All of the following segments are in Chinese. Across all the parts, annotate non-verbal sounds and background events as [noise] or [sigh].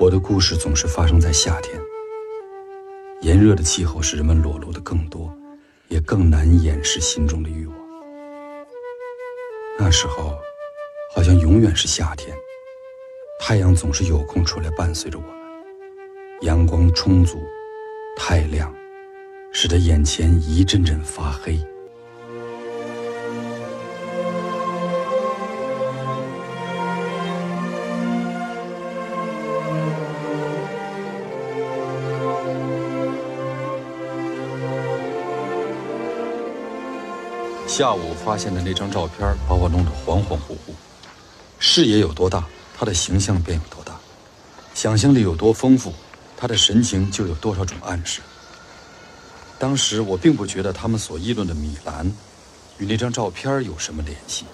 我的故事总是发生在夏天。炎热的气候使人们裸露的更多，也更难掩饰心中的欲望。那时候，好像永远是夏天，太阳总是有空出来伴随着我们，阳光充足，太亮，使得眼前一阵阵发黑。下午发现的那张照片把我弄得恍恍惚惚，视野有多大，他的形象便有多大；想象力有多丰富，他的神情就有多少种暗示。当时我并不觉得他们所议论的米兰，与那张照片有什么联系。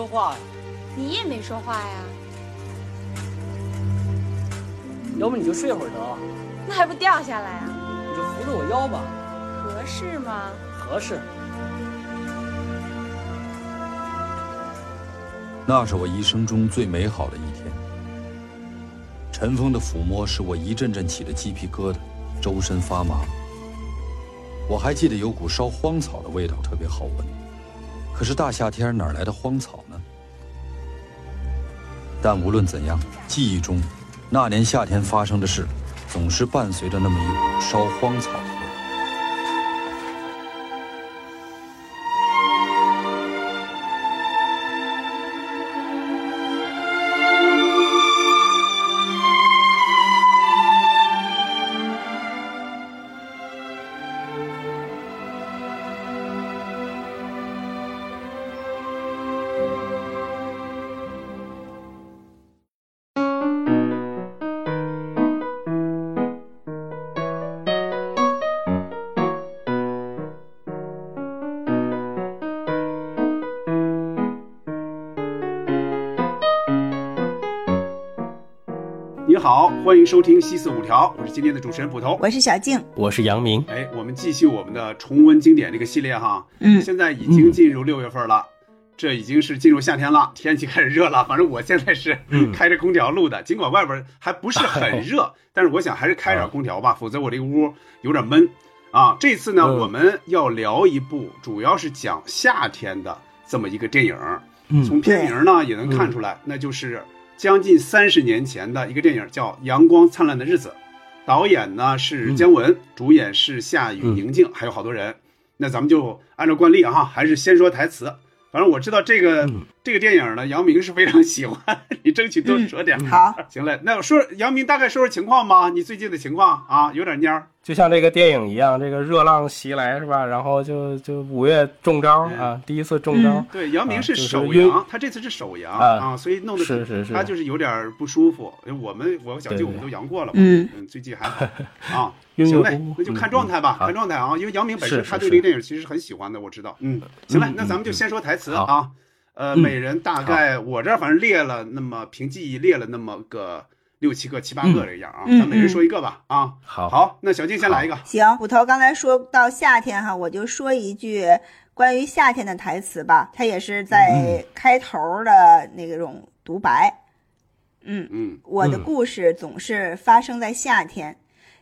说话呀？你也没说话呀。要不你就睡会儿得了。那还不掉下来啊？你就扶着我腰吧。合适吗？合适。那是我一生中最美好的一天。陈峰的抚摸使我一阵阵起了鸡皮疙瘩，周身发麻。我还记得有股烧荒草的味道，特别好闻。可是大夏天哪来的荒草呢？但无论怎样，记忆中那年夏天发生的事，总是伴随着那么一股烧荒草。欢迎收听《西四五条》，我是今天的主持人捕头，我是小静，我是杨明。哎，我们继续我们的重温经典这个系列哈。嗯，现在已经进入六月份了，这已经是进入夏天了，天气开始热了。[laughs] 反正我现在是开着空调录的，尽管外边还不是很热，但是我想还是开点空调吧，否则我这个屋有点闷啊。这次呢，我们要聊一部主要是讲夏天的这么一个电影，从片名呢也能看出来，那就是。将近三十年前的一个电影叫《阳光灿烂的日子》，导演呢是姜文，主演是夏雨宁静，还有好多人。那咱们就按照惯例哈，还是先说台词。反正我知道这个这个电影呢，杨明是非常喜欢，[laughs] 你争取多说点。好，行嘞，那我说杨明大概说说情况吧，你最近的情况啊，有点蔫儿。就像这个电影一样，这个热浪袭来是吧？然后就就五月中招啊，第一次中招。对，杨明是首阳，他这次是首阳啊，所以弄得是是是，他就是有点不舒服。我们我和小舅我们都阳过了嘛，嗯嗯，最近还好 [laughs] 啊。行嘞，那就看状态吧，看状态啊。因为杨明本身他对这个电影其实很喜欢的，我知道。嗯，行嘞，那咱们就先说台词啊。呃，每人大概我这反正列了那么凭记忆列了那么个。六七个、七八个这样啊，咱每人说一个吧啊。好，好，那小静先来一个。行，捕头刚才说到夏天哈，我就说一句关于夏天的台词吧。它也是在开头的那种独白。嗯嗯，我的故事总是发生在夏天，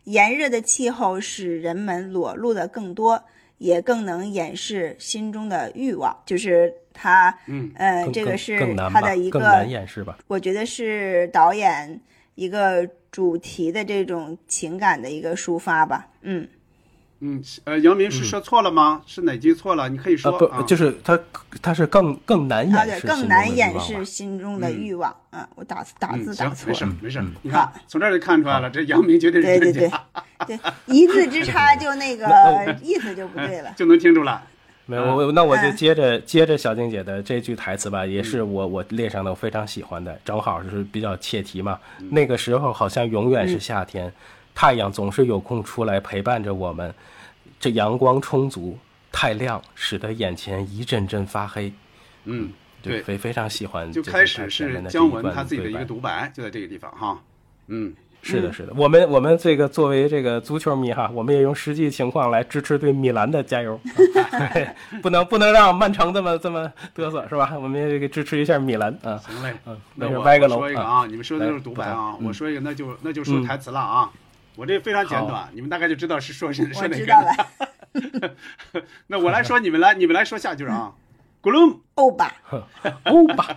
炎热的气候使人们裸露的更多，也更能掩饰心中的欲望。就是他，嗯呃，这个是他的一个，掩饰吧。我觉得是导演。一个主题的这种情感的一个抒发吧，嗯，嗯，呃，杨明是说错了吗？是哪句错了？你可以说，不，就是他，他是更更难掩饰，更难掩饰心中的欲望。嗯，我打打字打错，没事没事。你看，从这儿就看出来了，这杨明绝对是对对对对，一字之差就那个意思就不对了，就能听出来。没有，我我那我就嗯接着接着小静姐的这句台词吧，也是我我列上的我非常喜欢的，正好是比较切题嘛。那个时候好像永远是夏天，太阳总是有空出来陪伴着我们，这阳光充足，太亮，使得眼前一阵阵发黑。嗯，对，非非常喜欢就这个开始是姜文他自己的一个独白，就在这个地方哈。嗯，是的，是的，我们我们这个作为这个足球迷哈，我们也用实际情况来支持对米兰的加油，[laughs] 啊 [laughs] 不能不能让曼城这么这么嘚瑟是吧？我们也给支持一下米兰啊。行嘞，嗯，那我歪个我楼啊。说一个啊，你们说的都是独白啊，我说一个那就那就说嗯台词了啊。我这非常简短，你们大概就知道是说是说哪个知道了了。[laughs] 那我来说，你们来，你们来说下句啊。咕隆，欧巴，[laughs] 欧巴，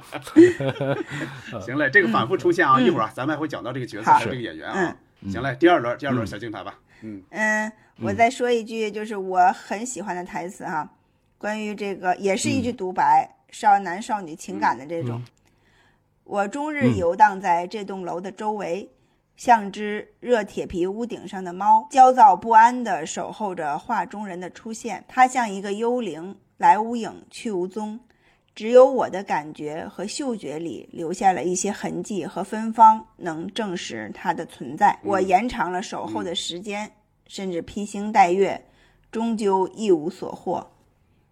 [laughs] 行嘞，这个反复出现啊，一会儿啊咱们还会讲到这个角色好。还有这个演员啊。行嘞，第二轮，第二轮小静台吧。嗯。嗯，我再说一句，就是我很喜欢的台词哈，关于这个也是一句独白，少男少女情感的这种。我终日游荡在这栋楼的周围，像只热铁皮屋顶上的猫，焦躁不安地守候着画中人的出现。他像一个幽灵，来无影去无踪。只有我的感觉和嗅觉里留下了一些痕迹和芬芳，能证实它的存在。我延长了守候的时间，甚至披星戴月，终究一无所获。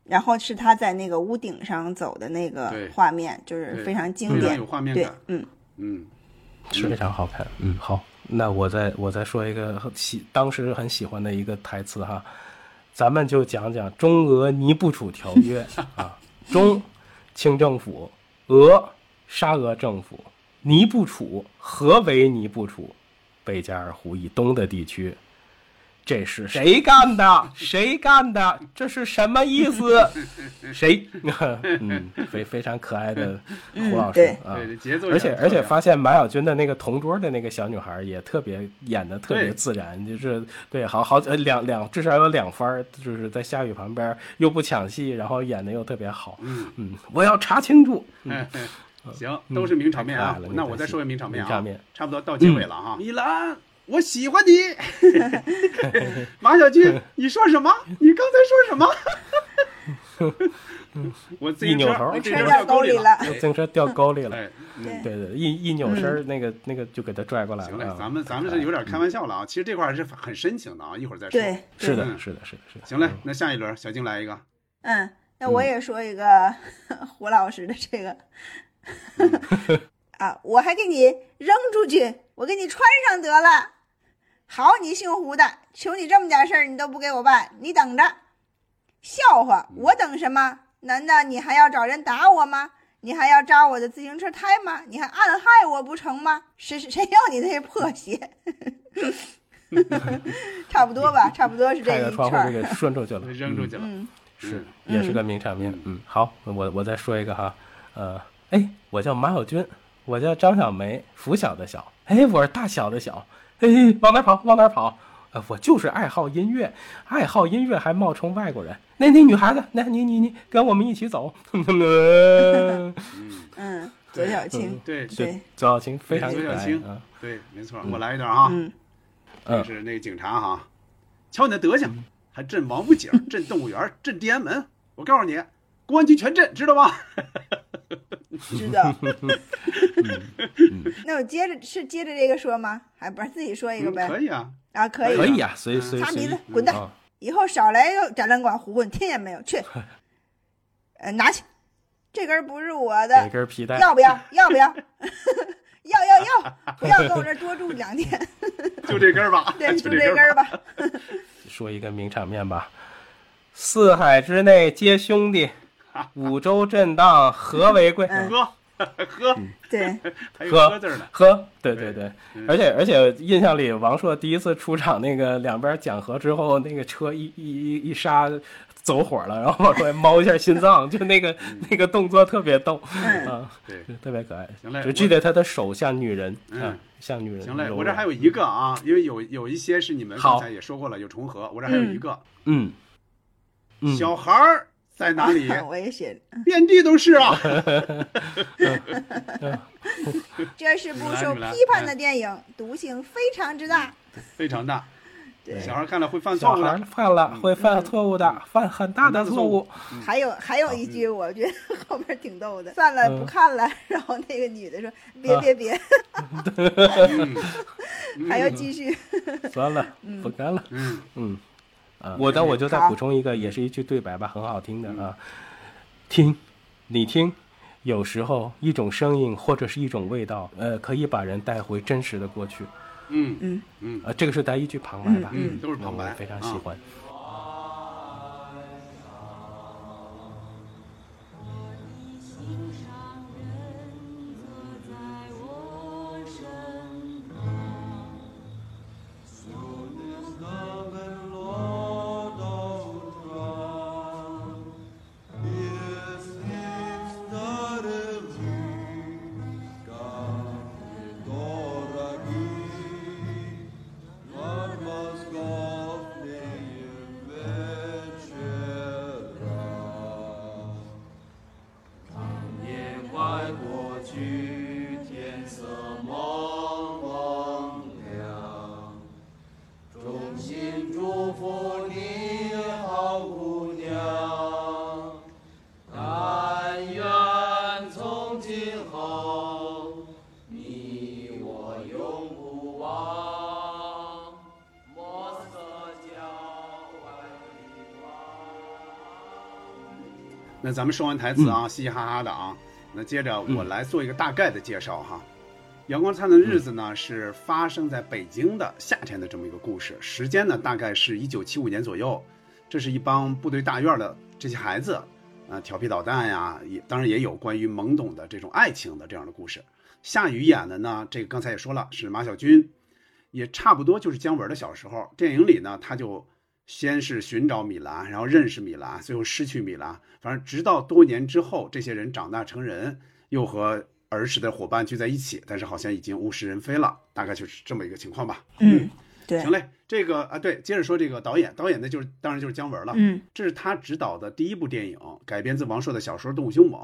然后是他在那个屋顶上走的那个画面，就是非常经典，有画面对感，嗯，嗯，是非常好看。嗯，好，那我再我再说一个很喜当时很喜欢的一个台词哈，咱们就讲讲中俄尼布楚条约 [laughs] 啊，中清政府，俄沙俄政府，尼布楚何为尼布楚？贝加尔湖以东的地区。这是谁干的？谁干的？这是什么意思？[laughs] 谁？[laughs] 嗯，非非常可爱的胡老师、对啊，而且而且发现马小军的那个同桌的那个小女孩也特别演的特别自然，就是对好好呃两两至少有两番，就是在夏雨旁边又不抢戏，然后演的又特别好。嗯嗯，我要查清楚。嗯 [laughs] 行，都是名场面啊。那我再说个名场面啊，名场面差不多到结尾了哈。米兰，我喜欢你。[laughs] 马小军，你说什么？你刚才说什么？[laughs] 我自行车一扭头我自行车车掉沟里里了自行车掉沟里了，哎，对对对，一一扭身，那个那个就给他拽过来了行嘞了啊。，咱们咱们是有点开玩笑了啊。其实这块儿是很深情的啊，一会儿再说。对，是的，嗯是的，是的，是的。行嘞，那下一轮小静来一个。嗯，那我也说一个 [laughs] 胡老师的这个，啊，我还给你扔出去，我给你穿上得了。好，你姓胡的，求你这么点事儿你都不给我办，你等着。笑话，我等什么？难道你还要找人打我吗？你还要扎我的自行车胎吗？你还暗害我不成吗？谁谁要你那些破鞋？[laughs] 差不多吧，差不多是这个一串儿。窗户就给顺出去了，扔出去了。嗯是，嗯也是个名场面。嗯，好，我我再说一个哈，呃，哎，我叫马小军，我叫张小梅，拂晓的晓，哎，我是大小的小，哎，[laughs] 往哪跑？往哪跑？呃，我就是爱好音乐，爱好音乐还冒充外国人。那那女孩子，那你你你跟我们一起走。[laughs] 嗯，左小青，对对，左小青非常可爱左小青啊，对，没错，我来一段啊。嗯嗯这是那个警察哈，瞧你那德行，还镇王府井，镇动物园，镇天安门。我告诉你，公安局全镇，知道吗？[laughs] 知道。那我接着是接着这个说吗？还不是自己说一个嗯呗？可以啊，啊，可以，可以啊，随随擦鼻子滚蛋啊以后少来展览馆胡混，听见没有？去，[laughs] 呃，拿去，这根儿不是我的，这，根皮带，要不要？要不要？[laughs] 要要要！[laughs] 不要跟我这儿多住两天，就这根儿吧，对，就就这根。吧。说一个名场面吧。四海之内皆兄弟，[laughs] 五洲震荡和为贵。嗯。喝 [laughs] 喝，对，[laughs] 喝喝字儿呢。喝，对对对，嗯。而且而且印象里，王朔第一次出场，那个两边讲和之后，那个车一一一一刹走火了，然后往出来猫一下心脏，就那个那个动作特别逗嗯。啊，对，特别可爱。行嘞。只记得他的手像女人嗯。啊，像女人。行嘞，我这还有一个啊，因为有有一些是你们刚才也说过了，有重合。我这还有一个。嗯。嗯，小孩儿在哪里？[laughs] 我也写，遍地都是啊。[laughs] 这是部受批判的电影，毒性非常之大。非常大。对小孩看了会犯错误的。犯了会犯错误的，犯很大的错误。还有还有一句，我觉得后面挺逗的，算了，不看了。然后那个女的说：“别别别，[laughs] 嗯还要继续。算了，不看了。嗯嗯，啊，我的我就再补充一个，也是一句对白吧，很好听的啊。听，你听，有时候一种声音或者是一种味道，呃，可以把人带回真实的过去。嗯嗯嗯啊，这个是带一句旁白吧？嗯，都是旁白，非常喜啊。欢。年那咱们说完台词啊，嘻嘻哈哈的啊，那接着我来做一个大概的介绍哈。阳光灿烂的日子呢，是发生在北京的夏天的这么一个故事，时间呢大概是一九七五年左右。这是一帮部队大院的这些孩子，啊，调皮捣蛋呀，也当然也有关于懵懂的这种爱情的这样的故事。夏雨演的呢，这个刚才也说了是马小军，也差不多就是姜文的小时候。电影里呢，他就先是寻找米兰，然后认识米兰，最后失去米兰。反正直到多年之后，这些人长大成人，又和儿时的伙伴聚在一起，但是好像已经物是人非了，大概就是这么一个情况吧。”嗯，对行，嘞，这个啊，对，接着说这个导演，导演呢就是当然就是姜文了。嗯这是他执导的第一部电影，改编自王朔的小说《动物凶猛》。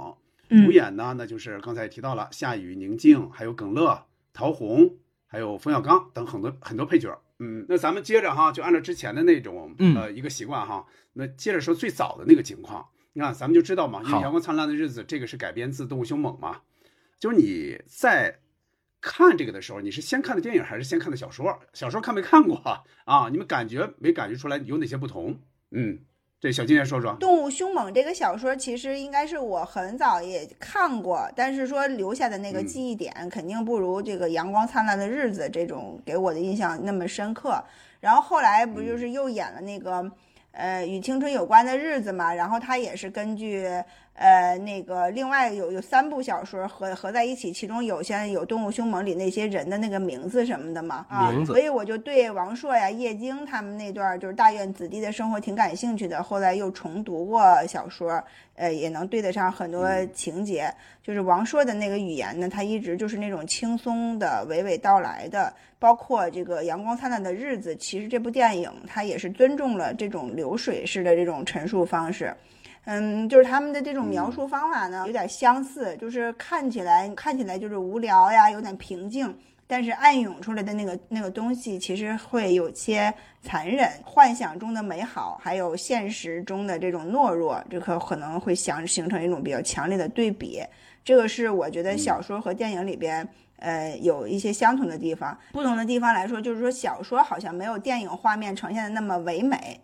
嗯主演呢，那就是刚才也提到了夏雨、宁静，还有耿乐、陶虹，还有冯小刚等很多很多配角。嗯，那咱们接着哈，就按照之前的那种嗯呃一个习惯哈，那接着说最早的那个情况。你看，咱们就知道嘛，因为《阳光灿烂的日子》这个是改编自《动物凶猛》嘛，就是你在看这个的时候，你是先看的电影还是先看的小说？小说看没看过啊？你们感觉没感觉出来有哪些不同？嗯，这小金来说说。《动物凶猛》这个小说其实应该是我很早也看过，但是说留下的那个嗯记忆点肯定不如这个《阳光灿烂的日子》这种给我的印象那么深刻。然后后来不就是又演了那个呃与青春有关的日子嘛？然后他也是根据呃那个另外有有三部小说合合在一起，其中有些有《动物凶猛》里那些人的那个名字什么的嘛啊，所以我就对王朔呀、叶京他们那段就是大院子弟的生活挺感兴趣的。后来又重读过小说，呃，也能对得上很多情节。就是王朔的那个语言呢，他一直就是那种轻松的、娓娓道来的。包括这个《阳光灿烂的日子》，其实这部电影它也是尊重了这种流水式的这种陈述方式。嗯，就是他们的这种描述方法呢，有点相似，就是看起来看起来就是无聊呀，有点平静，但是暗涌出来的那个那个东西，其实会有些残忍，幻想中的美好，还有现实中的这种懦弱，这可可能会想形成一种比较强烈的对比。这个是我觉得小说和电影里边。呃，有一些相同的地方，不同的地方来说，就是说小说好像没有电影画面呈现的那么唯美，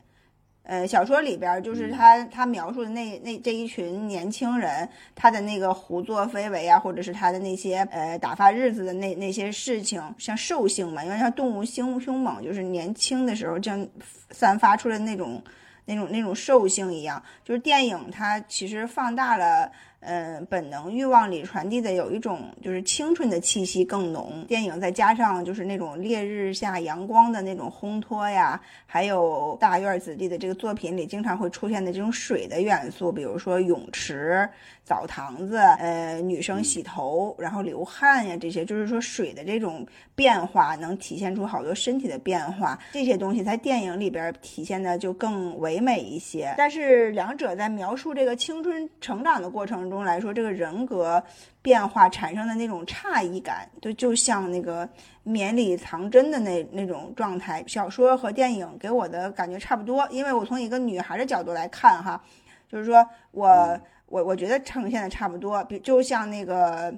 呃，小说里边就是他他描述的那那这一群年轻人，他的那个胡作非为啊，或者是他的那些呃打发日子的那那些事情，像兽性嘛，因为像动物凶凶猛，就是年轻的时候这样散发出来那种那种那种兽性一样，就是电影它其实放大了。嗯，本能欲望里传递的有一种就是青春的气息更浓。电影再加上就是那种烈日下阳光的那种烘托呀，还有大院子弟的这个作品里经常会出现的这种水的元素，比如说泳池、澡堂子，呃，女生洗头然后流汗呀，这些就是说水的这种变化能体现出好多身体的变化，这些东西在电影里边体现的就更唯美一些。但是两者在描述这个青春成长的过程中。来说，这个人格变化产生的那种诧异感，就就像那个绵里藏针的那那种状态。小说和电影给我的感觉差不多，因为我从一个女孩的角度来看哈，就是说我我我觉得呈现的差不多，比就像那个。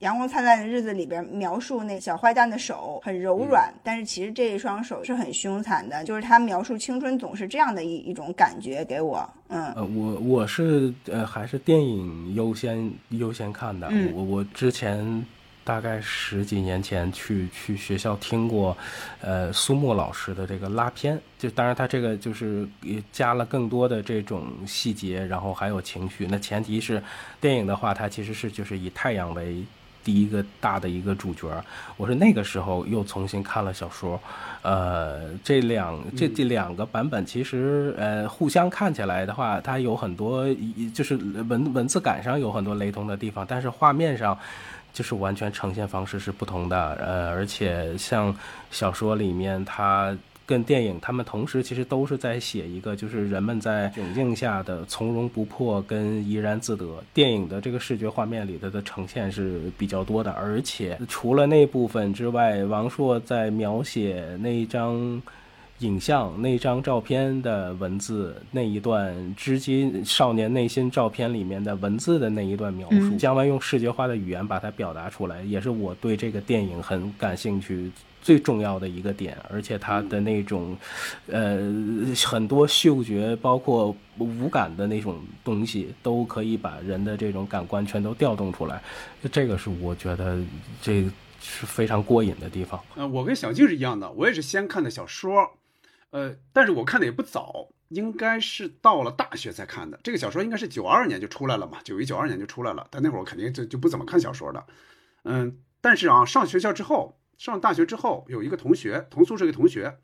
阳光灿烂的日子里边描述那小坏蛋的手很柔软，但是其实这一双手是很凶残的。就是他描述青春总是这样的一一种感觉给我。嗯，呃，我我是呃还是电影优先优先看的。嗯我我之前大概十几年前去去学校听过，呃苏沫老师的这个拉片，就当然他这个就是也加了更多的这种细节，然后还有情绪。那前提是电影的话，它其实是就是以太阳为。第一个大的一个主角，我是那个时候又重新看了小说，呃，这两这这两个版本其实呃互相看起来的话，它有很多就是文文字感上有很多雷同的地方，但是画面上就是完全呈现方式是不同的，呃，而且像小说里面它。跟电影，他们同时其实都是在写一个，就是人们在窘境下的从容不迫跟怡然自得。电影的这个视觉画面里头的呈现是比较多的，而且除了那部分之外，王朔在描写那一张影像、那张照片的文字那一段织金少年内心照片里面的文字的那一段描述，将来用视觉化的语言把它表达出来，也是我对这个电影很感兴趣。最重要的一个点，而且它的那种，呃，很多嗅觉包括五感的那种东西，都可以把人的这种感官全都调动出来。这个是我觉得这是非常过瘾的地方。呃，我跟小静是一样的，我也是先看的小说，呃，但是我看的也不早，应该是到了大学才看的。这个小说应该是九二年就出来了嘛，九一九二年就出来了，但那会儿我肯定就就不怎么看小说的，嗯，但是啊，上学校之后。上大学之后，有一个同学，同宿舍一个同学，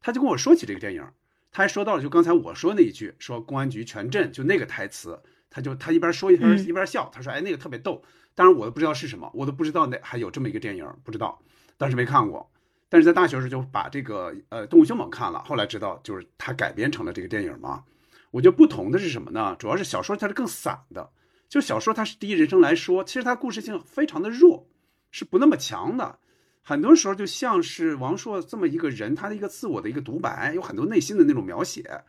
他就跟我说起这个电影，他还说到了就刚才我说那一句，说公安局全镇就那个台词，他就他一边说一边一边笑，他说哎那个特别逗，当然我都不知道是什么，我都不知道那还有这么一个电影，不知道，当时没看过，但是在大学时就把这个呃动物凶猛看了，后来知道就是它改编成了这个电影嘛，我觉得不同的是什么呢？主要是小说它是更散的，就小说它是第一人称来说，其实它故事性非常的弱，是不那么强的。很多时候就像是王朔这么一个人，他的一个自我的一个独白，有很多内心的那种描写。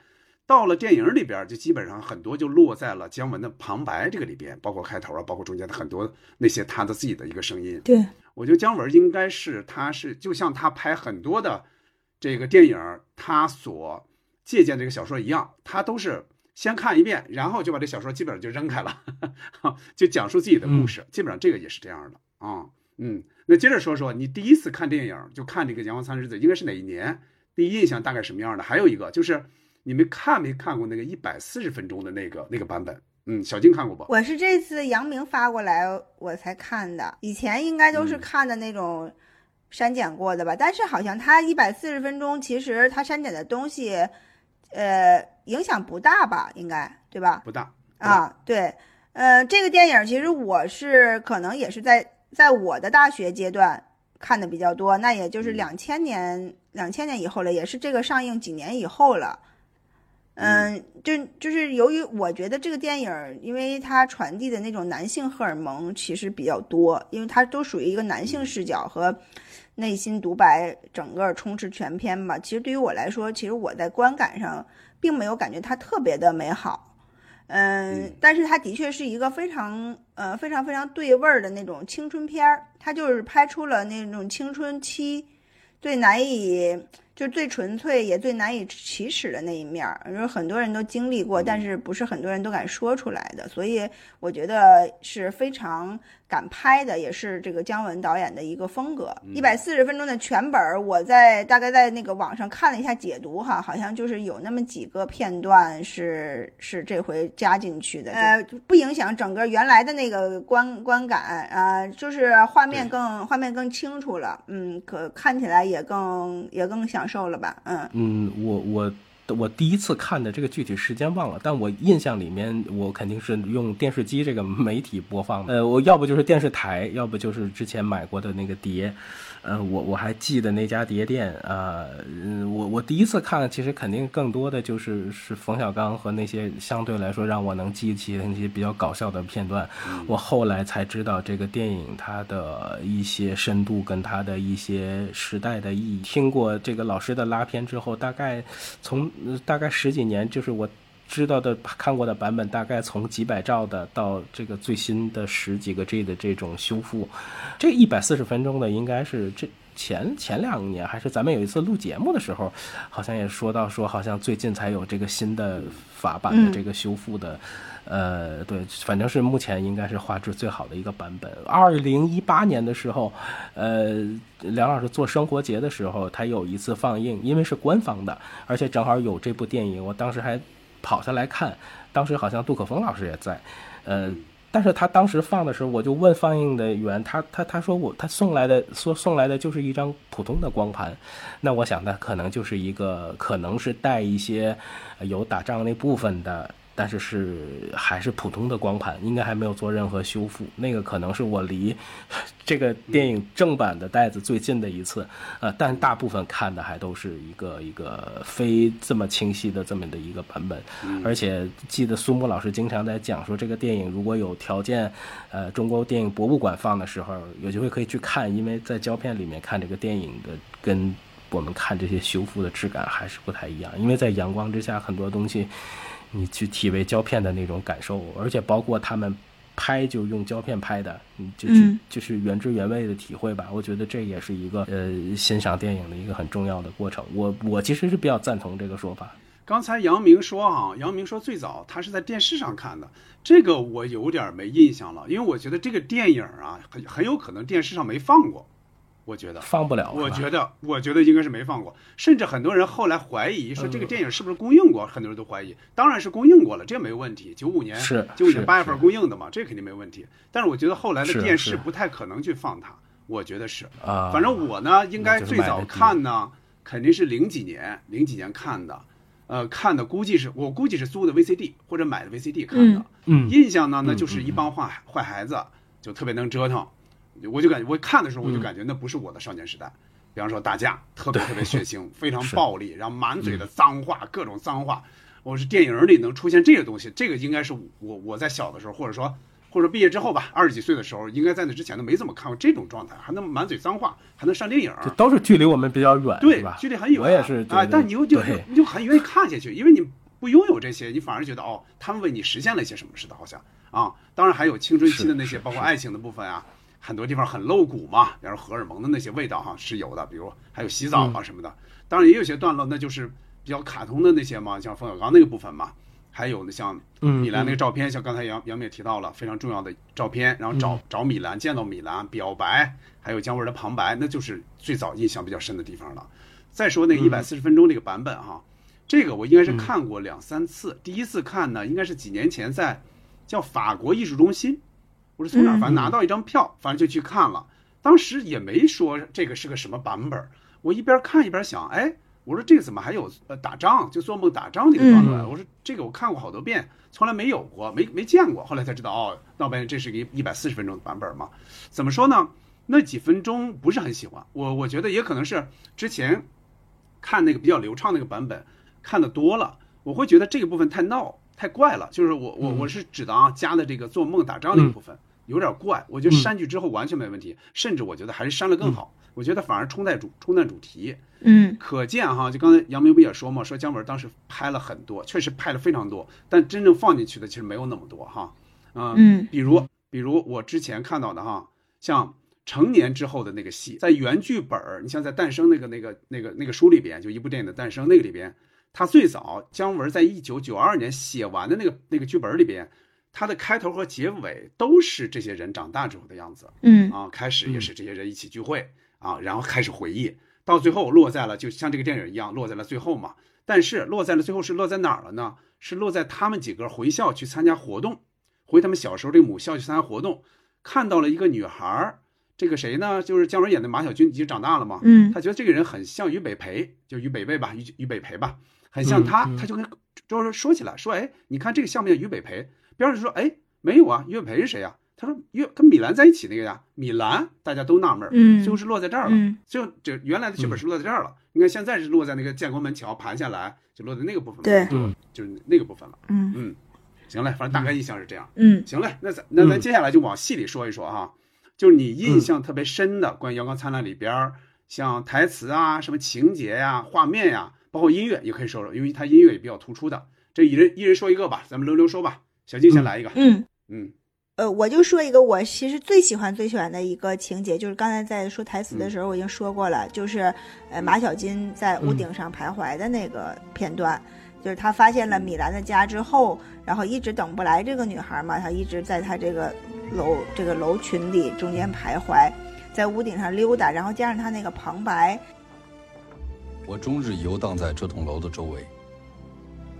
到了电影里边，就基本上很多就落在了姜文的旁白这个里边，包括开头啊，包括中间的很多那些他的自己的一个声音。对，我觉得姜文应该是他是就像他拍很多的这个电影，他所借鉴这个小说一样，他都是先看一遍，然后就把这小说基本上就扔开了，[laughs] 就讲述自己的故事。基本上这个也是这样的啊，嗯。那接着说说，你第一次看电影就看这个《阳光灿烂日子》，应该是哪一年？第一印象大概什么样的？还有一个就是，你们看没看过那个一百四十分钟的那个那个版本？嗯，小静看过不？我是这次杨明发过来我才看的，以前应该都是看的那种删减过的吧。但是好像他一百四十分钟，其实他删减的东西，呃，影响不大吧？应该对吧？不大啊，对，呃，这个电影其实我是可能也是在。在我的大学阶段看的比较多，那也就是两千年，两千年以后了，也是这个上映几年以后了。嗯，就就是由于我觉得这个电影，因为它传递的那种男性荷尔蒙其实比较多，因为它都属于一个男性视角和内心独白，整个充斥全片吧。其实对于我来说，其实我在观感上并没有感觉它特别的美好。嗯，但是它的确是一个非常呃非常非常对味儿的那种青春片儿，它就是拍出了那种青春期最难以。就最纯粹也最难以启齿的那一面儿，就是很多人都经历过，但是不是很多人都敢说出来的。所以我觉得是非常敢拍的，也是这个姜文导演的一个风格。一百四十分钟的全本儿，我在大概在那个网上看了一下解读哈，好像就是有那么几个片段是是这回加进去的，呃，不影响整个原来的那个观观感啊，就是画面更画面更清楚了，嗯，可看起来也更也更想。受了吧，嗯嗯，我我我第一次看的这个具体时间忘了，但我印象里面我肯定是用电视机这个媒体播放的。呃，我要不就是电视台，要不就是之前买过的那个碟。呃，我我还记得那家碟店啊，嗯，我我第一次看，其实肯定更多的就是是冯小刚和那些相对来说让我能记起的那些比较搞笑的片段。我后来才知道这个电影它的一些深度跟它的一些时代的意义。听过这个老师的拉片之后，大概从大概十几年，就是我。知道的看过的版本，大概从几百兆的到这个最新的十几个 G 的这种修复，这一百四十分钟的应该是这前前两年还是咱们有一次录节目的时候，好像也说到说好像最近才有这个新的法版的这个修复的，呃，对，反正是目前应该是画质最好的一个版本。二零一八年的时候，呃，梁老师做生活节的时候，他有一次放映，因为是官方的，而且正好有这部电影，我当时还。跑下来看，当时好像杜可风老师也在，呃，但是他当时放的时候，我就问放映的员，他他他说我他送来的说送来的就是一张普通的光盘，那我想他可能就是一个可能是带一些有打仗那部分的。但是是还是普通的光盘，应该还没有做任何修复。那个可能是我离这个电影正版的袋子最近的一次，呃，但大部分看的还都是一个一个非这么清晰的这么的一个版本。而且记得苏木老师经常在讲说，这个电影如果有条件，呃，中国电影博物馆放的时候，有机会可以去看，因为在胶片里面看这个电影的跟我们看这些修复的质感还是不太一样，因为在阳光之下很多东西。你去体味胶片的那种感受，而且包括他们拍就用胶片拍的，你就是就是原汁原味的体会吧。我觉得这也是一个呃欣赏电影的一个很重要的过程。我我其实是比较赞同这个说法。刚才杨明说啊，杨明说最早他是在电视上看的，这个我有点没印象了，因为我觉得这个电影啊很很有可能电视上没放过。我觉得放不了。我觉得，我觉得应该是没放过。甚至很多人后来怀疑说这个电影是不是公映过，很多人都怀疑。当然是公映过了，这没问题。九五年是九五年八月份公映的嘛，这肯定没问题。但是我觉得后来的电视不太可能去放它，我觉得是。啊，反正我呢，应该最早看呢，肯定是零几年，零几年看的。呃，看的估计是我估计是租的 VCD 或者买的 VCD 看的。嗯，印象呢，那就是一帮坏坏孩子，就特别能折腾。我就感觉，我看的时候我就感觉那不是我的少年时代。比方说打架，特别特别血腥，[laughs] 非常暴力，然后满嘴的脏话，各种脏话。我是电影里能出现这些东西，这个应该是我我在小的时候，或者说或者毕业之后吧，二十几岁的时候，应该在那之前都没怎么看过这种状态，还能满嘴脏话，还能上电影。这都是距离我们比较远，对吧？距离很远。我也是啊，但你又就你就很愿意看下去，因为你不拥有这些，你反而觉得哦，他们为你实现了一些什么似的，好像啊。当然还有青春期的那些，包括爱情的部分啊。很多地方很露骨嘛，比如荷尔蒙的那些味道哈是有的，比如还有洗澡啊什么的。当然也有些段落那就是比较卡通的那些嘛，像冯小刚那个部分嘛，还有呢像米兰那个照片，像刚才杨杨明也提到了非常重要的照片，然后找找米兰，见到米兰表白，还有姜文的旁白，那就是最早印象比较深的地方了。再说那个一百四十分钟那个版本哈，这个我应该是看过两三次，第一次看呢应该是几年前在叫法国艺术中心。我是从哪儿？反正拿到一张票，反正就去看了。当时也没说这个是个什么版本。我一边看一边想，哎，我说这个怎么还有呃打仗？就做梦打仗这个段落。我说这个我看过好多遍，从来没有过，没没见过。后来才知道，哦，闹半天这是一一百四十分钟的版本嘛？怎么说呢？那几分钟不是很喜欢。我我觉得也可能是之前看那个比较流畅那个版本看的多了，我会觉得这个部分太闹太怪了。就是我我我是指的啊，加的这个做梦打仗那个部分。有点怪，我觉得删去之后完全没问题，甚至我觉得还是删了更好。我觉得反而冲淡主冲淡主题。嗯，可见哈，就刚才杨明不也说嘛，说姜文当时拍了很多，确实拍了非常多，但真正放进去的其实没有那么多哈。嗯，比如比如我之前看到的哈，像成年之后的那个戏，在原剧本儿，你像在《诞生》那个那个那个那个书里边，就一部电影的诞生那个里边，他最早姜文在一九九二年写完的那个那个剧本里边。它的开头和结尾都是这些人长大之后的样子，嗯啊，开始也是这些人一起聚会啊，然后开始回忆，到最后落在了就像这个电影一样落在了最后嘛。但是落在了最后是落在哪儿了呢？是落在他们几个回校去参加活动，回他们小时候这个母校去参加活动，看到了一个女孩这个谁呢？就是姜文演的马小军已经长大了嘛，嗯他觉得这个人很像于北培，就于北魏吧，于于北培吧，很像他，嗯嗯他就跟就是说起来说，哎，你看这个像不像于北培？别人就说，哎，没有啊，岳培是谁呀、他说岳跟米兰在一起那个呀，米兰，大家都纳闷儿，嗯最后是落在这儿了，嗯就这原来的剧本是落在这儿了，你看现在是落在那个建国门桥盘下来，就落在那个部分了，对嗯就是那个部分了，嗯嗯，行嘞，反正大概印象是这样。嗯行嘞，那咱那咱嗯接下来就往戏里说一说哈，就是你印象特别深的关于《阳光灿烂》里边儿，像台词啊、什么情节呀、画面呀，包括音乐也可以说说，因为它音乐也比较突出的。这一人一人说一个吧，咱们轮流说吧。小静先来一个，嗯。嗯。呃，我就说一个我其实最喜欢最喜欢的一个情节，就是刚才在说台词的时候我已经说过了，就是呃马小金在屋顶上徘徊的那个片段，就是他发现了米兰的家之后，然后一直等不来这个女孩嘛，他一直在他这个楼这个楼群里中间徘徊，在屋顶上溜达，然后加上他那个旁白，我终日游荡在这栋楼的周围，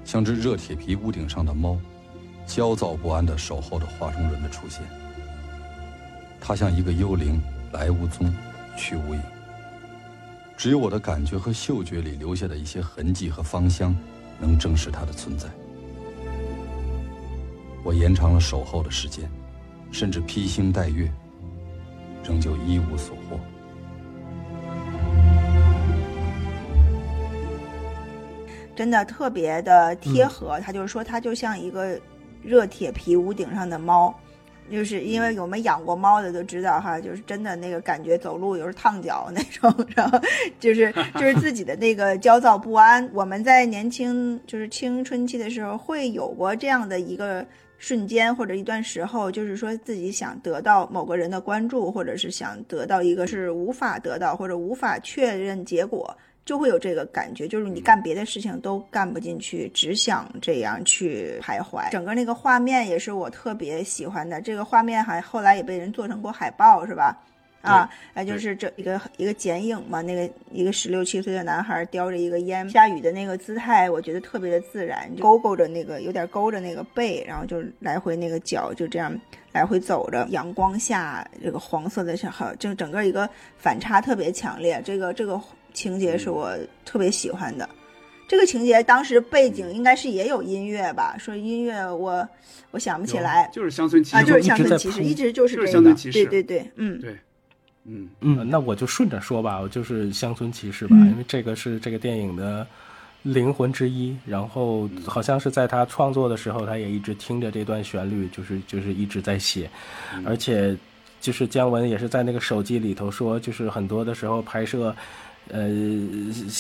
像只热铁皮屋顶上的猫，焦躁不安地守候着画中人的出现。他像一个幽灵，来无踪，去无影。只有我的感觉和嗅觉里留下的一些痕迹和芳香，能证实它的存在。我延长了守候的时间，甚至披星戴月，仍旧一无所获。真的特别的贴合。他就是说，他就像一个热铁皮屋顶上的猫，就是因为我们养过猫的都知道哈，就是真的那个感觉，走路有时候烫脚那种，[laughs] 然后就是就是自己的那个焦躁不安。我们在年轻就是青春期的时候，会有过这样的一个。瞬间或者一段时候，就是说自己想得到某个人的关注，或者是想得到一个是无法得到或者无法确认结果，就会有这个感觉，就是你干别的事情都干不进去，只想这样去徘徊。整个那个画面也是我特别喜欢的，这个画面还后来也被人做成过海报，是吧？啊，那就是这一个一个剪影嘛，那个一个十六七岁的男孩叼着一个烟，下雨的那个姿态，我觉得特别的自然，就勾勾着那个有点勾着那个背，然后就来回那个脚就这样来回走着，阳光下这个黄色的小好，就整个一个反差特别强烈，这个这个情节是我特别喜欢的。这个情节当时背景应该是也有音乐吧？说音乐我我想不起来就是乡村骑啊，士，就是乡村骑士，一直就是这个，乡村骑士对对对，嗯对，嗯嗯，那我就顺着说吧，我就是乡村骑士吧，嗯因为这个是这个电影的灵魂之一。然后好像是在他创作的时候，他也一直听着这段旋律，就是就是一直在写，而且就是姜文也是在那个手机里头说，就是很多的时候拍摄。呃，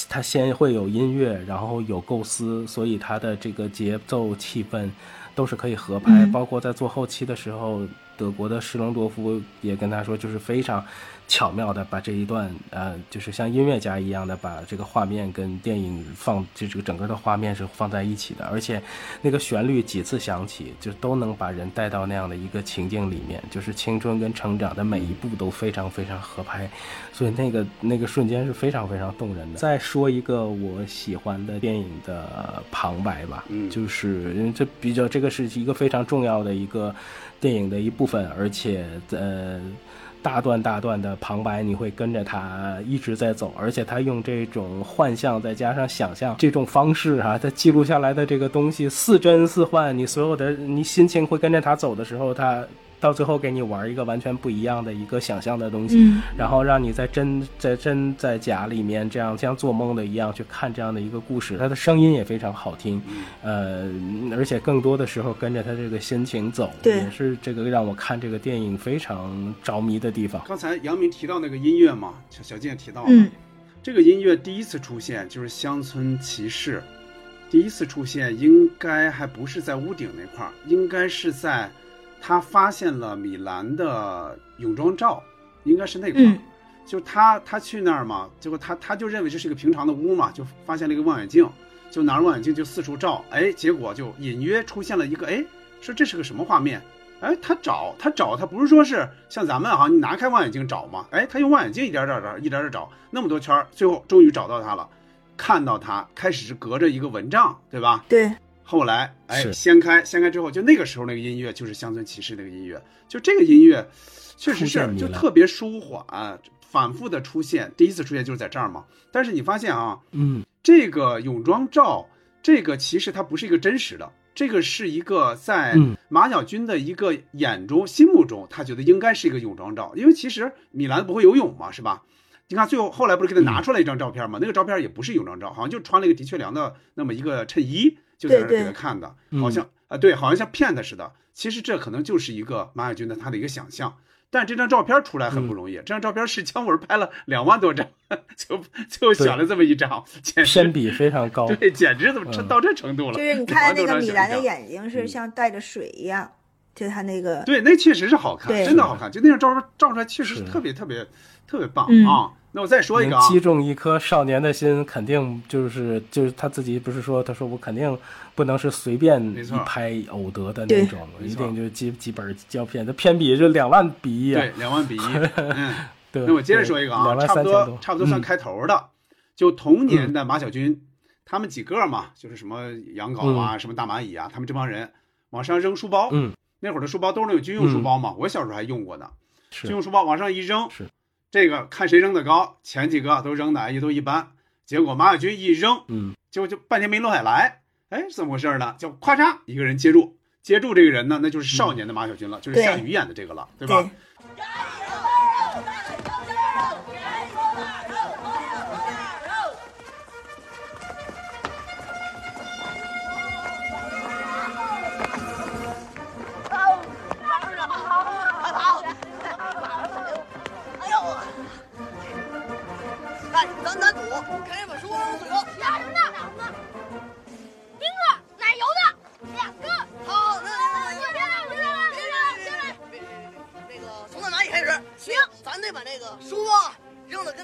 他先会有音乐，然后有构思，所以他的这个节奏、气氛都是可以合拍。嗯包括在做后期的时候，德国的施隆多夫也跟他说，就是非常巧妙的把这一段，呃，就是像音乐家一样的把这个画面跟电影放，就这个整个的画面是放在一起的，而且那个旋律几次响起，就都能把人带到那样的一个情境里面，就是青春跟成长的每一步都非常非常合拍，所以那个那个瞬间是非常非常动人的。再说一个我喜欢的电影的旁白吧，嗯就是因为这比较这个是一个非常重要的一个电影的一部分，而且呃。大段大段的旁白，你会跟着他一直在走，而且他用这种幻象再加上想象这种方式哈、他记录下来的这个东西似真似幻，你所有的你心情会跟着他走的时候，他到最后给你玩一个完全不一样的一个想象的东西，嗯。然后让你在真在真在假里面这样像做梦的一样去看这样的一个故事，它的声音也非常好听，呃，而且更多的时候跟着他这个心情走，也是这个让我看这个电影非常着迷的地方。刚才杨明提到那个音乐嘛，小小静也提到了，嗯。这个音乐第一次出现就是《乡村骑士》，第一次出现应该还不是在屋顶那块儿，应该是在他发现了米兰的泳装照，应该是那块儿。嗯就他他去那儿嘛，结果他他就认为这是一个平常的屋嘛，就发现了一个望远镜，就拿着望远镜就四处照，哎，结果就隐约出现了一个，哎，说这是个什么画面？哎，他找他找他不是说是像咱们哈，你拿开望远镜找嘛？哎，他用望远镜一点点点一点点找，那么多圈，最后终于找到他了。看到他开始是隔着一个蚊帐，对吧？对，后来哎掀开掀开之后，就那个时候那个音乐就是乡村骑士那个音乐，就这个音乐，确实是就特别舒缓，反复的出现。第一次出现就是在这儿嘛。但是你发现啊，嗯这个泳装照，这个其实它不是一个真实的，这个是一个在嗯马小军的一个眼中、心目中，他觉得应该是一个泳装照，因为其实米兰不会游泳嘛，是吧？你看最后后来不是给他拿出来一张照片吗？那个照片也不是泳装照，好像就穿了一个的确良的那么一个衬衣，就在那儿对对给他看的，嗯好像啊、对，好像像骗他似的。其实这可能就是一个马小军的他的一个想象。但这张照片出来很不容易，这张照片是姜文拍了两万多张，就就选了这么一张，简直偏比非常高。对，简直怎么嗯到这程度了？就是你看那个米兰的眼。睛是像带着水一样，就他那个对，那确实是好看，真的好看。就那张照片照出来，确实是是特别特别特别棒嗯啊！那我再说一个啊，击中一颗少年的心，肯定就是就是他自己不是说，他说我肯定不能是随便一拍偶得的那种，一定就几几本胶片，这偏比就两万比一啊。对，，两万比一。[laughs] 嗯，对。那我接着说一个啊，差不多，多差不多算嗯开头的，就同年的马小军，他们几个嘛，就是什么杨镐啊，什么大蚂蚁啊，他们这帮人往上扔书包。嗯，那会儿的书包都是那种军用书包嘛，我小时候还用过呢。是。军用书包往上一扔，是这个看谁扔的高，前几个都扔的也都一般，结果马小军一扔，嗯结果就半天没落下来，哎，怎么回事呢？就咔嚓一个人接住，接住这个人呢，那就是少年的马小军了，就是夏雨演的这个了，对吧？对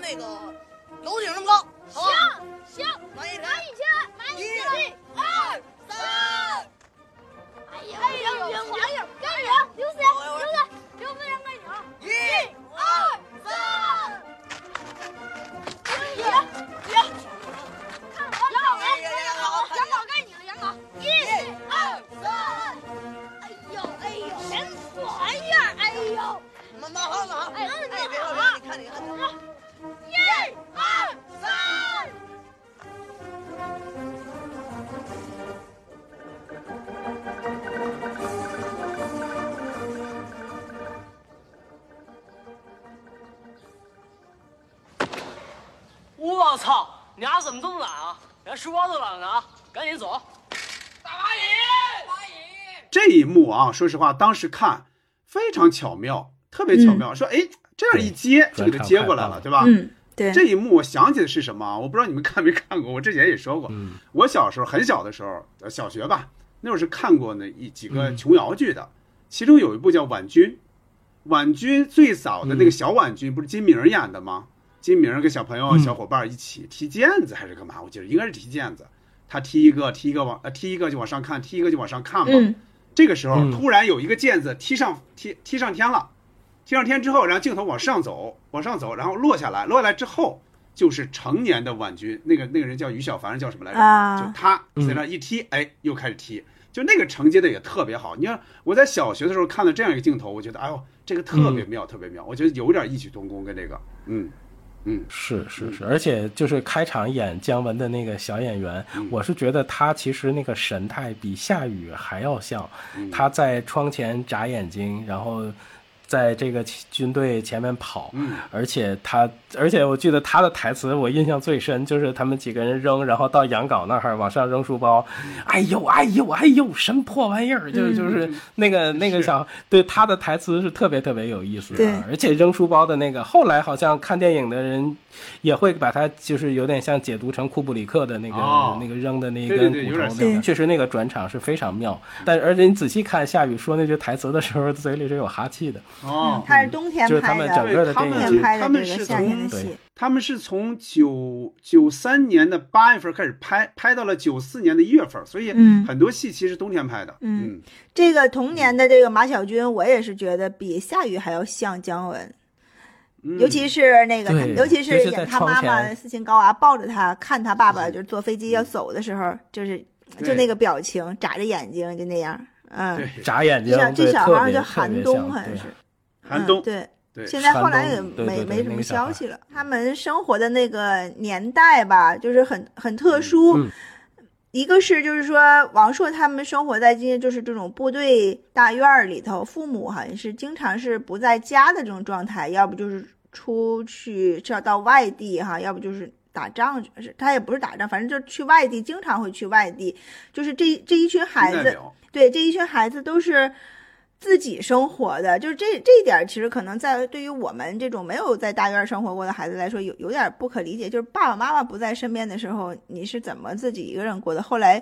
那个楼顶那么高，好吧？行行，蚂蚁蚂蚁起来，蚂蚁一起来，二三。哎呀，哎呀，赢赢赢，该赢，刘思刘思刘思让该赢，一二三。赢赢赢！看我杨镐该杨镐杨镐该你一二三。哎呦哎呦，什么玩意儿？哎呦，马马好马好，哎哎，别别别，你看你看你看。一二三。我操！你俩怎么这么懒啊？连书包都懒得拿，赶紧走！大蚂蚁！蚂蚁！这一幕啊，说实话，当时看非常巧妙，特别巧妙。说，哎，这样一接就给他接过来了，对吧？嗯，对，这一幕我想起的是什么啊？我不知道你们看没看过，我之前也说过，嗯我小时候很小的时候，呃小学吧，那会儿是看过那一几个琼瑶剧的，其中有一部叫《婉君》，婉君最早的那个小婉君不是金明演的吗？金明跟小朋友、嗯小伙伴一起踢毽子还是干嘛？我记得应该是踢毽子，他踢一个，踢一个往呃踢一个就往上看，踢一个就往上看嘛。嗯这个时候嗯突然有一个毽子踢上踢踢上天了，踢上天之后，然后镜头往上走，往上走，然后落下来，落下来之后就是成年的婉君，那个那个人叫于小凡，叫什么来着？啊。就他在那一踢，哎，又开始踢，就那个承接的也特别好。你看我在小学的时候看到这样一个镜头，我觉得哎呦，这个特别妙，特别妙，我觉得有点异曲同工跟这个，嗯嗯，是是是，而且就是开场演姜文的那个小演员，嗯。我是觉得他其实那个神态比夏雨还要像，嗯。他在窗前眨眼睛，然后在这个军队前面跑，嗯。而且他，而且我记得他的台词我印象最深，就是他们几个人扔，然后到杨镐那儿往上扔书包，哎呦哎呦哎呦，什么破玩意儿，就就是那个那个小，对他的台词是特别特别有意思对。的，而且扔书包的那个，后来好像看电影的人也会把它就是有点像解读成库布里克的那个、哦。那个扔的那一根骨头那个，确实那个转场是非常妙，但而且你仔细看夏雨说那句台词的时候，嘴里是有哈气的，哦，他是冬天就是他，们整个的电影冬天拍他的这个们是从他们是从九九三年的八月份开始拍，拍到了九四年的一月份，所以嗯。很多戏其实冬天拍的。嗯。这个童年的这个马小军，我也是觉得比夏雨还要像姜文，嗯，尤其是那个尤其是演他妈妈前斯琴高娃抱着他，看他爸爸就是坐飞机要走的时候，就是就那个表情，眨着眼睛就那样，嗯，对。眨眼睛这，小这，小孩儿叫韩冬，好像是。韩冬。嗯、对，对现在后来也没没什么消息了。他们生活的那个年代吧，就是很很特殊。嗯一个是就是说，王朔他们生活在今就是这种部队大院儿里头，父母好像是经常是不在家的这种状态，要不就是出去是要到外地哈，要不就是打仗去，是他也不是打仗，反正就去外地，经常会去外地。就是这这一群孩子，对这一群孩子都是自己生活的，就是这这一点，其实可能在对于我们这种没有在大院生活过的孩子来说，有有点不可理解。就是爸爸妈妈不在身边的时候，你是怎么自己一个人过的？后来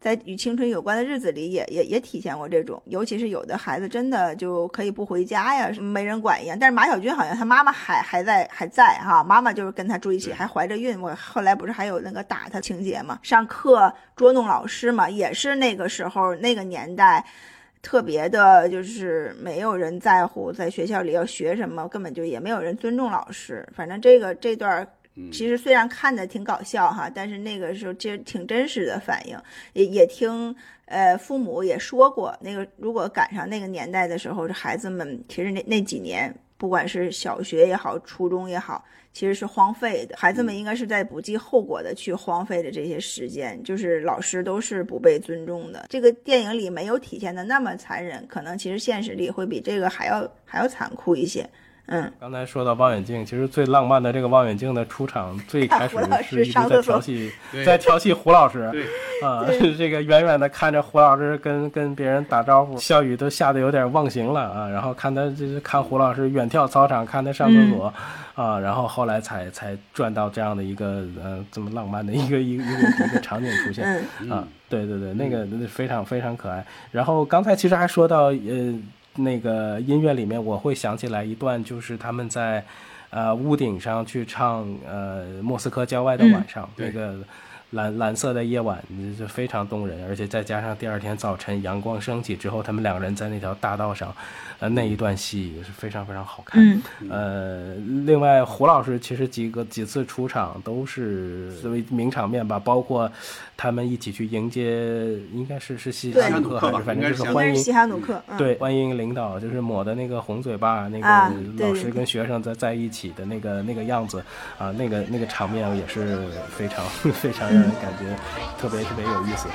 在与青春有关的日子里也，也也体现过这种，尤其是有的孩子真的就可以不回家呀，没人管一样。但是马小军好像他妈妈还还在还在哈，妈妈就是跟他住一起，还怀着孕。我后来不是还有那个打他情节嘛？上课捉弄老师嘛，也是那个时候那个年代。特别的，就是没有人在乎在学校里要学什么，根本就也没有人尊重老师。反正这个这段其实虽然看的挺搞笑哈，但是那个时候其实挺真实的反应，也也听呃父母也说过，那个如果赶上那个年代的时候，这孩子们其实那那几年，不管是小学也好，初中也好，其实是荒废的。孩子们应该是在不计后果的去荒废的这些时间，就是老师都是不被尊重的。这个电影里没有体现的那么残忍，可能其实现实里会比这个还要还要残酷一些。嗯，刚才说到望远镜，其实最浪漫的这个望远镜的出场，最开 [laughs] 始是一直在调戏，在调戏胡老师。对，啊，[laughs] 这个远远的看着胡老师跟跟别人打招呼，笑语都吓得有点忘形了啊。然后看他就是看胡老师远眺操场，看他上厕所，啊，然后后来才才转到这样的一个呃这么浪漫的一个 [laughs] 一个一个一个场景出现。嗯啊，对对对，那个那非常非常可爱。然后刚才其实还说到呃那个音乐里面，我会想起来一段，就是他们在呃屋顶上去唱呃莫斯科郊外的晚上，对。那个蓝蓝色的夜晚，就非常动人，而且再加上第二天早晨阳光升起之后，他们两个人在那条大道上，呃那一段戏也是非常非常好看。嗯呃，另外胡老师其实几个几次出场都是作为名场面吧，包括他们一起去迎接，应该是是西哈努克还是反正就是欢迎西哈努克。嗯，对，欢迎领导就是抹的那个红嘴巴，那啊个老师跟学生在在一起的那个那个样子啊，那个那个场面也是非常 [laughs] 非常让人感觉特别特别有意思。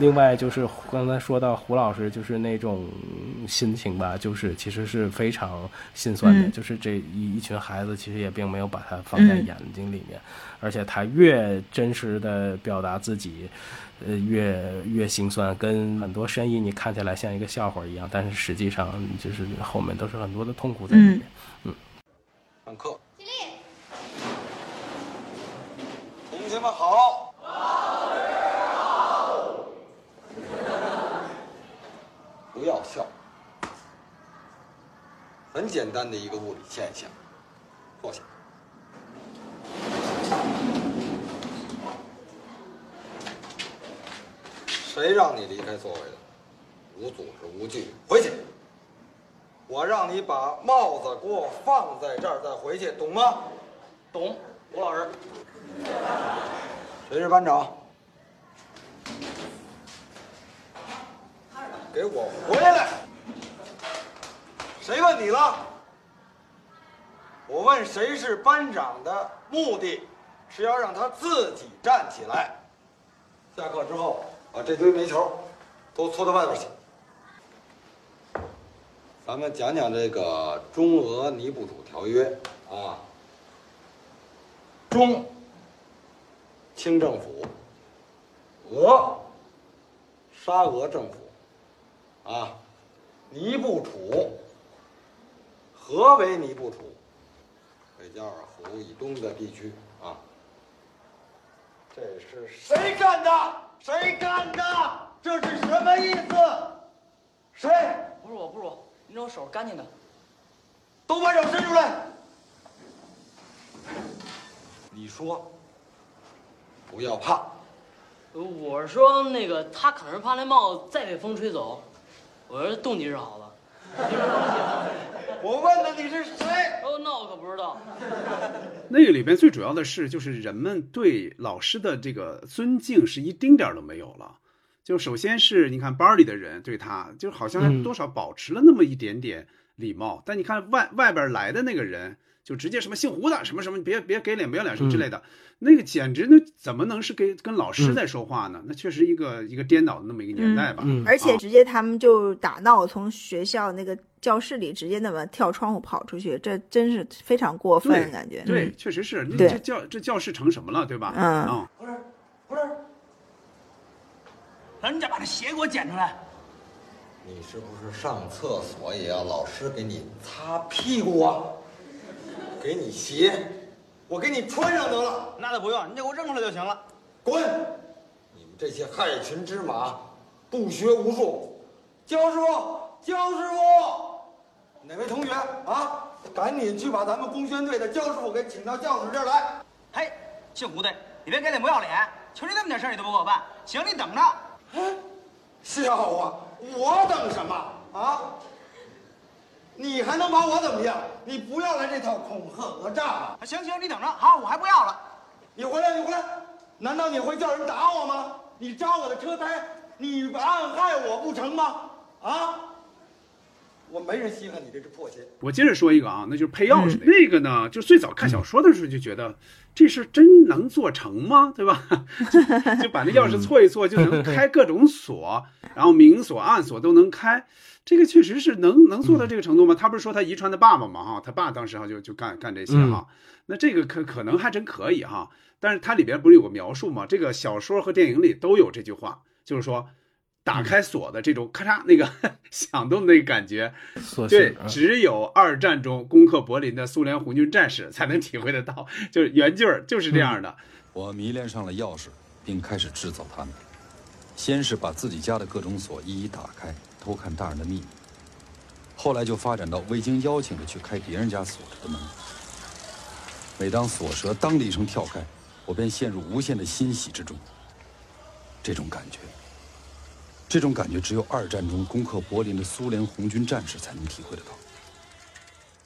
另外就是刚才说到胡老师，就是那种心情吧，就是其实是非常心酸的，嗯就是这一一群孩子其实也并没有把他放在嗯眼睛里面，而且他越真实的表达自己，呃，越越心酸，跟很多深意你看起来像一个笑话一样，但是实际上就是后面都是很多的痛苦在里面。嗯上课。起立同学们好。不要笑。很简单的一个物理现象。坐下。谁让你离开座位的？无组织无纪律，回去。我让你把帽子给我放在这儿，再回去，懂吗？懂，吴老师。谁是班长？给我回来！谁问你了？我问谁是班长的目的，是要让他自己站起来。下课之后，把这堆煤球都搓到外边去。咱们讲讲这个中俄尼布楚条约啊。中，清政府；俄，沙俄政府。啊，尼布楚，何为尼布楚？北加尔湖以东的地区啊。这是谁干的？谁干的？这是什么意思？谁？不是我，不是我，你这我手干净的。都把手伸出来！你说，不要怕。呃我是说那个他可能是怕那帽子再被风吹走。我要是动你是好的。[laughs] 我问的你是谁？哦，那我可不知道。那个里边最主要的是，就是人们对老师的这个尊敬是一丁点儿都没有了。就首先是你看班里的人对他，就好像还多少保持了那么一点点礼貌。但你看外外边来的那个人，就直接什么姓胡的什么什么，别别给脸不要脸什么之类的，那个简直那怎么能是跟跟老师在说话呢？那确实一个一个颠倒的那么一个年代吧。而且啊直接他们就打闹，从学校那个教室里直接那么跳窗户跑出去，这真是非常过分，对感觉。对，嗯确实是。你这教这教室成什么了，对吧？嗯啊，不是，不是，人家把那鞋给我捡出来。你是不是上厕所也要老师给你擦屁股啊？给你鞋，我给你穿上得了。那倒不用，你就给我扔出来就行了。滚！你们这些害群之马，不学无术。焦师傅，焦师傅，哪位同学啊？赶紧去把咱们工宣队的焦师傅给请到教室这儿来。嘿，姓胡的，你别给脸不要脸，求你那么点事儿你都不给我办。行，你等着。笑话，我等什么啊？你还能把我怎么样？你不要来这套恐吓讹诈了。行行，你等着。好，我还不要了。你回来，你回来。难道你会叫人打我吗？你扎我的车胎，你暗害我不成吗？啊！我没人稀罕你这只破鞋。我接着说一个啊，那就是配钥匙的、那个呢，就最早看小说的时候就觉得这事真能做成吗？对吧？[laughs] 就就把那钥匙错一错就能开各种锁，然后明锁、暗锁都能开。这个确实是能能做到这个程度吗？他不是说他遗传他爸爸嘛哈，他爸当时哈就就干干这些哈，那这个可可能还真可以哈。但是它里边不是有个描述吗？这个小说和电影里都有这句话，就是说打开锁的这种咔嚓那个 [laughs] 响动的那个感觉，对只有二战中攻克柏林的苏联红军战士才能体会得到，就是原句儿就是这样的。我迷恋上了钥匙，并开始制造它们。先是把自己家的各种锁一一打开，偷看大人的秘密。后来就发展到未经邀请的去开别人家锁着的门。每当锁舌当的一声跳开，我便陷入无限的欣喜之中。这种感觉，这种感觉只有二战中攻克柏林的苏联红军战士才能体会得到。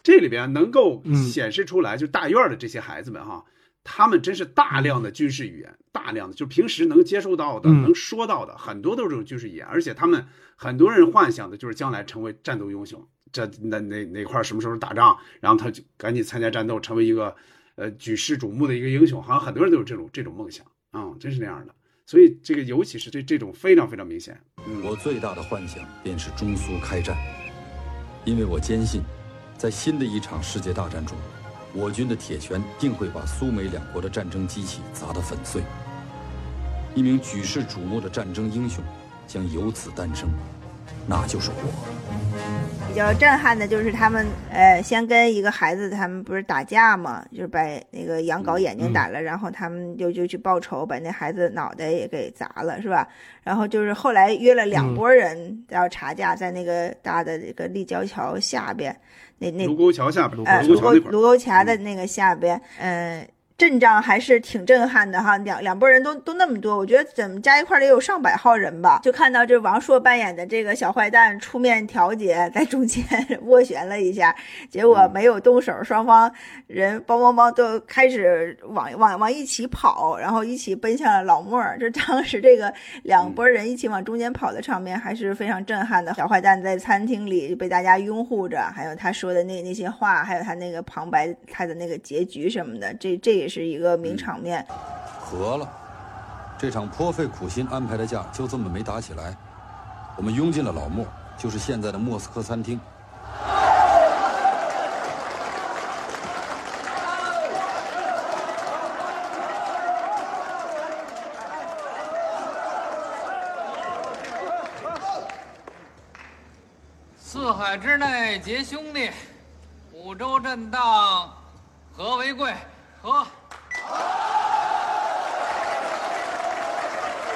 这里边能够嗯显示出来，就大院儿的这些孩子们哈，他们真是大量的军事语言，大量的就平时能接受到的、嗯能说到的，很多都是这种军事语言，而且他们很多人幻想的就是将来成为战斗英雄，这那哪哪块儿什么时候打仗，然后他就赶紧参加战斗，成为一个呃举世瞩目的一个英雄，好像很多人都有这种这种梦想啊、真是那样的。所以这个尤其是对这种非常非常明显。我最大的幻想便是中苏开战，因为我坚信，在新的一场世界大战中，我军的铁拳定会把苏美两国的战争机器砸得粉碎。一名举世瞩目的战争英雄将由此诞生，那就是我。比较震撼的就是他们，呃，先跟一个孩子，他们不是打架嘛，就是把那个羊羔眼睛打了，然后他们就就去报仇，把那孩子脑袋也给砸了，是吧？然后就是后来约了两拨人要查架，在那个大的这个立交桥下边，那那卢沟桥下边，呃，卢沟卢沟桥那块。卢沟桥的那个下边，嗯、阵仗还是挺震撼的哈，两两拨人都都那么多，我觉得怎么加一块得有上百号人吧。就看到这王朔扮演的这个小坏蛋出面调解，在中间 [laughs] 斡旋了一下，结果没有动手，双方人梆梆梆都开始往往往一起跑，然后一起奔向了老莫。这当时这个两拨人一起往中间跑的场面还是非常震撼的。小坏蛋在餐厅里被大家拥护着，还有他说的那那些话，还有他那个旁白，他的那个结局什么的，这这也是一个名场面。合了，这场颇费苦心安排的架就这么没打起来。我们拥进了老莫，就是现在的莫斯科餐厅。四海之内结兄弟，五洲震荡和为贵。和。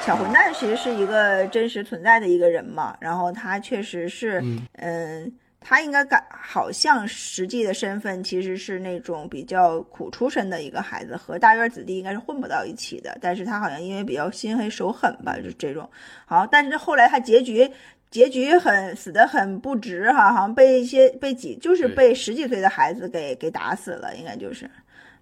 小混蛋其实是一个真实存在的一个人嘛，然后他确实是，嗯嗯，他应该感好像实际的身份其实是那种比较苦出身的一个孩子，和大院子弟应该是混不到一起的。但是他好像因为比较心黑手狠吧，就这种。好，但是后来他结局结局很死的很不值哈，好像被一些被几就是被十几岁的孩子给给打死了，应该就是。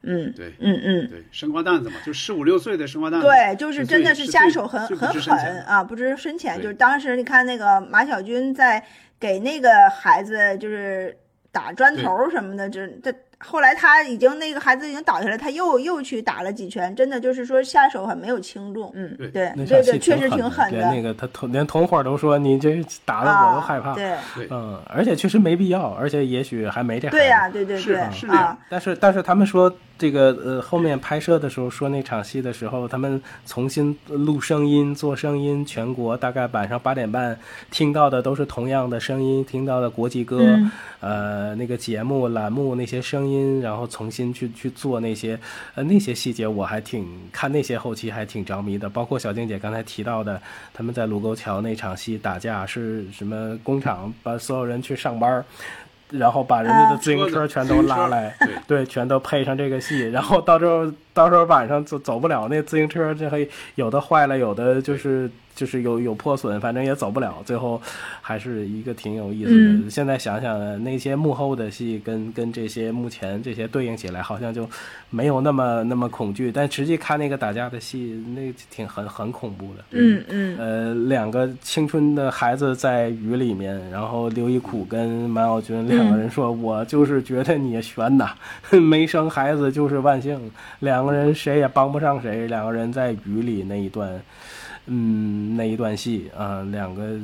嗯，对，嗯嗯，对，生瓜蛋子嘛，就十五六岁的生瓜蛋子，对，就是真的是下手很很狠啊，不知深浅。就是当时你看那个马小军在给那个孩子就是打砖头什么的，就他后来他已经那个孩子已经倒下来，他又又去打了几拳，真的就是说下手很没有轻重。嗯，对对那场戏对对，确实挺狠的。连那个他同连同伙都说你这打的我都害怕。啊对对嗯，而且确实没必要，而且也许还没这孩子。对呀，对对对，是这样啊，但是但是他们说这个呃后面拍摄的时候说那场戏的时候，他们重新录声音做声音，全国大概晚上八点半听到的都是同样的声音，听到的国际歌，嗯呃那个节目栏目那些声音，然后重新去去做那些呃那些细节，我还挺看那些后期还挺着迷的，包括小静姐刚才提到的，他们在卢沟桥那场戏打架是什么工厂把所有人去上班儿。然后把人家的自行车全都拉来，对。对，全都配上这个戏，然后到时候到时候晚上走走不了，那自行车这还有的坏了，有的就是就是有有破损，反正也走不了，最后还是一个挺有意思的。嗯现在想想那些幕后的戏跟跟这些目前这些对应起来，好像就没有那么那么恐惧，但实际看那个打架的戏，那挺很很恐怖的。嗯嗯呃，两个青春的孩子在雨里面，然后刘一苦跟马小军两个人说：“我就是觉得你悬呐，[laughs] 没生孩子就是万幸。”两个人谁也帮不上谁，两个人在雨里那一段，嗯，那一段戏啊、两个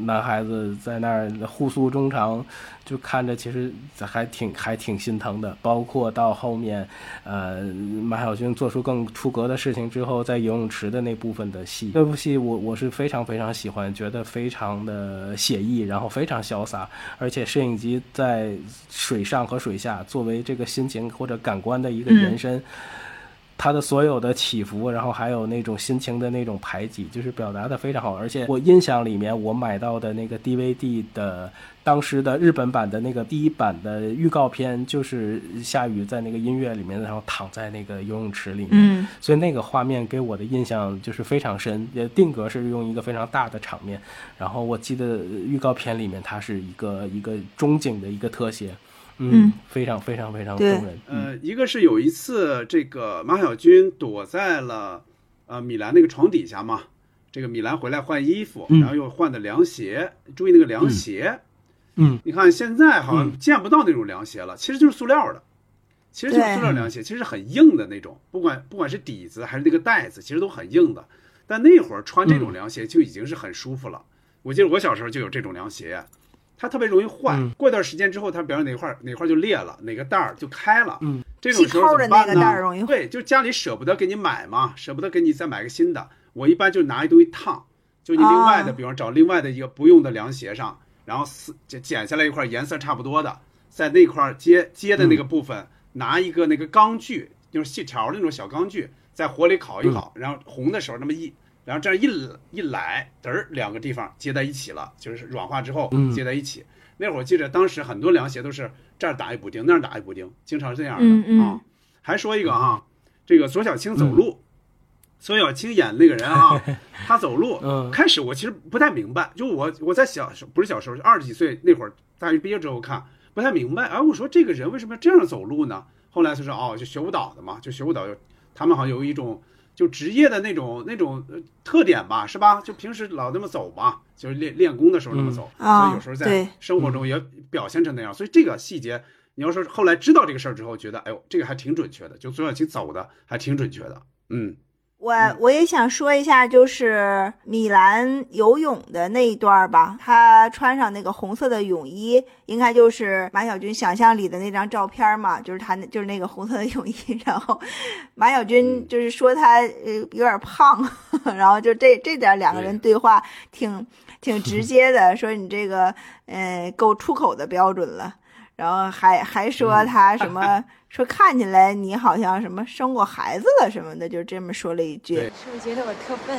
男孩子在那儿互诉衷肠，就看着其实还挺还挺心疼的。包括到后面，呃，马小军做出更出格的事情之后，在游泳池的那部分的戏，这部戏我我是非常非常喜欢，觉得非常的写意，然后非常潇洒，而且摄影机在水上和水下作为这个心情或者感官的一个延伸。他的所有的起伏，然后还有那种心情的那种排挤，就是表达的非常好。而且我印象里面，我买到的那个 DVD 的当时的日本版的那个第一版的预告片，就是夏雨在那个音乐里面，然后躺在那个游泳池里面，嗯所以那个画面给我的印象就是非常深。也定格是用一个非常大的场面，然后我记得预告片里面它是一个一个中景的一个特写，嗯。非常非常非常动对人。呃，一个是有一次，这个马小军躲在了呃米兰那个床底下嘛，这个米兰回来换衣服，嗯。然后又换的凉鞋，注意那个凉鞋，嗯。你看现在好像见不到那种凉鞋了，其实就是塑料的，其实就是塑料凉鞋，其实很硬的那种，不管不管是底子还是那个带子，其实都很硬的。但那会儿穿这种凉鞋就已经是很舒服了。我记得我小时候就有这种凉鞋，它特别容易坏。嗯过一段时间之后，它比方哪块儿哪块儿就裂了，哪个袋儿就开了。嗯，这种时候怎么办呢那个带儿容易坏对，就家里舍不得给你买嘛，舍不得给你再买个新的。我一般就拿一东西烫，就你另外的，啊比方找另外的一个不用的凉鞋上，然后撕剪剪下来一块颜色差不多的，在那块儿接接的那个部分，拿一个那个钢锯，就是细条儿那种小钢锯，在火里烤一烤，然后红的时候那么一，然后这样一一来，嘚儿两个地方接在一起了，就是软化之后嗯接在一起。那会儿我记得当时很多凉鞋都是这儿打一补丁，那儿打一补丁，经常是这样的、嗯嗯啊。还说一个哈，这个左小青走路，左小青演那个人啊，[laughs] 他走路，嗯开始我其实不太明白，就我我在小时候不是小时候，是二十几岁那会儿，大学毕业之后看不太明白，哎，我说这个人为什么要这样走路呢？后来他说哦，就学舞蹈的嘛，就学舞蹈，他们好像有一种就职业的那种那种呃特点吧，是吧？就平时老那么走嘛，就是练练功的时候那么走，所以有时候在生活中也表现成那样。所以这个细节，你要说后来知道这个事儿之后，觉得哎呦，这个还挺准确的，就左小青走的还挺准确的，嗯。我我也想说一下，就是米兰游泳的那一段吧，他穿上那个红色的泳衣，应该就是马小军想象里的那张照片嘛，就是他那就是那个红色的泳衣，[laughs] 然后马小军就是说他呃有点胖，[laughs] 然后就这这点两个人对话挺挺直接的，说你这个呃够出口的标准了。然后还还说他什么、说看起来你好像什么生过孩子了什么的，就这么说了一句。是不是觉得我特笨？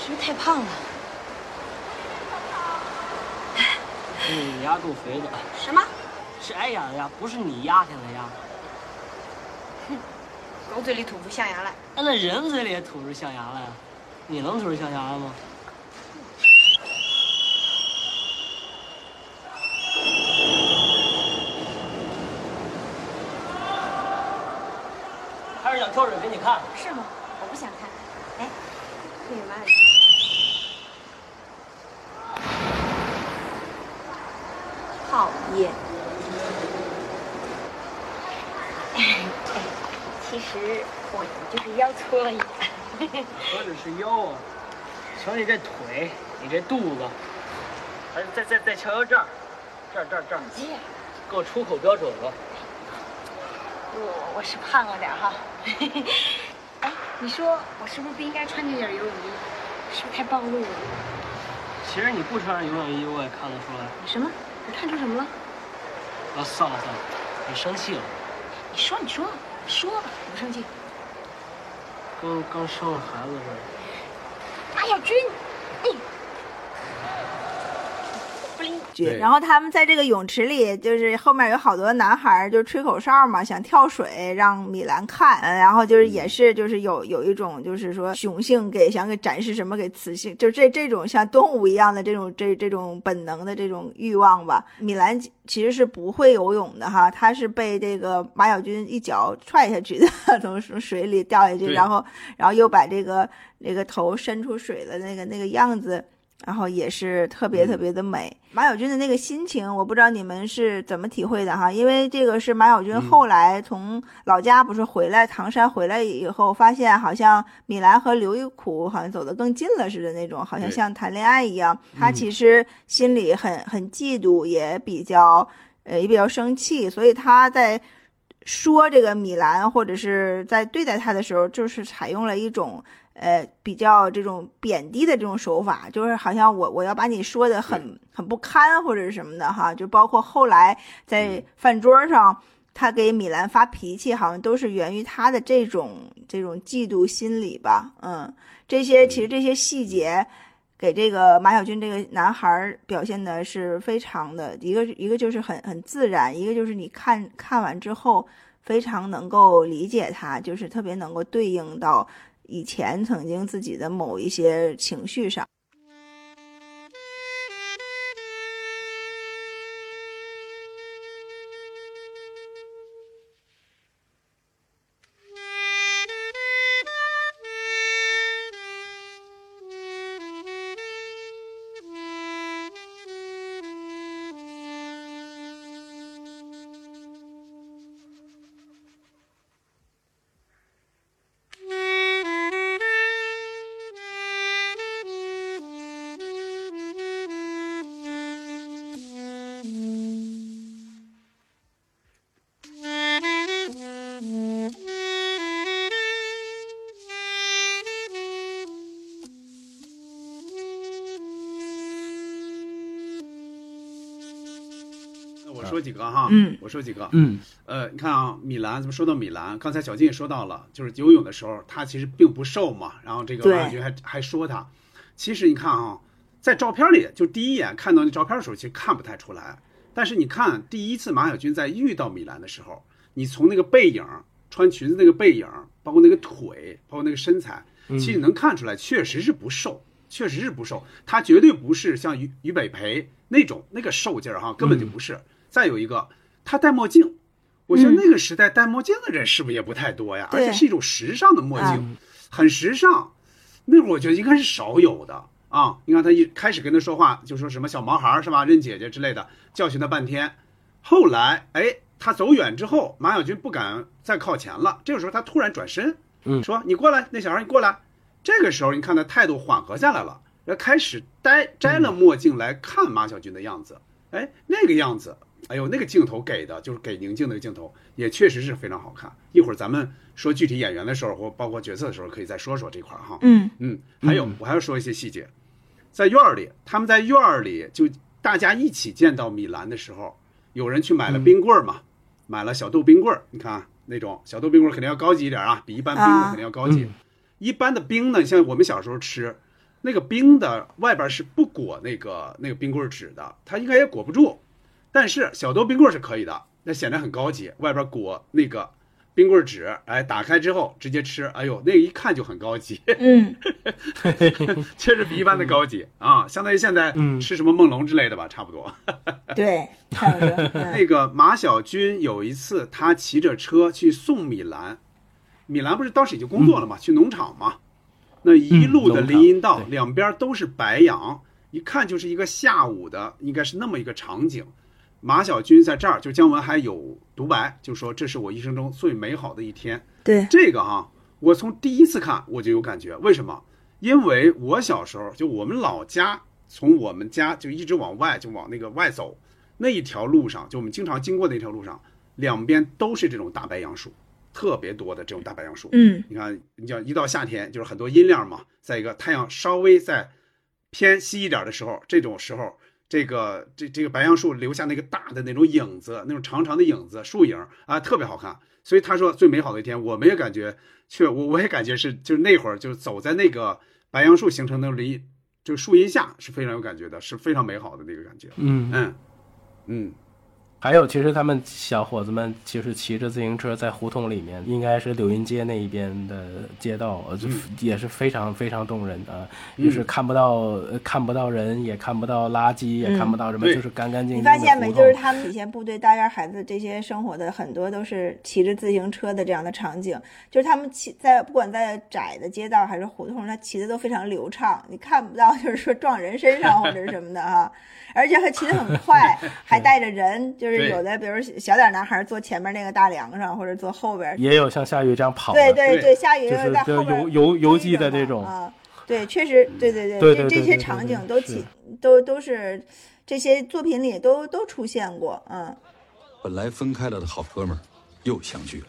是不是太胖了？你丫够肥的。什么？是挨压的呀，不是你压下来呀。哼，狗嘴里吐出象牙来。那那人嘴里也吐出象牙来？你能吐出象牙来吗？还是想跳水给你看？是吗？我不想看。哎，那个马小讨厌。哎，其实我就是腰粗了一点。何止是腰啊！瞧你这腿，你这肚子，还再再再瞧瞧这儿，这儿这儿这儿，够出口标准了。我我是胖了点哈。[laughs] 哎，你说我是不是不应该穿这件游泳衣？是不是太暴露了？其实你不穿上游泳衣，我也看得出来。你什么？你看出什么了？啊，算了算了，你生气了。你说你说，说吧，我不生气。刚刚生了孩子似的。马小军，你。然后他们在这个泳池里，就是后面有好多男孩就吹口哨嘛，想跳水让米兰看，然后就是也是就是有有一种就是说雄性给想给展示什么给雌性，就这这种像动物一样的这种这这种本能的这种欲望吧。米兰其实是不会游泳的哈，他是被这个马小军一脚踹下去的，[laughs] 从水里掉下去，然后然后又把这个那个头伸出水的那个那个样子。然后也是特别特别的美。马小军的那个心情，我不知道你们是怎么体会的哈。因为这个是马小军后来从老家不是回来唐山回来以后，发现好像米兰和刘玉苦好像走得更近了似的那种，好像像谈恋爱一样。他其实心里很很嫉妒，也比较呃也比较生气，所以他在说这个米兰或者是在对待他的时候，就是采用了一种。呃，比较这种贬低的这种手法，就是好像我我要把你说的很很不堪或者是什么的哈，就包括后来在饭桌上，他给米兰发脾气，好像都是源于他的这种这种嫉妒心理吧。嗯，这些其实这些细节给这个马小军这个男孩表现的是非常的一个一个就是很很自然，一个就是你看看完之后非常能够理解他，就是特别能够对应到。以前曾经自己的某一些情绪上。个哈，嗯，我说几个，嗯，呃，你看啊，米兰，咱们说到米兰，刚才小金也说到了，就是游泳的时候，他其实并不瘦嘛，然后这个马小军还还说他，其实你看啊，在照片里，就第一眼看到那照片的时候，其实看不太出来，但是你看第一次马小军在遇到米兰的时候，你从那个背影，穿裙子那个背影，包括那个腿，包括那个身材，其实能看出来，确实是不瘦，确实是不瘦，他绝对不是像于于北培那种那个瘦劲儿哈，根本就不是。再有一个，他戴墨镜，我觉得那个时代戴墨镜的人是不是也不太多呀？而且是一种时尚的墨镜，很时尚。那会儿我觉得应该是少有的啊。你看他一开始跟他说话，就说什么小毛孩是吧？认姐姐之类的，教训他半天。后来，哎，他走远之后，马小军不敢再靠前了。这个时候他突然转身，嗯，说你过来，那小孩你过来。这个时候你看他态度缓和下来了，要开始摘摘了墨镜来看马小军的样子。哎，那个样子。哎呦，那个镜头给的就是给宁静那个镜头，也确实是非常好看。一会儿咱们说具体演员的时候，或包括角色的时候，可以再说说这块儿哈。嗯嗯，还有我还要说一些细节，在院儿里，他们在院儿里就大家一起见到米兰的时候，有人去买了冰棍儿嘛，买了小豆冰棍儿。你看那种小豆冰棍儿肯定要高级一点啊，比一般冰的肯定要高级。一般的冰呢，像我们小时候吃，那个冰的外边是不裹那个那个冰棍纸的，它应该也裹不住。但是小豆冰棍是可以的，那显得很高级，外边裹那个冰棍纸，哎，打开之后直接吃，哎呦，那一看就很高级。嗯，[laughs] 确实比一般的高级啊，相当于现在吃什么梦龙之类的吧，差不多。[laughs] 对，差不多。那个马小军有一次他骑着车去送米兰，米兰不是当时已经工作了嘛，去农场嘛。那一路的林荫道，两边都是白杨，一看就是一个下午的，应该是那么一个场景。马小军在这儿，就姜文还有独白，就说这是我一生中最美好的一天。对，这个哈，我从第一次看我就有感觉，为什么？因为我小时候就我们老家，从我们家就一直往外就往那个外走，那一条路上，就我们经常经过那一条路上，两边都是这种大白杨树。特别多的这种大白杨树，嗯，你看，你讲一到夏天就是很多阴凉嘛，再一个太阳稍微再偏西一点的时候，这种时候，这个这这个白杨树留下那个大的那种影子，那种长长的影子树影啊，特别好看。所以他说最美好的一天，我们也感觉，却我我也感觉是，就是那会儿就是走在那个白杨树形成的林，就树荫下是非常有感觉的，是非常美好的那个感觉。嗯嗯嗯。还有，其实他们小伙子们其实骑着自行车在胡同里面，应该是柳荫街那一边的街道，就也是非常非常动人啊。就是看不到看不到人，也看不到垃圾，也看不到什么，就是干干净净。你发现没？就是他们以前部队大院孩子这些生活的很多都是骑着自行车的这样的场景，就是他们骑在不管在窄的街道还是胡同，他骑的都非常流畅，你看不到就是说撞人身上或者什么的啊。而且还骑得很 [laughs] 快，还带着人，就是有的，比如小点男孩坐前面那个大梁上，或者坐后边。也有像夏雨这样跑。对对对，夏雨在后边游游游击的这种。啊，对，确实，对对对，这这些场景都起都都是这些作品里都都出现过，嗯。本来分开了的好哥们儿又相聚了。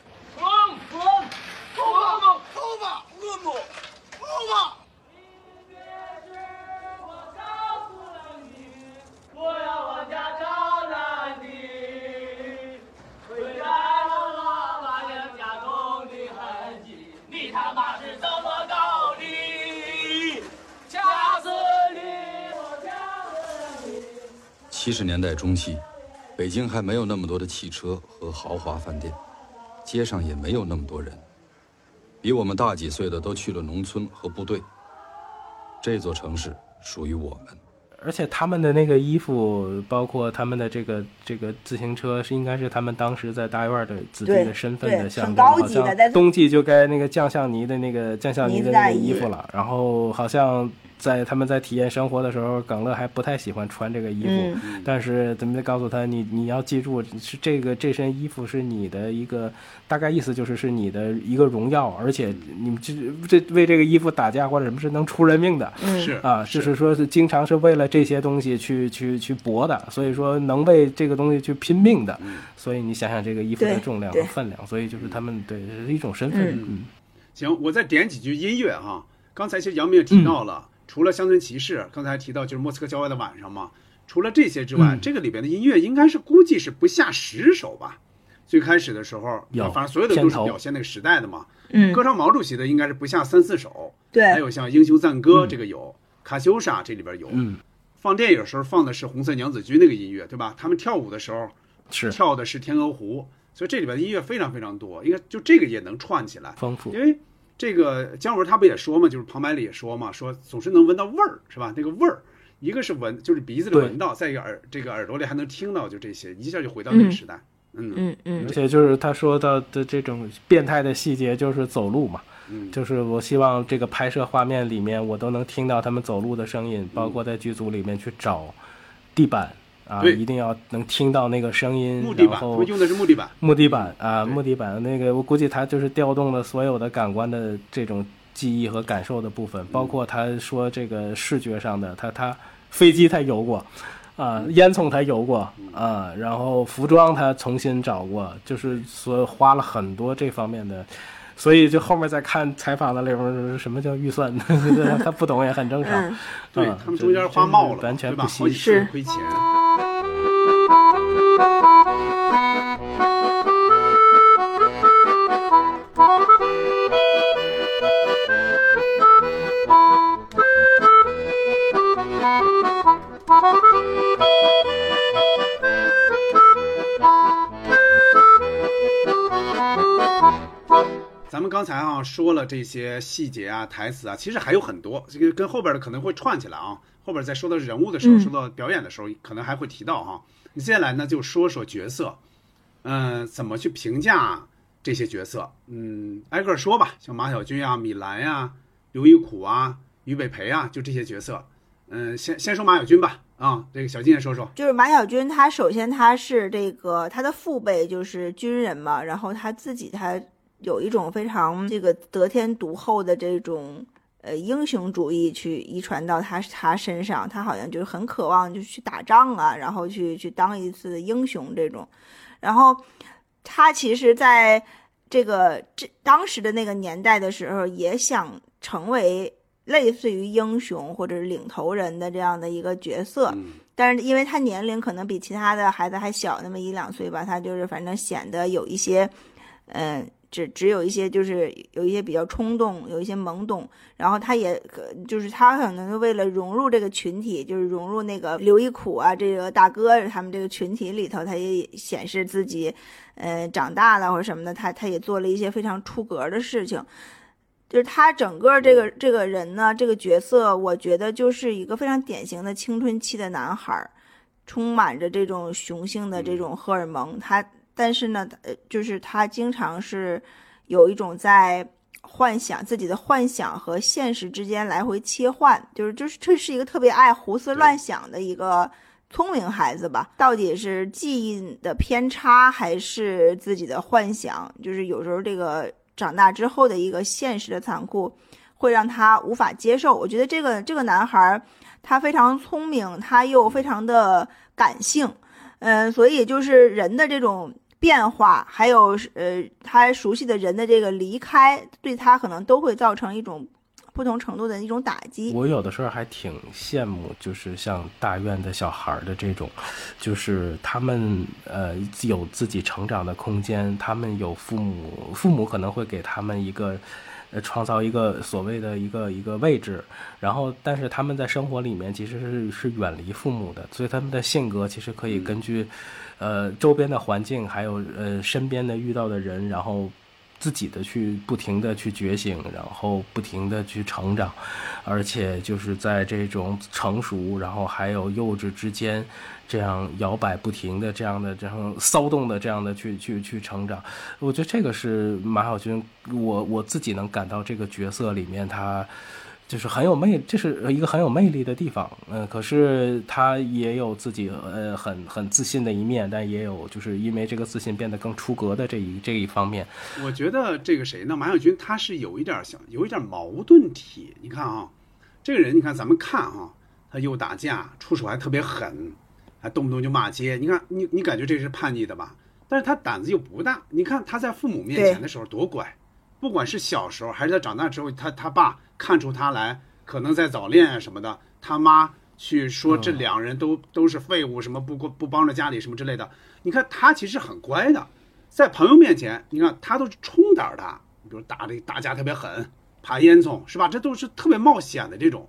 七十年代中期，北京还没有那么多的汽车和豪华饭店，街上也没有那么多人。比我们大几岁的都去了农村和部队。这座城市属于我们。而且他们的那个衣服，包括他们的这个这个自行车，是应该是他们当时在大院的子弟的身份的象征。好像冬季就该那个酱香泥的那个酱香泥的那个衣服了。然后好像。在他们在体验生活的时候，耿乐还不太喜欢穿这个衣服，但是咱们得告诉他，你你要记住，是这个这身衣服是你的一个大概意思，就是是你的一个荣耀，而且你们这这为这个衣服打架或者什么是能出人命的，是啊，就是说是经常是为了这些东西去去去搏的，所以说能为这个东西去拼命的，所以你想想这个衣服的重量和分量，所以就是他们对是一种身份。嗯，行，我再点几句音乐哈，刚才其实杨明也提到了。除了乡村骑士，刚才提到就是莫斯科郊外的晚上嘛。除了这些之外，这个里边的音乐应该是估计是不下十首吧。最开始的时候，反正所有的都是表现那个时代的嘛。嗯。歌唱毛主席的应该是不下三四首。对。还有像英雄赞歌这个有，卡秋莎这里边有。嗯。放电影时候放的是红色娘子军那个音乐，对吧？他们跳舞的时候是跳的是天鹅湖，所以这里边的音乐非常非常多，应该就这个也能串起来，丰富。因为。这个姜文他不也说嘛，就是旁白里也说嘛，说总是能闻到味儿，是吧？那个味儿，一个是闻，就是鼻子里闻到，再一个耳这个耳朵里还能听到，就这些，一下就回到那个时代。嗯嗯嗯。而且就是他说到的这种变态的细节，就是走路嘛，就是我希望这个拍摄画面里面我都能听到他们走路的声音，包括在剧组里面去找地板。啊，一定要能听到那个声音，然后用的是木地板，木地板啊，木地板那个，我估计他就是调动了所有的感官的这种记忆和感受的部分，包括他说这个视觉上的，他他飞机他游过，啊，烟囱他游过啊，然后服装他重新找过，就是所花了很多这方面的。所以就后面再看采访的里面什么叫预算 [laughs] 他不懂也很正常。对他们中间花冒了完全不惜奇亏钱。[laughs] 刚才啊说了这些细节啊、台词啊，其实还有很多，这个跟后边的可能会串起来啊。后边在说到人物的时候，嗯说到表演的时候，可能还会提到哈。你接下来呢，就说说角色，嗯、怎么去评价这些角色？嗯，挨个说吧，像马小军啊、米兰呀、刘一苦啊、于北培啊，就这些角色。嗯，先先说马小军吧，啊，这个小金也说说。就是马小军，他首先他是这个他的父辈就是军人嘛，然后他自己他有一种非常这个得天独厚的这种呃英雄主义去遗传到他他身上，他好像就是很渴望就去打仗啊，然后去去当一次英雄这种，然后他其实在这个这当时的那个年代的时候，也想成为类似于英雄或者是领头人的这样的一个角色。但是因为他年龄可能比其他的孩子还小那么一两岁吧，他就是反正显得有一些，嗯、只只有一些就是有一些比较冲动，有一些懵懂，然后他也可就是他可能就为了融入这个群体，就是融入那个刘一苦啊这个大哥他们这个群体里头，他也显示自己，呃，长大了或者什么的，他他也做了一些非常出格的事情。就是他整个这个这个人呢，这个角色，我觉得就是一个非常典型的青春期的男孩儿，充满着这种雄性的这种荷尔蒙。他但是呢，呃，就是他经常是有一种在幻想自己的幻想和现实之间来回切换，就是就是这是一个特别爱胡思乱想的一个聪明孩子吧。到底是记忆的偏差还是自己的幻想？就是有时候这个。长大之后的一个现实的残酷，会让他无法接受。我觉得这个这个男孩，他非常聪明，他又非常的感性，嗯、所以就是人的这种变化，还有呃他熟悉的人的这个离开，对他可能都会造成一种不同程度的一种打击。我有的时候还挺羡慕，就是像大院的小孩儿的这种，就是他们呃有自己成长的空间，他们有父母，父母可能会给他们一个。呃，创造一个所谓的一个一个位置，然后，但是他们在生活里面其实是是远离父母的，所以他们的性格其实可以根据，呃，周边的环境，还有呃身边的遇到的人，然后自己的去不停的去觉醒，然后不停的去成长，而且就是在这种成熟，然后还有幼稚之间，这样摇摆不停的这样的这样骚动的这样的去去去成长，我觉得这个是马小军，我我自己能感到这个角色里面他。就是很有魅，这是一个很有魅力的地方，嗯、可是他也有自己呃很很自信的一面，但也有就是因为这个自信变得更出格的这一这一方面。我觉得这个谁呢？马小军他是有一点儿想有一点儿矛盾体。你看啊，这个人，你看咱们看啊，他又打架，出手还特别狠，还动不动就骂街。你看你你感觉这是叛逆的吧？但是他胆子又不大。你看他在父母面前的时候多乖，不管是小时候还是他长大之后，他他爸看出他来可能在早恋啊什么的，他妈去说这两人都、都是废物，什么不不帮着家里什么之类的。你看他其实很乖的，在朋友面前，你看他都是冲胆儿的，比如打这打架特别狠，爬烟囱是吧？这都是特别冒险的这种。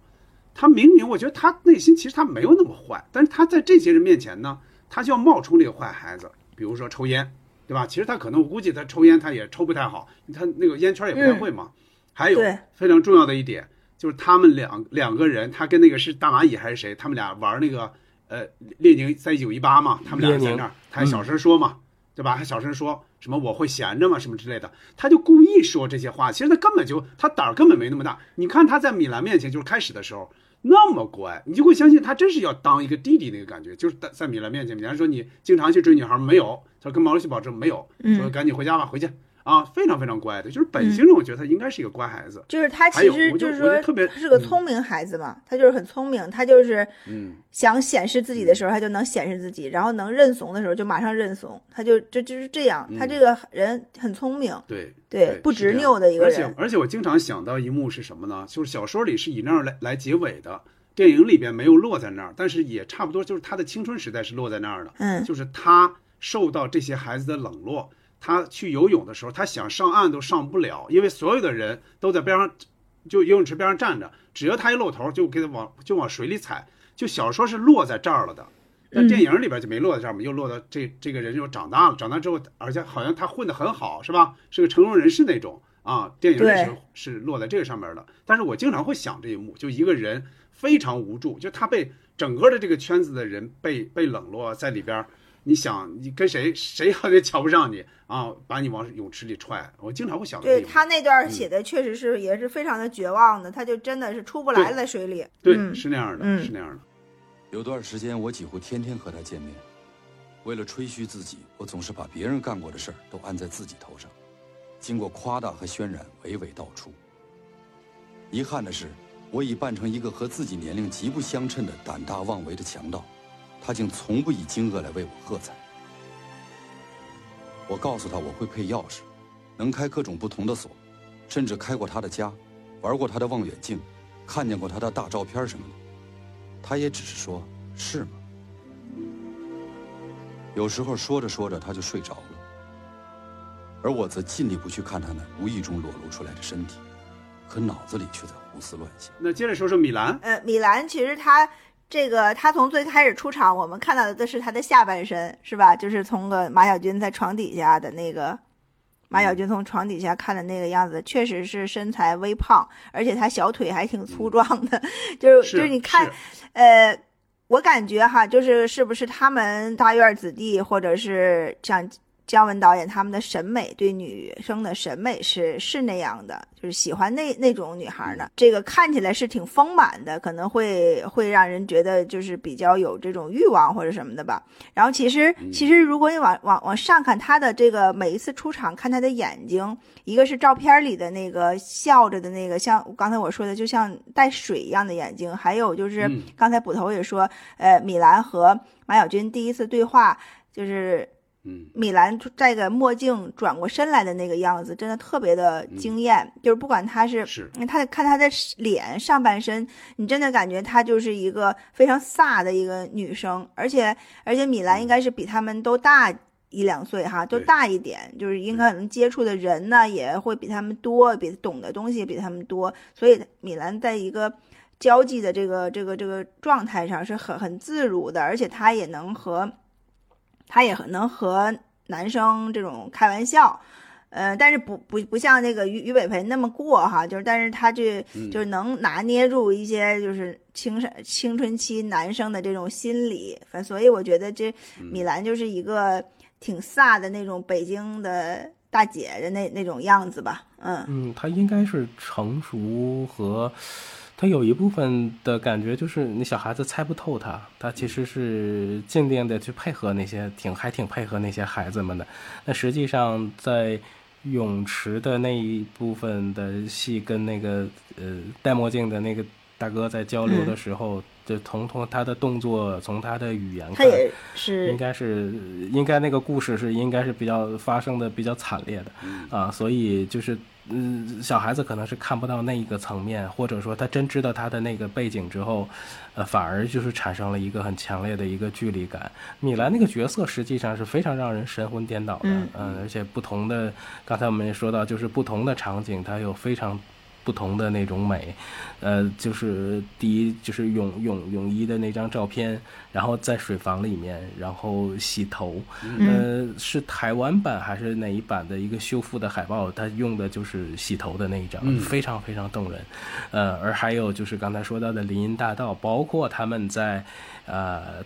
他明明我觉得他内心其实他没有那么坏，但是他在这些人面前呢，他就要冒充这个坏孩子，比如说抽烟，对吧？其实他可能我估计他抽烟他也抽不太好，他那个烟圈也不太会嘛。还有非常重要的一点就是他们两两个人，他跟那个是大蚂蚁还是谁？他们俩玩那个呃列宁在一九一八嘛，他们俩在那儿，他还小声说嘛，对吧？还小声说什么我会闲着嘛什么之类的，他就故意说这些话。其实他根本就他胆儿根本没那么大。你看他在米兰面前，就是开始的时候那么乖，你就会相信他真是要当一个弟弟那个感觉。就是在在米兰面前，米兰说你经常去追女孩吗没有？他说跟毛主席保证没有，嗯说赶紧回家吧，回去啊，非常非常乖的，就是本性上我觉得他应该是一个乖孩子。就是他其实就是说特别他是个聪明孩子嘛，他就是很聪明，他就是嗯想显示自己的时候，他就能显示自己，然后能认怂的时候就马上认怂，他就这就是这样，他嗯这个人很聪明，对对不执拗的一个而且人，而且我经常想到一幕是什么呢？就是小说里是以那儿来来结尾的，电影里边没有落在那儿，但是也差不多，就是他的青春时代是落在那儿的。嗯就是他受到这些孩子的冷落，他去游泳的时候，他想上岸都上不了，因为所有的人都在边上，就游泳池边上站着，只要他一露头就给他往就往水里踩。就小说是落在这儿了的，但嗯电影里边就没落在这儿嘛，又落到这这个人又长大了，长大之后，而且好像他混得很好，是吧？是个成功人士那种啊，电影认识对是落在这个上面的。但是我经常会想这一幕，就一个人非常无助，就他被整个的这个圈子的人被被冷落在里边儿。你想，你跟谁谁好像瞧不上你啊，把你往泳池里踹。我经常会想到。对他那段嗯写的确实是也是非常的绝望的，他就真的是出不来在水里。对，嗯是那样的，嗯是那样的。有段时间，我几乎天天和他见面。为了吹嘘自己，我总是把别人干过的事儿都按在自己头上，经过夸大和渲染，娓娓道出。遗憾的是，我已扮成一个和自己年龄极不相称的胆大妄为的强盗，他竟从不以惊愕来为我喝彩。我告诉他我会配钥匙，能开各种不同的锁，甚至开过他的家，玩过他的望远镜，看见过他的大照片什么的。他也只是说：“是吗？”有时候说着说着他就睡着了，而我则尽力不去看他那无意中裸露出来的身体，可脑子里却在胡思乱想。那接着说说米兰，呃，米兰其实他这个他从最开始出场，我们看到的是他的下半身，是吧？就是从个马小军在床底下的那个。马小军从床底下看的那个样子，确实是身材微胖，而且他小腿还挺粗壮的，就是是就是你看，呃，我感觉哈，就是是不是他们大院子弟，或者是像姜文导演他们的审美，对女生的审美是是那样的，就是喜欢那那种女孩的。这个看起来是挺丰满的，可能会会让人觉得就是比较有这种欲望或者什么的吧。然后其实其实如果你往往往上看他的这个每一次出场，看他的眼睛，一个是照片里的那个笑着的那个，像刚才我说的，就像带水一样的眼睛，还有就是嗯刚才捕头也说，呃，米兰和马小军第一次对话就是。嗯，米兰戴个墨镜转过身来的那个样子，真的特别的惊艳。就是不管他是，是。他的看他的脸上半身，你真的感觉她就是一个非常飒的一个女生，而且而且米兰应该是比他们都大一两岁哈，都大一点，就是应该可能接触的人呢也会比他们多，比懂的东西也比他们多，所以米兰在一个。交际的这个这个这个状态上是很很自如的，而且她也能和他也很能和男生这种开玩笑，呃，但是不不不像那个于于北培那么过哈，就是但是他这嗯。就是能拿捏住一些就是青少青春期男生的这种心理，反所以我觉得这米兰就是一个挺飒的那种北京的大姐的那那种样子吧，嗯。嗯，他应该是成熟和他有一部分的感觉就是你小孩子猜不透他，他其实是尽量的去配合那些挺还挺配合那些孩子们的。那实际上在泳池的那一部分的戏跟那个呃戴墨镜的那个大哥在交流的时候，就从从他的动作，从他的语言看，他也是应该是应该那个故事是应该是比较发生的比较惨烈的啊，所以就是嗯，小孩子可能是看不到那一个层面，或者说他真知道他的那个背景之后，呃，反而就是产生了一个很强烈的一个距离感。米兰那个角色实际上是非常让人神魂颠倒的，嗯嗯，而且不同的，刚才我们也说到，就是不同的场景，它有非常。不同的那种美，呃，就是第一就是泳泳泳衣的那张照片，然后在水房里面，然后洗头，呃，是台湾版还是哪一版的一个修复的海报？它用的就是洗头的那一张，嗯非常非常动人。呃，而还有就是刚才说到的林荫大道，包括他们在呃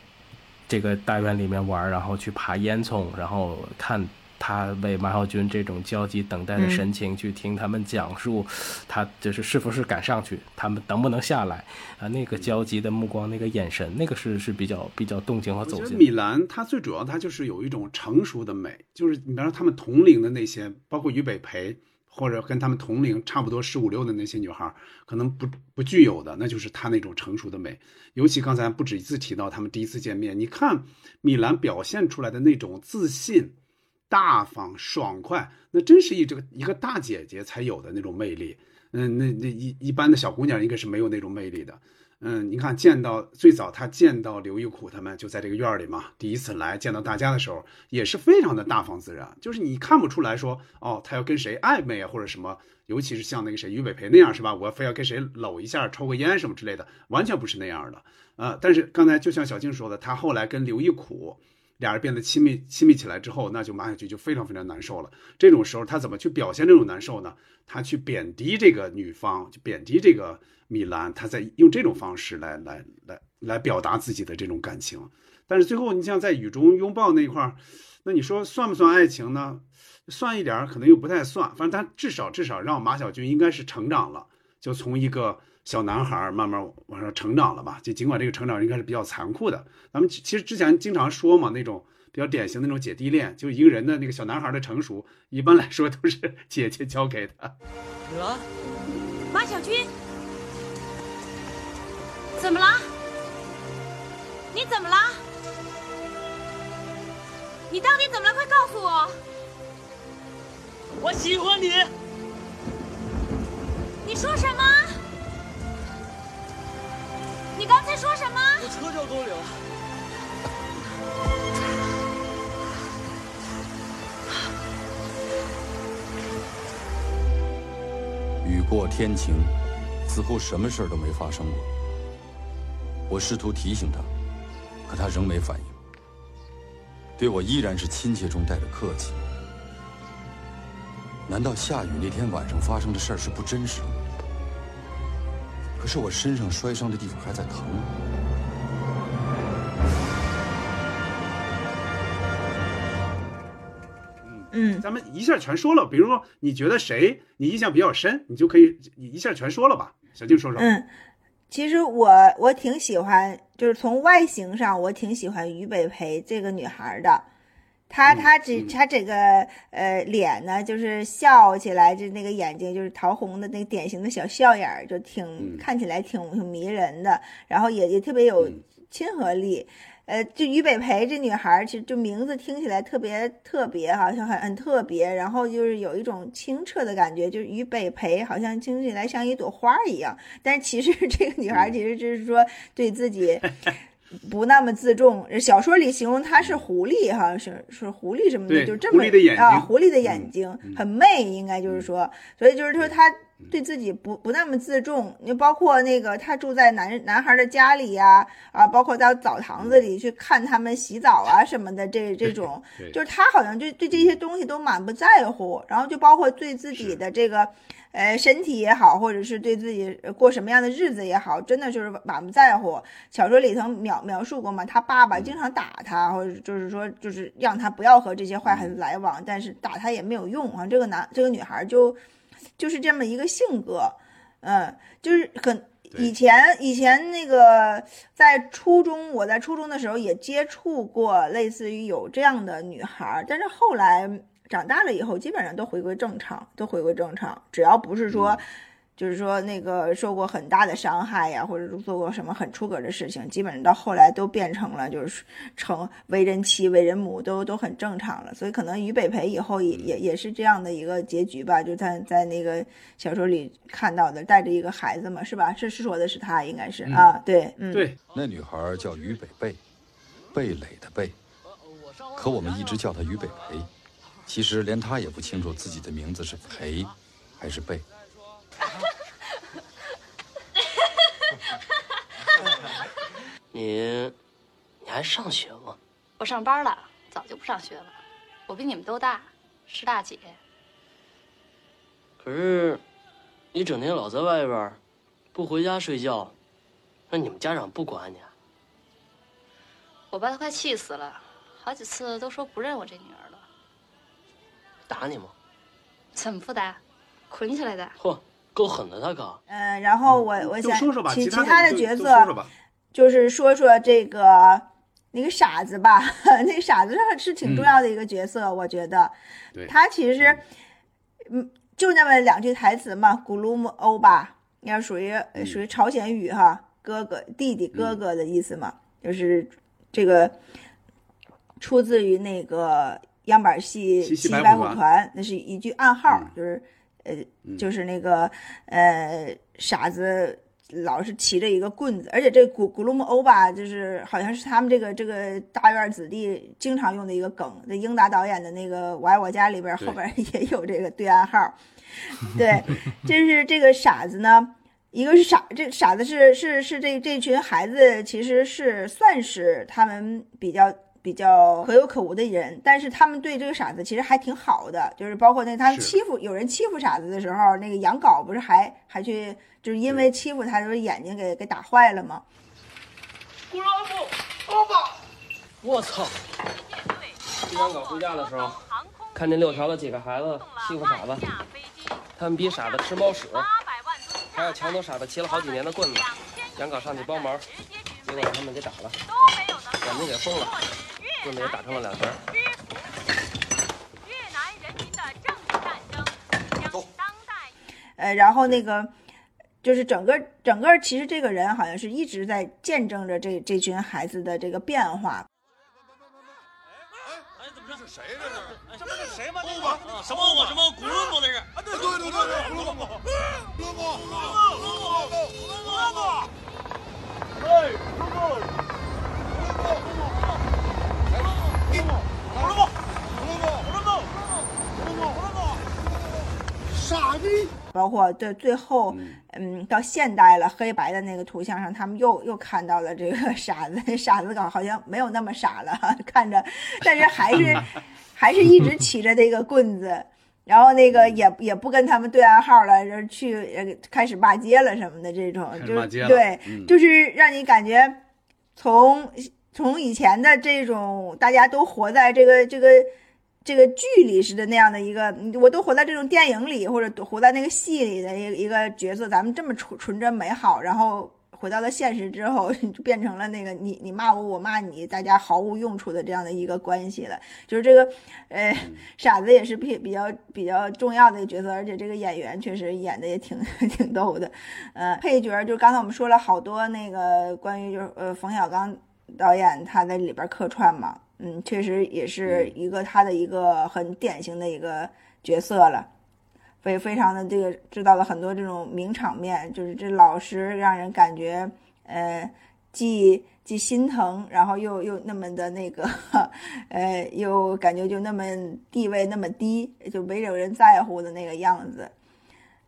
这个大院里面玩，然后去爬烟囱，然后看。他为马小军这种焦急等待的神情去听他们讲述，他就是是不是敢上去，他们能不能下来啊？那个焦急的目光，那个眼神，那个是是比较比较动情和走心。米兰他最主要他就是有一种成熟的美，就是你比方说他们同龄的那些，包括于北培或者跟他们同龄差不多十五六的那些女孩，可能不不具有的，那就是她那种成熟的美。尤其刚才不止一次提到他们第一次见面，你看米兰表现出来的那种自信。大方爽快，那真是一这个一个大姐姐才有的那种魅力。嗯，那那一一般的小姑娘应该是没有那种魅力的。嗯，你看见到最早她见到刘玉苦他们就在这个院里嘛，第一次来见到大家的时候，也是非常的大方自然，就是你看不出来说哦，她要跟谁暧昧啊或者什么，尤其是像那个谁于北培那样是吧？我非要跟谁搂一下、抽个烟什么之类的，完全不是那样的。呃，但是刚才就像小静说的，她后来跟刘玉苦。俩人变得亲密亲密起来之后，那就马小菊就非常非常难受了。这种时候，他怎么去表现这种难受呢？他去贬低这个女方，就贬低这个米兰，他在用这种方式来来来来表达自己的这种感情。但是最后，你像在雨中拥抱那一块儿，那你说算不算爱情呢？算一点儿，可能又不太算。反正他至少至少让马小菊应该是成长了，就从一个小男孩慢慢往上成长了吧。就尽管这个成长应该是比较残酷的。咱们其实之前经常说嘛，那种比较典型的那种姐弟恋，就一个人的那个小男孩的成熟，一般来说都是 [laughs] 姐姐教给的。米兰，马小军，怎么了？你怎么了？你到底怎么了？快告诉我！我喜欢你。你说什么？你刚才说什么？我车就要沟里了。雨过天晴，似乎什么事儿都没发生过。我试图提醒他，可他仍没反应，对我依然是亲切中带着客气。难道下雨那天晚上发生的事是不真实的吗？可是我身上摔伤的地方还在疼。嗯，咱们一下全说了。比如说，你觉得谁你印象比较深，你就可以你一下全说了吧。小静说说。嗯，其实我我挺喜欢，就是从外形上，我挺喜欢于北培这个女孩的。她她这她这个呃脸呢，就是笑起来就那个眼睛就是桃红的那个典型的小笑眼儿，就挺看起来挺挺迷人的，然后也也特别有亲和力。呃，就于北培这女孩儿，其实就名字听起来特别特别，好像很很特别，然后就是有一种清澈的感觉，就是于北培好像听起来像一朵花儿一样，但是其实 [laughs] 这个女孩儿其实就是说对自己不那么自重。小说里形容她是狐狸，好像是是狐狸什么的，对就这么狐狸的眼睛。啊，狐狸的眼睛很媚，应该就是说，所以就是说他对自己不不那么自重。你包括那个他住在男男孩的家里呀、啊，包括到澡堂子里去看他们洗澡啊什么的，这这种。就是他好像对对这些东西都满不在乎，然后就包括对自己的这个。呃，身体也好，或者是对自己呃过什么样的日子也好，真的就是满不在乎。小说里头描描述过嘛，他爸爸经常打他，或者就是说，就是让他不要和这些坏孩子来往，但是打他也没有用啊。这个男这个女孩就就是这么一个性格，嗯，就是很以前以前那个在初中，我在初中的时候也接触过类似于有这样的女孩，但是后来长大了以后，基本上都回归正常，都回归正常，只要不是说。就是说，那个受过很大的伤害呀，或者是做过什么很出格的事情，基本上到后来都变成了就是成为人妻、为人母，都都很正常了。所以可能于北培以后也也也是这样的一个结局吧，就在在那个小说里看到的，带着一个孩子嘛，是吧？是是说的是他，应该是、啊，对，嗯，对，那女孩叫于北贝，蓓蕾的蓓，可我们一直叫她于北培。其实连他也不清楚自己的名字是裴还是贝。[laughs] 你，你还上学吗？我上班了，早就不上学了。我比你们都大，是大姐。可是，你整天老在外边，不回家睡觉，那你们家长不管你啊？我爸都快气死了，好几次都说不认我这女儿了。打你吗？怎么不打？捆起来的。嚯，够狠的，他可。嗯，然后我我想就说说吧，其其他的角色就说说吧。就是说说这个那个傻子吧，[laughs] 那个傻子是是挺重要的一个角色，我觉得对他其实嗯就那么两句台词嘛，古鲁姆欧巴，要属于呃属于朝鲜语哈，哥哥弟弟哥哥的意思嘛，就是这个出自于那个样板戏西白白虎团，那是一句暗号，就是呃就是那个呃傻子。老是骑着一个棍子，而且这古古鲁姆欧吧，就是好像是他们这个这个大院子弟经常用的一个梗。这英达导演的那个《我爱我家》里边后边也有这个对暗号。[laughs] 对，这是这个傻子呢，一个是傻，这傻子是是是这这群孩子其实是算是他们比较比较可有可无的人，但是他们对这个傻子其实还挺好的，就是包括那他们欺负有人欺负傻子的时候，那个杨镐不是还还去就是因为欺负他，就是眼睛给给打坏了吗？顾老夫，老爸，我操！金刚镐回家的时候，看见六条的几个孩子欺负傻子，他们逼傻子吃猫屎，还要抢走傻子骑了好几年的棍子。杨镐上去帮忙，结果把他们给打了，眼睛给封了，打成了两截。呃，然后那个就是整个整个，其实这个人好像是一直在见证着这这群孩子的这个变化。这是谁这是？这不是谁吗？欧巴，什么？欧巴？什么？古伦姆那是？啊，对对对对对，古伦姆，古伦姆，古伦姆，古伦姆，古伦姆，哎，古伦姆，傻逼！包括对最后，嗯，到现代了，黑白的那个图像上，他们又又看到了这个 [laughs] 傻子，傻子搞好像没有那么傻了，[laughs] 看着，但是还是 [laughs] 还是一直骑着那个棍子，然后那个也也不跟他们对暗号了，就是去呃开始骂街了什么的这种，就开始骂街了对，嗯就是让你感觉从从以前的这种大家都活在这个这个这个剧里似的那样的一个，我都活在这种电影里或者活在那个戏里的一个一个角色，咱们这么纯纯真美好，然后回到了现实之后，[laughs] 就变成了那个你你骂我我骂你，大家毫无用处的这样的一个关系了。就是这个，呃，[laughs] 傻子也是比比较比较重要的一个角色，而且这个演员确实演的也挺 [laughs] 挺逗的。呃，配角就是刚才我们说了好多那个关于就是呃冯小刚导演他在里边客串嘛，嗯，确实也是一个他的一个很典型的一个角色了。非非常的这个知道了很多这种名场面，就是这老师让人感觉呃既既心疼，然后又又那么的那个 [laughs] 呃又感觉就那么地位那么低，就没有人在乎的那个样子。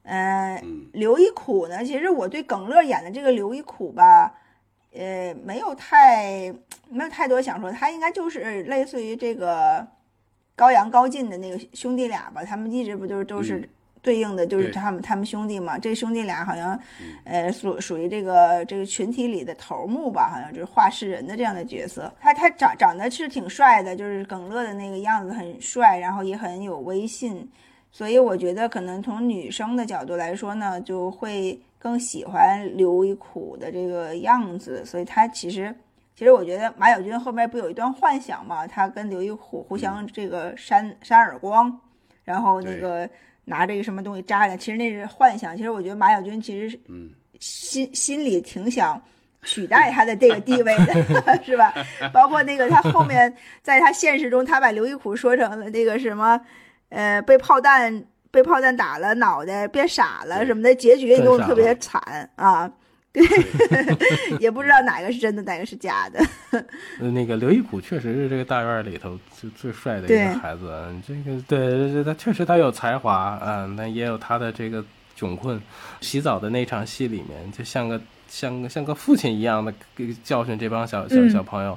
嗯、刘一苦呢，其实我对耿乐演的这个刘一苦吧，呃，没有太没有太多想说，他应该就是类似于这个高阳高进的那个兄弟俩吧，他们一直不就是都是对应的，就是他们他们兄弟嘛。这兄弟俩好像，呃，属属于这个这个群体里的头目吧，好像就是话事人的这样的角色。他他长长得是挺帅的，就是耿乐的那个样子很帅，然后也很有威信。所以我觉得可能从女生的角度来说呢，就会更喜欢刘一苦的这个样子。所以他其实，其实我觉得马小军后面不有一段幻想嘛，他跟刘一苦互相这个扇扇耳光，然后那个拿这个什么东西扎着，其实那是幻想。其实我觉得马小军其实是嗯心心里挺想取代他的这个地位的，[laughs] 是吧？包括那个他后面在他现实中，他把刘一苦说成了那个什么，呃，被炮弹被炮弹打了脑袋变傻了什么的，结局也弄得特别惨啊。对，[laughs] 也不知道哪个是真的，哪个是假的。呃那个刘一苦确实是这个大院里头最最帅的一个孩子，这个对对，他确实他有才华，啊，那也有他的这个窘困。洗澡的那场戏里面，就像个像个像个父亲一样的给教训这帮小小嗯小朋友，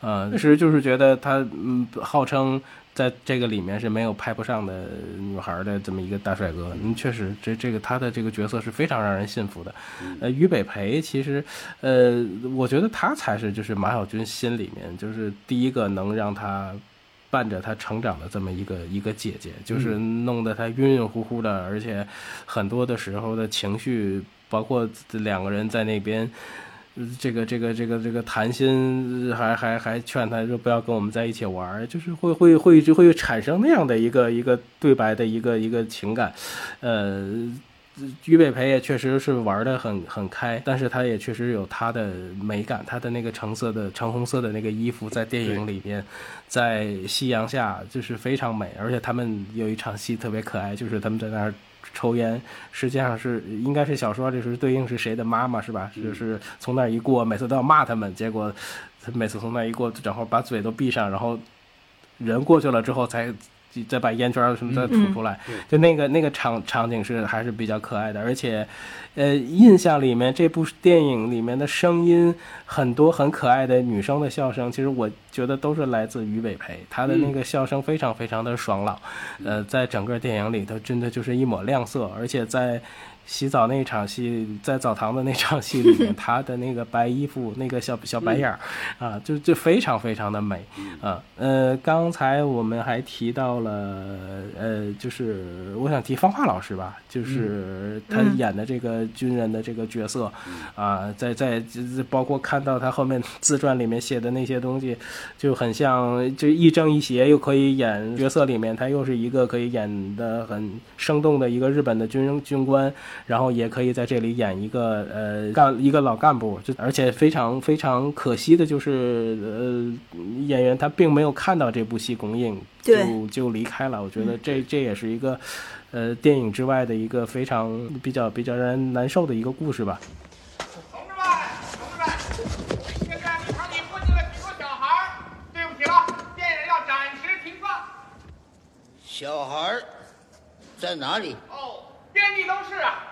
呃，其实就是觉得他嗯，号称。在这个里面是没有拍不上的女孩的这么一个大帅哥，嗯，确实，这这个他的这个角色是非常让人信服的。呃，于北培其实，呃，我觉得他才是就是马小军心里面就是第一个能让他伴着他成长的这么一个一个姐姐，就是弄得他晕晕乎乎的，而且很多的时候的情绪，包括两个人在那边。呃这个这个这个这个谈心，还还还劝他说不要跟我们在一起玩儿，就是会会会就会产生那样的一个一个对白的一个一个情感，呃，俞北培也确实是玩的很很开，但是他也确实有他的美感，他的那个橙色的橙红色的那个衣服在电影里边，在夕阳下就是非常美，而且他们有一场戏特别可爱，就是他们在那儿。抽烟，实际上是应该是小说里是对应是谁的妈妈是吧？就是从那儿一过，每次都要骂他们，结果他每次从那儿一过，然后把嘴都闭上，然后人过去了之后才再把烟圈什么再吐出来，嗯就那个那个场场景是还是比较可爱的，而且，呃，印象里面这部电影里面的声音很多很可爱的女生的笑声，其实我觉得都是来自于北培，她的那个笑声非常非常的爽朗，呃，在整个电影里头真的就是一抹亮色，而且在。洗澡那场戏，在澡堂的那场戏里面，他的那个白衣服，那个小小白眼儿，啊，就就非常非常的美，啊，呃，刚才我们还提到了，呃，就是我想提方华老师吧，就是他演的这个军人的这个角色，啊，在在包括看到他后面自传里面写的那些东西，就很像，就亦正亦邪，又可以演角色里面，他又是一个可以演的很生动的一个日本的军军官。然后也可以在这里演一个呃干一个老干部，就而且非常非常可惜的就是呃演员他并没有看到这部戏公映就就离开了。我觉得这这也是一个呃电影之外的一个非常比较比较让人难受的一个故事吧。同志们，同志们，现在礼堂里混进了许多小孩对不起了，电影要暂时停放。小孩在哪里？哦，遍地都是啊。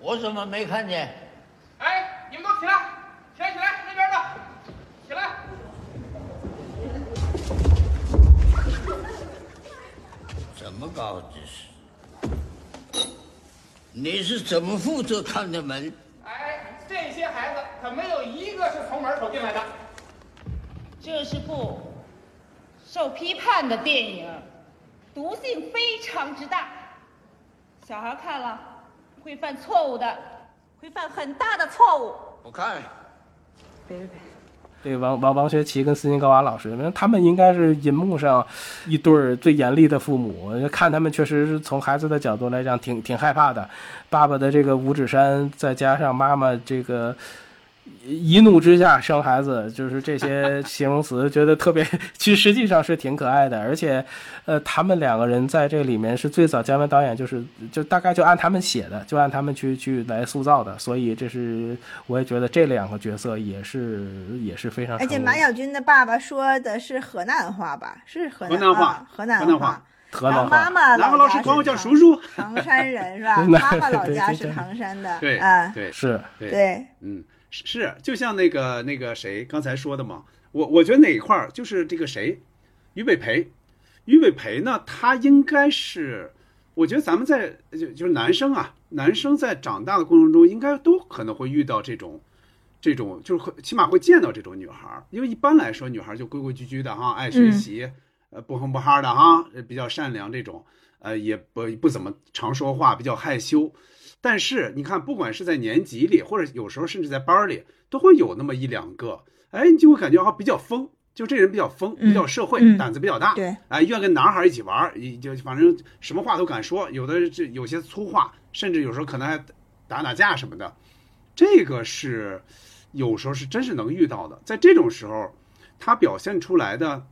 我怎么没看见？哎，你们都起来，起来起来，那边的，起来。怎么搞这是？你是怎么负责看的门？哎，这些孩子可没有一个是从门口进来的。这是部受批判的电影，毒性非常之大，小孩看了。会犯错误的，会犯很大的错误。我看，别别别！对王王王学圻跟斯琴高娃老师，那他们应该是银幕上一对儿最严厉的父母。看他们确实是从孩子的角度来讲，挺挺害怕的。爸爸的这个五指山，再加上妈妈这个。一怒之下生孩子，就是这些形容词，觉得特别，其实实际上是挺可爱的。而且，呃，他们两个人在这里面是最早姜文导演就是就大概就按他们写的，就按他们去去来塑造的。所以这是我也觉得这两个角色也是也是非常。而且马小军的爸爸说的是河南话吧？是河南话，河南话。河南话。妈妈老师管我叫叔叔。唐山人是吧？[laughs] 妈妈老家是唐山的。对，对，是，对，嗯。是，就像那个那个谁刚才说的嘛，我我觉得哪一块儿就是这个谁，于北培，于北培呢，他应该是，我觉得咱们在就就是男生啊，男生在长大的过程中，应该都可能会遇到这种，这种就是起码会见到这种女孩儿，因为一般来说女孩就规规矩矩的哈，爱学习，呃不哼不哈的哈，比较善良这种，呃也不不怎么常说话，比较害羞。但是你看，不管是在年级里，或者有时候甚至在班里，都会有那么一两个，哎，你就会感觉哈比较疯，就这人比较疯，比较社会，胆子比较大，对，哎，愿跟男孩一起玩，就反正什么话都敢说，有的这有些粗话，甚至有时候可能还打打架什么的，这个是有时候是真是能遇到的。在这种时候，他表现出来的，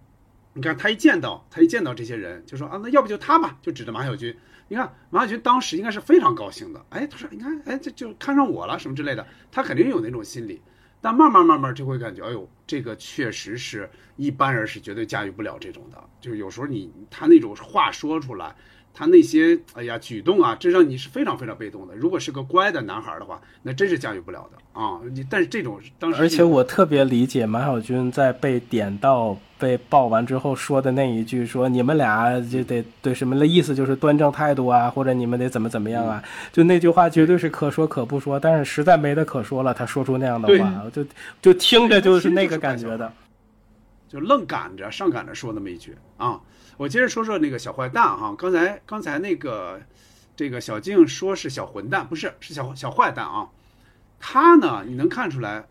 你看他一见到他一见到这些人，就说啊，那要不就他吧，就指着马小军。你看马晓军当时应该是非常高兴的，哎，他说你看，哎，这就看上我了什么之类的，他肯定有那种心理，但慢慢慢慢就会感觉，哎呦，这个确实是一般人是绝对驾驭不了这种的，就是有时候你他那种话说出来。他那些哎呀举动啊，这让你是非常非常被动的。如果是个乖的男孩的话，那真是驾驭不了的啊！你但是这种当时，而且我特别理解马小军在被点到、被爆完之后说的那一句，说你们俩就得对什么的意思，就是端正态度啊，或者你们得怎么怎么样啊？就那句话绝对是可说可不说，但是实在没得可说了，他说出那样的话，就就听着就是那个感觉的，就愣赶着上赶着说那么一句啊。我接着说说那个小坏蛋哈，刚才刚才那个这个小静说是小混蛋，不是是小小坏蛋啊。他呢，你能看出来，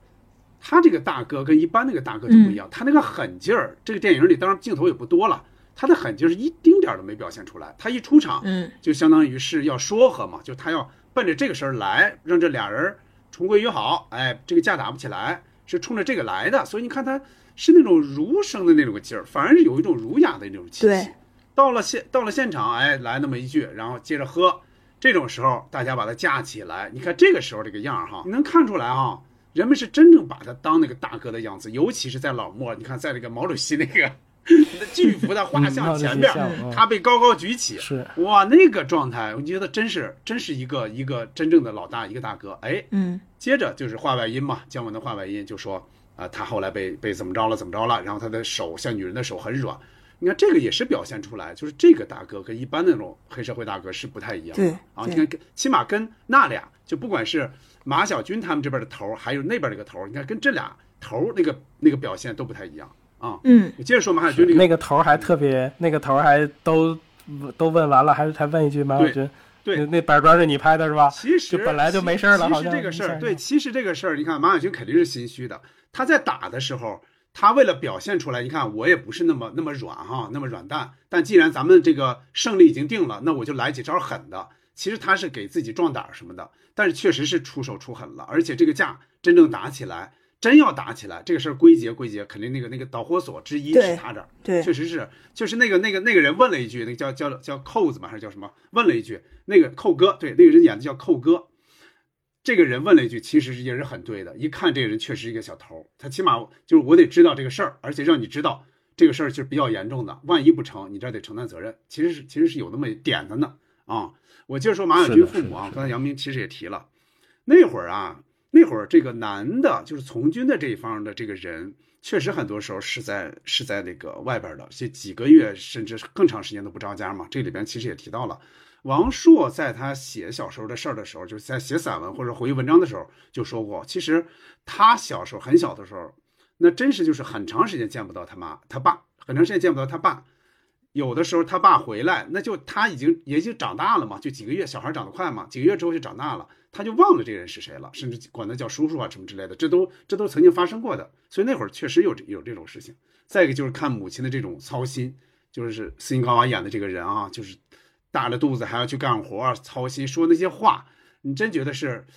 他这个大哥跟一般那个大哥就不一样，他那个狠劲儿，这个电影里当然镜头也不多了，他的狠劲儿是一丁点儿都没表现出来。他一出场，嗯，就相当于是要说和嘛，就他要奔着这个事儿来，让这俩人重归于好。哎，这个架打不起来，是冲着这个来的。所以你看他。是那种儒生的那种个劲儿，反而是有一种儒雅的那种气息。到了现到了现场，哎，来那么一句，然后接着喝。这种时候，大家把他架起来，你看这个时候这个样儿哈，你能看出来哈，人们是真正把他当那个大哥的样子。尤其是在老莫，你看在这个毛主席那个 [laughs] 巨幅的画像前边，他被高高举起，是哇，那个状态，我觉得真是真是一个一个真正的老大，一个大哥。哎，嗯，接着就是话外音嘛，姜文的话外音就说。啊，他后来被被怎么着了怎么着了，然后他的手像女人的手很软，你看这个也是表现出来，就是这个大哥跟一般的那种黑社会大哥是不太一样。对啊，你看跟起码跟那俩，就不管是马小军他们这边的头儿，还有那边这个头儿，你看跟这俩头儿那个那个表现都不太一样啊。嗯，你接着说马小军这个那个头儿还特别，那个头儿还都都问完了，还还问一句马小军，对那那板砖是你拍的是吧？其实就本来就没事儿了，其实这个事儿，对，其实这个事儿，你看马晓军肯定是心虚的。他在打的时候，他为了表现出来，你看我也不是那么那么软哈，那么软蛋。但既然咱们这个胜利已经定了，那我就来几招狠的。其实他是给自己壮胆什么的，但是确实是出手出狠了，而且这个架真正打起来，真要打起来，这个事儿归结归结，肯定那个那个导火索之一是他这儿。对确实是，就是那个那个那个人问了一句，那个叫叫叫扣子嘛，还是叫什么？问了一句，那个扣哥，对，那个人演的叫扣哥。这个人问了一句，其实也是很对的。一看这个人确实是一个小头儿，他起码就是我得知道这个事儿，而且让你知道这个事儿是比较严重的，万一不成，你这儿得承担责任。其实是其实是有那么点的呢啊。我接着说马小军父母啊，刚才杨明其实也提了，那会儿啊，那会儿这个男的，就是从军的这一方的这个人，确实很多时候是在是在那个外边的，这几个月甚至更长时间都不着家嘛。这里边其实也提到了，王朔在他写小时候的事儿的时候，就是在写散文或者回忆文章的时候就说过，其实他小时候很小的时候，那真是就是很长时间见不到他妈他爸，很长时间见不到他爸。有的时候他爸回来，那就他已经也已经长大了嘛，就几个月，小孩长得快嘛，几个月之后就长大了，他就忘了这个人是谁了，甚至管他叫叔叔啊什么之类的，这都这都曾经发生过的，所以那会儿确实有有这种事情。再一个就是看母亲的这种操心，就是斯琴高娃演的这个人啊，就是大着肚子还要去干活，操心说那些话，你真觉得是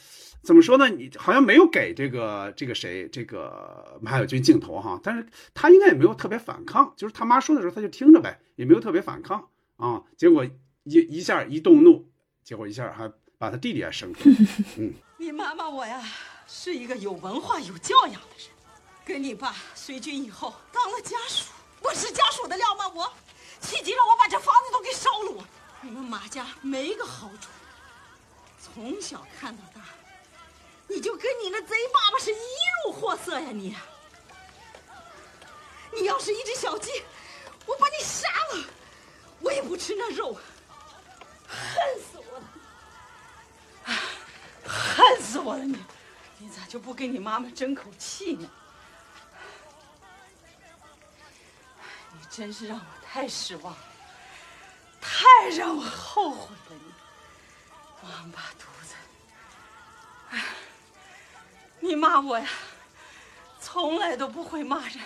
怎么说呢？你好像没有给这个这个谁这个马小军镜头哈，但是他应该也没有特别反抗，就是他妈说的时候他就听着呗，也没有特别反抗啊。结果一一下一动怒，结果一下还把他弟弟也生出来，嗯。[laughs] 你妈妈我呀，是一个有文化、有教养的人，跟你爸随军以后当了家属，我是家属的料吗？我气急了，我把这房子都给烧了。我，你们马家没一个好主，从小看到大，你就跟你那贼爸爸是一路货色呀你！你要是一只小鸡，我把你杀了，我也不吃那肉，恨死我了！唉恨死我了你！你咋就不跟你妈妈争口气呢？你真是让我太失望了，太让我后悔了你，王八犊子！哎，你骂我呀，从来都不会骂人，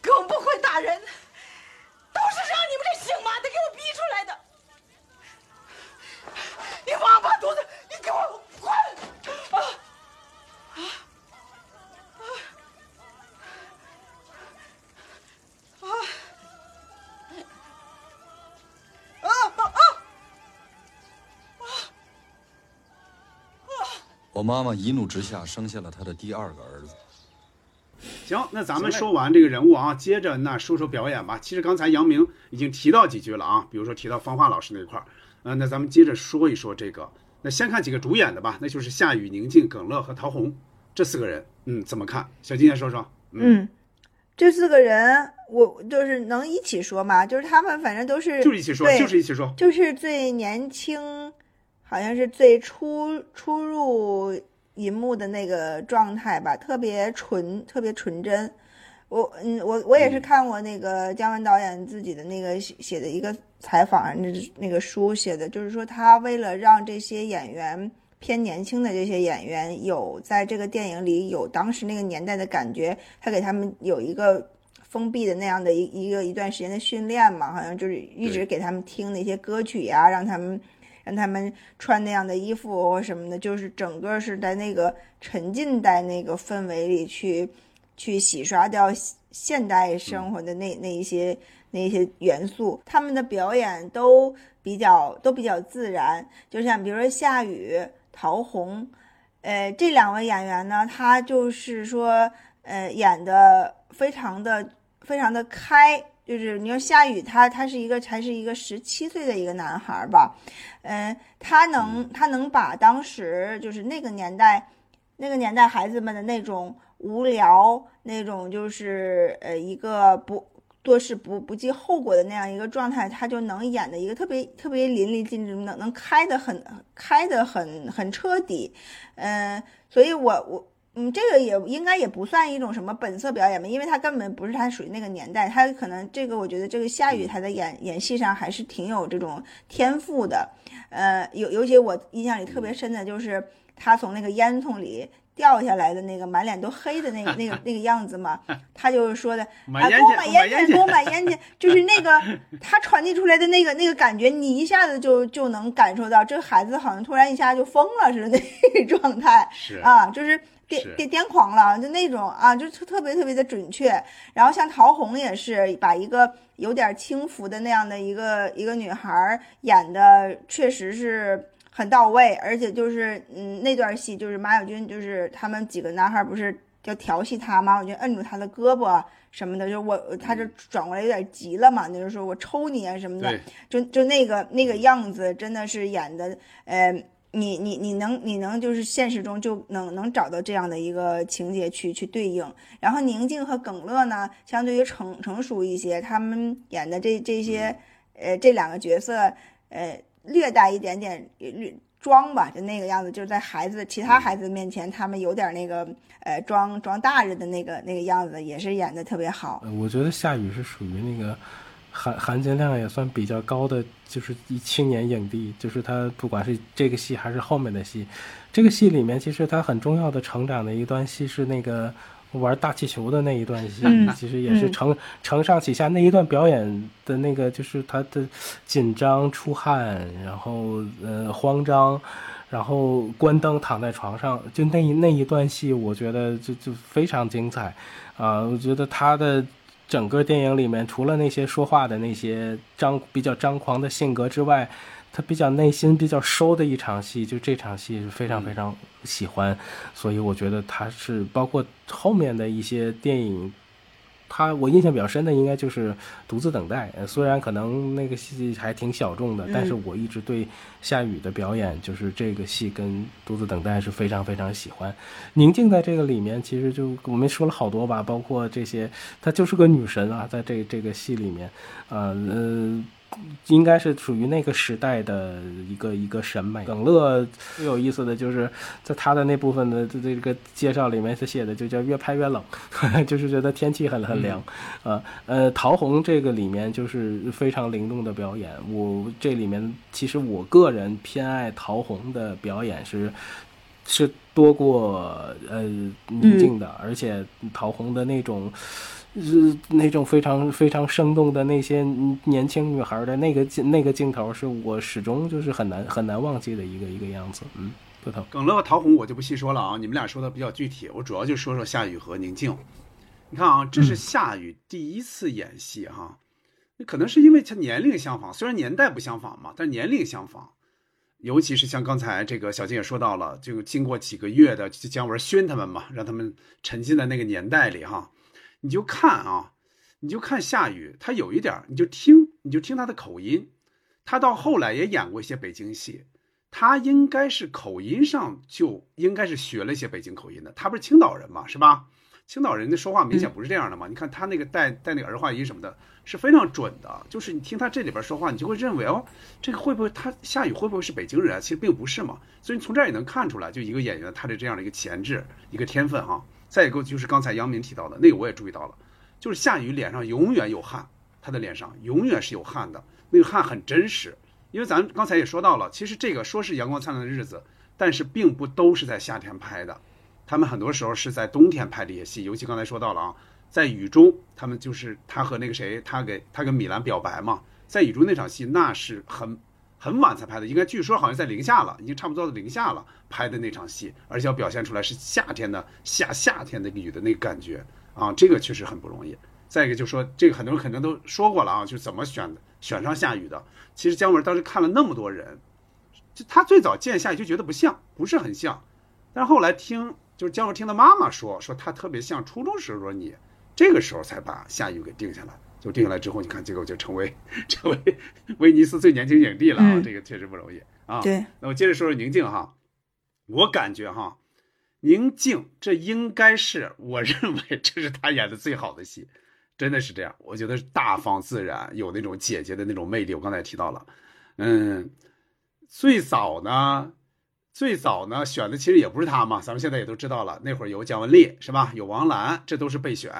更不会打人，都是让你们这姓马的给我逼出来的！你王八犊子，你给我滚！我妈妈一怒之下生下了她的第二个儿子。行，那咱们说完这个人物啊，接着那说说表演吧。其实刚才杨明已经提到几句了啊，比如说提到方化老师那块儿，呃，那咱们接着说一说这个。那先看几个主演的吧，那就是夏雨、宁静、耿乐和陶虹这四个人，嗯，怎么看？小金先说说。嗯，这四个人我就是能一起说嘛，就是他们反正都是就是一起说，就是一起说。就是最年轻，好像是最初初入银幕的那个状态吧，特别纯，特别纯真。我嗯，我我也是看过那个姜文导演自己的那个写写的一个采访，那那个书写的，就是说他为了让这些演员偏年轻的这些演员有在这个电影里有当时那个年代的感觉，他给他们有一个封闭的那样的一一个一段时间的训练嘛，好像就是一直给他们听那些歌曲呀，让他们让他们穿那样的衣服或什么的，就是整个是在那个沉浸在那个氛围里去去洗刷掉现代生活的那那一些那一些元素，他们的表演都比较都比较自然，就像比如说夏雨、陶虹，呃，这两位演员呢，他就是说，呃，演的非常的非常的开，就是你说夏雨他他是一个才是一个十七岁的一个男孩吧，嗯、他能他能把当时就是那个年代那个年代孩子们的那种无聊那种，就是呃一个不做事不不计后果的那样一个状态，他就能演的一个特别特别淋漓尽致，能能开的很开的很很彻底，嗯，所以我我。嗯，这个也应该也不算一种什么本色表演吧，因为他根本不是他属于那个年代，他可能这个我觉得这个夏雨他在演演戏上还是挺有这种天赋的，呃，尤尤其我印象里特别深的就是他从那个烟囱里掉下来的那个满脸都黑的那个那个 [laughs] 那个样子嘛，[laughs] 他就是说的啊，给我买烟去，给我买烟去，就是那个 [laughs] 他传递出来的那个那个感觉，你一下子就就能感受到这个孩子好像突然一下就疯了似的那个状态，是。啊，就是。癫癫癫狂了，就那种啊，就特特别特别的准确。然后像陶虹也是把一个有点轻浮的那样的一个一个女孩演的，确实是很到位。而且就是嗯，那段戏就是马小军就是他们几个男孩不是要调戏她，马小军摁住她的胳膊什么的，就我她就转过来有点急了嘛，就是说我抽你啊什么的，就就那个那个样子真的是演的，呃。你你你能你能就是现实中就能能找到这样的一个情节去去对应，然后宁静和耿乐呢，相对于成成熟一些，他们演的这这些呃这两个角色呃略带一点点略装吧，就那个样子，就是在孩子其他孩子面前，他们有点那个呃装装大人的那个那个样子，也是演的特别好。我觉得夏雨是属于那个。含含金量也算比较高的，就是一青年影帝，就是他不管是这个戏还是后面的戏，这个戏里面其实他很重要的成长的一段戏是那个玩大气球的那一段戏，其实也是承承上启下那一段表演的那个就是他的紧张出汗，然后呃慌张，然后关灯躺在床上，就那那一段戏，我觉得就就非常精彩啊，我觉得他的。整个电影里面，除了那些说话的那些张比较张狂的性格之外，他比较内心比较收的一场戏，就这场戏是非常非常喜欢，所以我觉得他是包括后面的一些电影。他我印象比较深的应该就是《独自等待》，虽然可能那个戏还挺小众的，但是我一直对夏雨的表演，就是这个戏跟《独自等待》是非常非常喜欢。宁静在这个里面，其实就我们说了好多吧，包括这些，她就是个女神啊，在这这个戏里面，呃呃。应该是属于那个时代的一个一个审美。耿乐最有意思的就是在他的那部分的这这个介绍里面，他写的就叫越拍越冷，[laughs] 就是觉得天气很很凉。呃呃，陶虹这个里面就是非常灵动的表演。我这里面其实我个人偏爱陶虹的表演是是多过呃宁静的，而且陶虹的那种。是那种非常非常生动的那些年轻女孩的那个那个镜头，是我始终就是很难很难忘记的一个一个样子。嗯，不疼。耿乐和陶虹我就不细说了啊，你们俩说的比较具体，我主要就说说夏雨和宁静。你看啊，这是夏雨第一次演戏哈，那可能是因为他年龄相仿，虽然年代不相仿嘛，但年龄相仿。尤其是像刚才这个小静也说到了，就经过几个月的姜文熏他们嘛，让他们沉浸在那个年代里哈。你就看啊，你就看夏雨，他有一点，你就听，你就听他的口音。他到后来也演过一些北京戏，他应该是口音上就应该是学了一些北京口音的。他不是青岛人嘛，是吧？青岛人的说话明显不是这样的嘛。你看他那个带带那个儿化音什么的，是非常准的。就是你听他这里边说话，你就会认为哦，这个会不会他夏雨会不会是北京人啊？其实并不是嘛。所以你从这儿也能看出来，就一个演员他的这样的一个潜质，一个天分哈。再一个就是刚才杨明提到的那个，我也注意到了，就是夏雨脸上永远有汗，他的脸上永远是有汗的，那个汗很真实。因为咱刚才也说到了，其实这个说是阳光灿烂的日子，但是并不都是在夏天拍的，他们很多时候是在冬天拍这些戏。尤其刚才说到了啊，在雨中，他们就是他和那个谁，他给他跟米兰表白嘛，在雨中那场戏，那是很。很晚才拍的，应该据说好像在零下了，已经差不多到零下了拍的那场戏，而且要表现出来是夏天的下夏天的雨的那个感觉啊，这个确实很不容易。再一个就是说，这个很多人肯定都说过了啊，就怎么选选上夏雨的。其实姜文当时看了那么多人，就他最早见夏雨就觉得不像，不是很像，但是后来听就是姜文听他妈妈说，说他特别像初中时候你，这个时候才把夏雨给定下来。就定下来之后，你看结果就成为 [laughs] 成为威尼斯最年轻影帝了啊！这个确实不容易啊。对，那我接着说说宁静哈，我感觉哈，宁静，这应该是我认为这是他演的最好的戏，真的是这样。我觉得大方自然，有那种姐姐的那种魅力。我刚才也提到了，嗯，最早呢，最早呢选的其实也不是他嘛，咱们现在也都知道了，那会儿有蒋雯丽是吧？有王兰，这都是备选。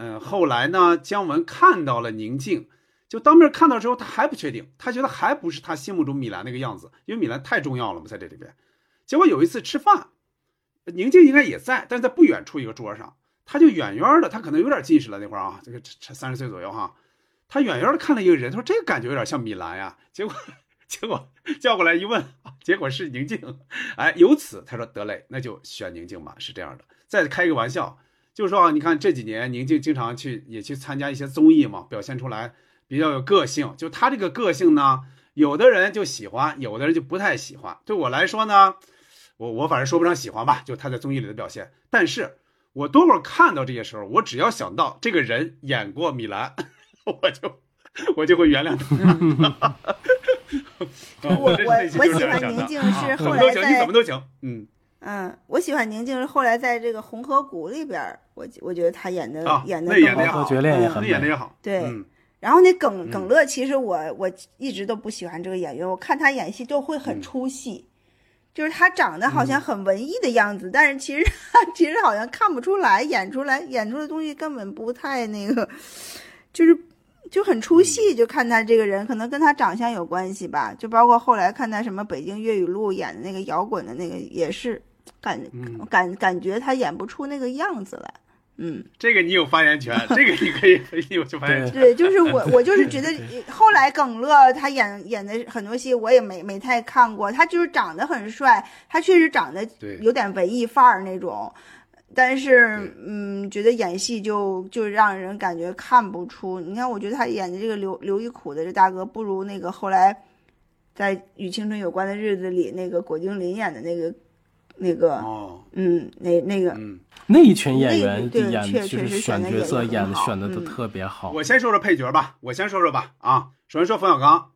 嗯，后来呢，姜文看到了宁静，就当面看到之后，他还不确定，他觉得还不是他心目中米兰那个样子，因为米兰太重要了嘛，在这里边。结果有一次吃饭。宁静应该也在，但是在不远处一个桌上，他就远远的，他可能有点近视了那会儿啊，这个才三十岁左右哈，他远远的看了一个人，他说这个感觉有点像米兰呀，结果 [laughs] 结果叫过来一问，结果是宁静，哎，由此他说得嘞，那就选宁静吧，是这样的。再开一个玩笑，就是说啊，你看这几年宁静经常去也去参加一些综艺嘛，表现出来比较有个性，就他这个个性呢，有的人就喜欢，有的人就不太喜欢。对我来说呢。我我反正说不上喜欢吧，就他在综艺里的表现。但是我多会儿看到这些时候，我只要想到这个人演过米兰，[laughs] 我就我就会原谅他。[laughs] 我我我喜欢宁静是后来在怎么都行，嗯嗯，我喜欢宁静是后来在这个《红河谷》里边，我我觉得他演的演的更好，决裂也很演的也好。对，然后那耿耿乐，其实我我一直都不喜欢这个演员，我看他演戏就会很出戏。就是他长得好像很文艺的样子，但是其实 [laughs] 其实好像看不出来，演出来演出的东西根本不太那个，就是就很出戏。就看他这个人，可能跟他长相有关系吧。就包括后来看他什么《北京粤语录》演的那个摇滚的那个，也是感感感觉他演不出那个样子来。嗯，这个你有发言权，这个你可以 [laughs] 你有发言权。对，就是我，[laughs] 我就是觉得后来耿乐他演演的很多戏，我也没没太看过。他就是长得很帅，他确实长得有点文艺范儿那种，但是嗯，觉得演戏就就让人感觉看不出。你看，我觉得他演的这个刘刘一苦的这大哥，不如那个后来在《与青春有关的日子》里那个果京林演的那个。那个哦，嗯，那那个，嗯，那一群演员演就是选角色演的选的都特别好。我先说说配角吧，我先说说吧啊。首先说冯小刚，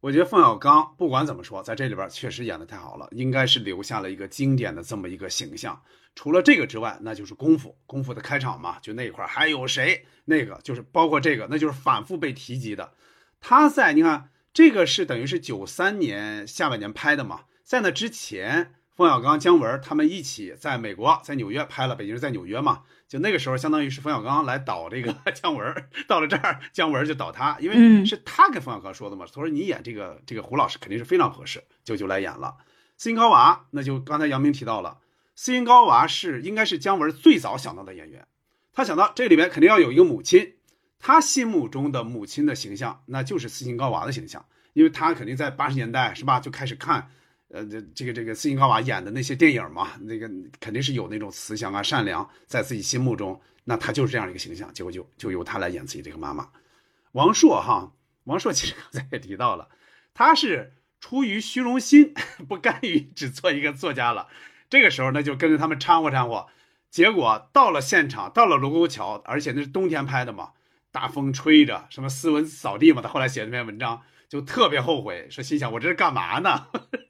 我觉得冯小刚不管怎么说，在这里边确实演的太好了，应该是留下了一个经典的这么一个形象。除了这个之外，那就是功夫，功夫的开场嘛，就那一块还有谁？那个就是包括这个，那就是反复被提及的。他在你看，这个是等于是九三年下半年拍的嘛，在那之前。冯小刚、姜文他们一起在美国，在纽约拍了《北京人在纽约》嘛，就那个时候，相当于是冯小刚来导这个 [laughs] 姜文，到了这儿，姜文就导他，因为是他跟冯小刚说的嘛，他说你演这个这个胡老师肯定是非常合适，就就来演了。斯琴高娃，那就刚才杨明提到了，斯琴高娃是应该是姜文最早想到的演员，他想到这里边肯定要有一个母亲，他心目中的母亲的形象，那就是斯琴高娃的形象，因为他肯定在八十年代是吧，就开始看。呃，这这个这个斯琴高娃演的那些电影嘛，那个肯定是有那种慈祥啊、善良，在自己心目中，那他就是这样一个形象。结果就就由他来演自己这个妈妈。王朔哈，王朔其实刚才也提到了，他是出于虚荣心，不甘于只做一个作家了。这个时候呢，就跟着他们掺和掺和，结果到了现场，到了卢沟桥，而且那是冬天拍的嘛，大风吹着，什么斯文扫地嘛，他后来写那篇文章。就特别后悔，说心想我这是干嘛呢？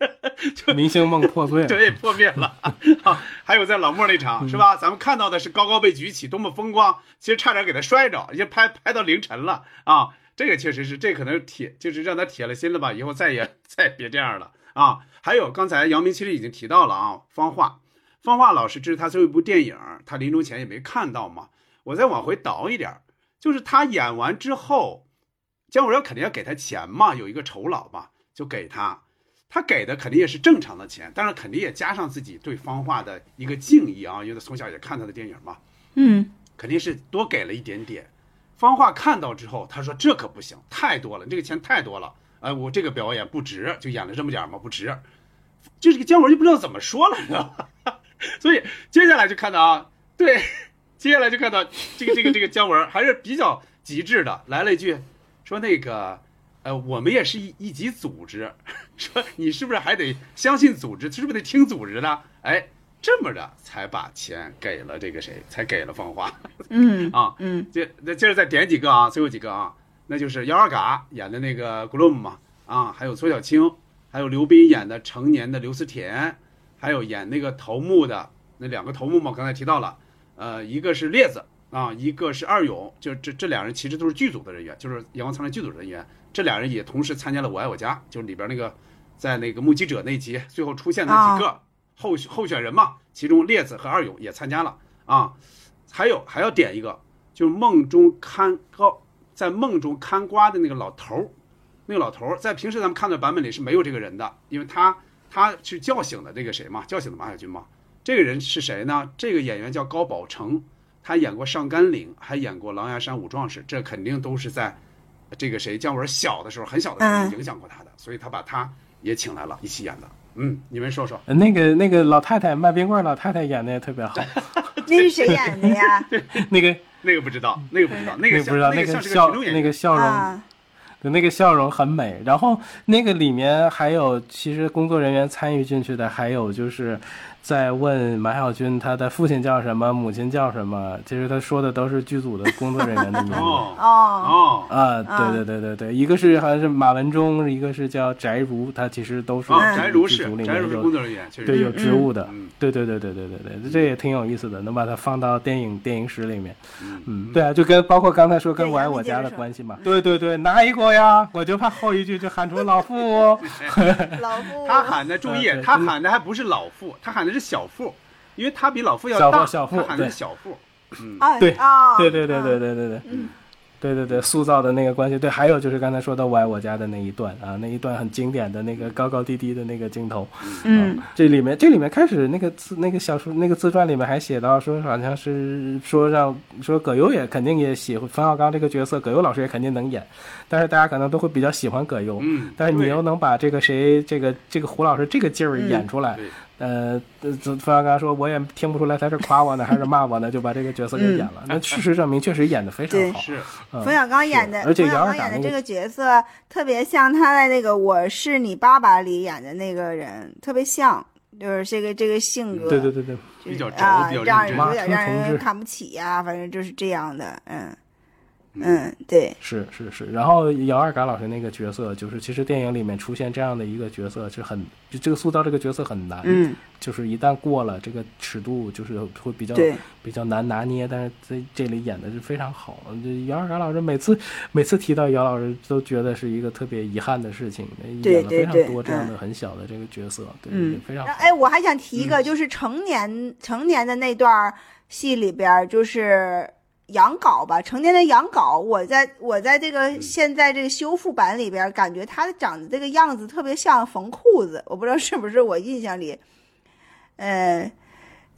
[laughs] 就明星梦破碎，对，破灭了。啊，还有在老莫那场是吧？咱们看到的是高高被举起，多么风光，其实差点给他摔着，也拍拍到凌晨了啊。这个确实是，这可能铁就是让他铁了心了吧，以后再也 [laughs] 再别这样了啊。还有刚才姚明其实已经提到了啊，方画，方画老师这是他最后一部电影，他临终前也没看到嘛。我再往回倒一点，就是他演完之后。姜文肯定要给他钱嘛，有一个酬劳嘛，就给他。他给的肯定也是正常的钱，但是肯定也加上自己对方画的一个敬意啊，因为他从小也看他的电影嘛。嗯，肯定是多给了一点点。方画看到之后，他说：“这可不行，太多了，这个钱太多了。哎，我这个表演不值，就演了这么点嘛，不值。”就这个姜文就不知道怎么说了，你知道吧？所以接下来就看到啊，对，接下来就看到这个这个这个姜文还是比较极致的，来了一句。说那个，呃，我们也是一一级组织。[laughs] 说你是不是还得相信组织？是不是得听组织的？哎，这么着才把钱给了这个谁？才给了方华。嗯啊，嗯，[laughs] 接那接着再点几个啊，最后几个啊，那就是姚二嘎演的那个 Gloom 嘛，啊，还有左小青，还有刘斌演的成年的刘思甜，还有演那个头目的那两个头目嘛，刚才提到了，呃，一个是列子啊，一个是二勇，就这这两人其实都是剧组的人员，就是《阳光灿烂》剧组人员。这俩人也同时参加了《我爱我家》，就是里边那个在那个目击者那集最后出现的几个候候选人嘛，其中列子和二勇也参加了啊。还有还要点一个，就是梦中看高在梦中看瓜的那个老头儿，那个老头儿在平时咱们看的版本里是没有这个人的，因为他他是叫醒的那个谁嘛，叫醒的马小军嘛。这个人是谁呢？这个演员叫高宝成，他演过《上甘岭》，还演过《狼牙山五壮士》，这肯定都是在这个谁姜文小的时候，很小的时候影响过他的，所以他把他也请来了，一起演的。嗯，你们说说。那个那个老太太卖冰棍儿老太太演的也特别好。那是谁演的呀？[laughs] 那个那个不知道，那个不知道，那个不知道，那个笑那个笑容，对，那个笑容很美。然后那个里面还有，其实工作人员参与进去的，还有就是。在问马小军他的父亲叫什么，母亲叫什么？其实他说的都是剧组的工作人员的名字。[laughs] 哦哦啊，对对对对对，一个是好像是马文忠，一个是叫翟如，他其实都是翟如是翟如是工作人员，对有职务的。对对对对对对对，这也挺有意思的，能把它放到电影电影史里面。嗯，对啊，就跟包括刚才说跟我爱我家的关系嘛。对对对，哪一个呀？我就怕后一句就喊出老傅。老傅，[laughs] 他喊的注意，他喊的还不是老傅，他喊的是。小富，因为他比老傅要大，小腹，他喊的是小富。嗯，对，对对对对对对对，嗯，对对对，塑造的那个关系。对，还有就是刚才说的我爱我家的那一段啊，那一段很经典的那个高高低低的那个镜头。嗯，这里面这里面开始那个自那个小说那个自传里面还写到说，好像是说让说葛优也肯定也喜欢冯小刚这个角色，葛优老师也肯定能演，但是大家可能都会比较喜欢葛优。嗯，但是你又能把这个谁这个这个胡老师这个劲儿演出来。呃，冯小刚说我也听不出来他是夸我呢还是骂我呢，就把这个角色给演了。那事实证明，确实演的非常好。是冯小刚演的，而且姚二演的这个角色特别像他在那个《我是你爸爸》里演的那个人，特别像，就是这个这个性格。对对对对，比较啊，轴，让人有点让人看不起呀，反正就是这样的，嗯。嗯，对，是是是，然后姚二嘎老师那个角色，就是其实电影里面出现这样的一个角色，是很就这个塑造这个角色很难，嗯，就是一旦过了这个尺度，就是会比较比较难拿捏，但是在这里演的是非常好。姚二嘎老师每次每次提到姚老师，都觉得是一个特别遗憾的事情，演了非常多这样的很小的这个角色，对，非常。哎，我还想提一个，就是成年成年的那段戏里边，就是。杨镐吧，成年的杨镐，我在我在这个现在这个修复版里边，感觉他长得这个样子特别像缝裤子，我不知道是不是我印象里，呃，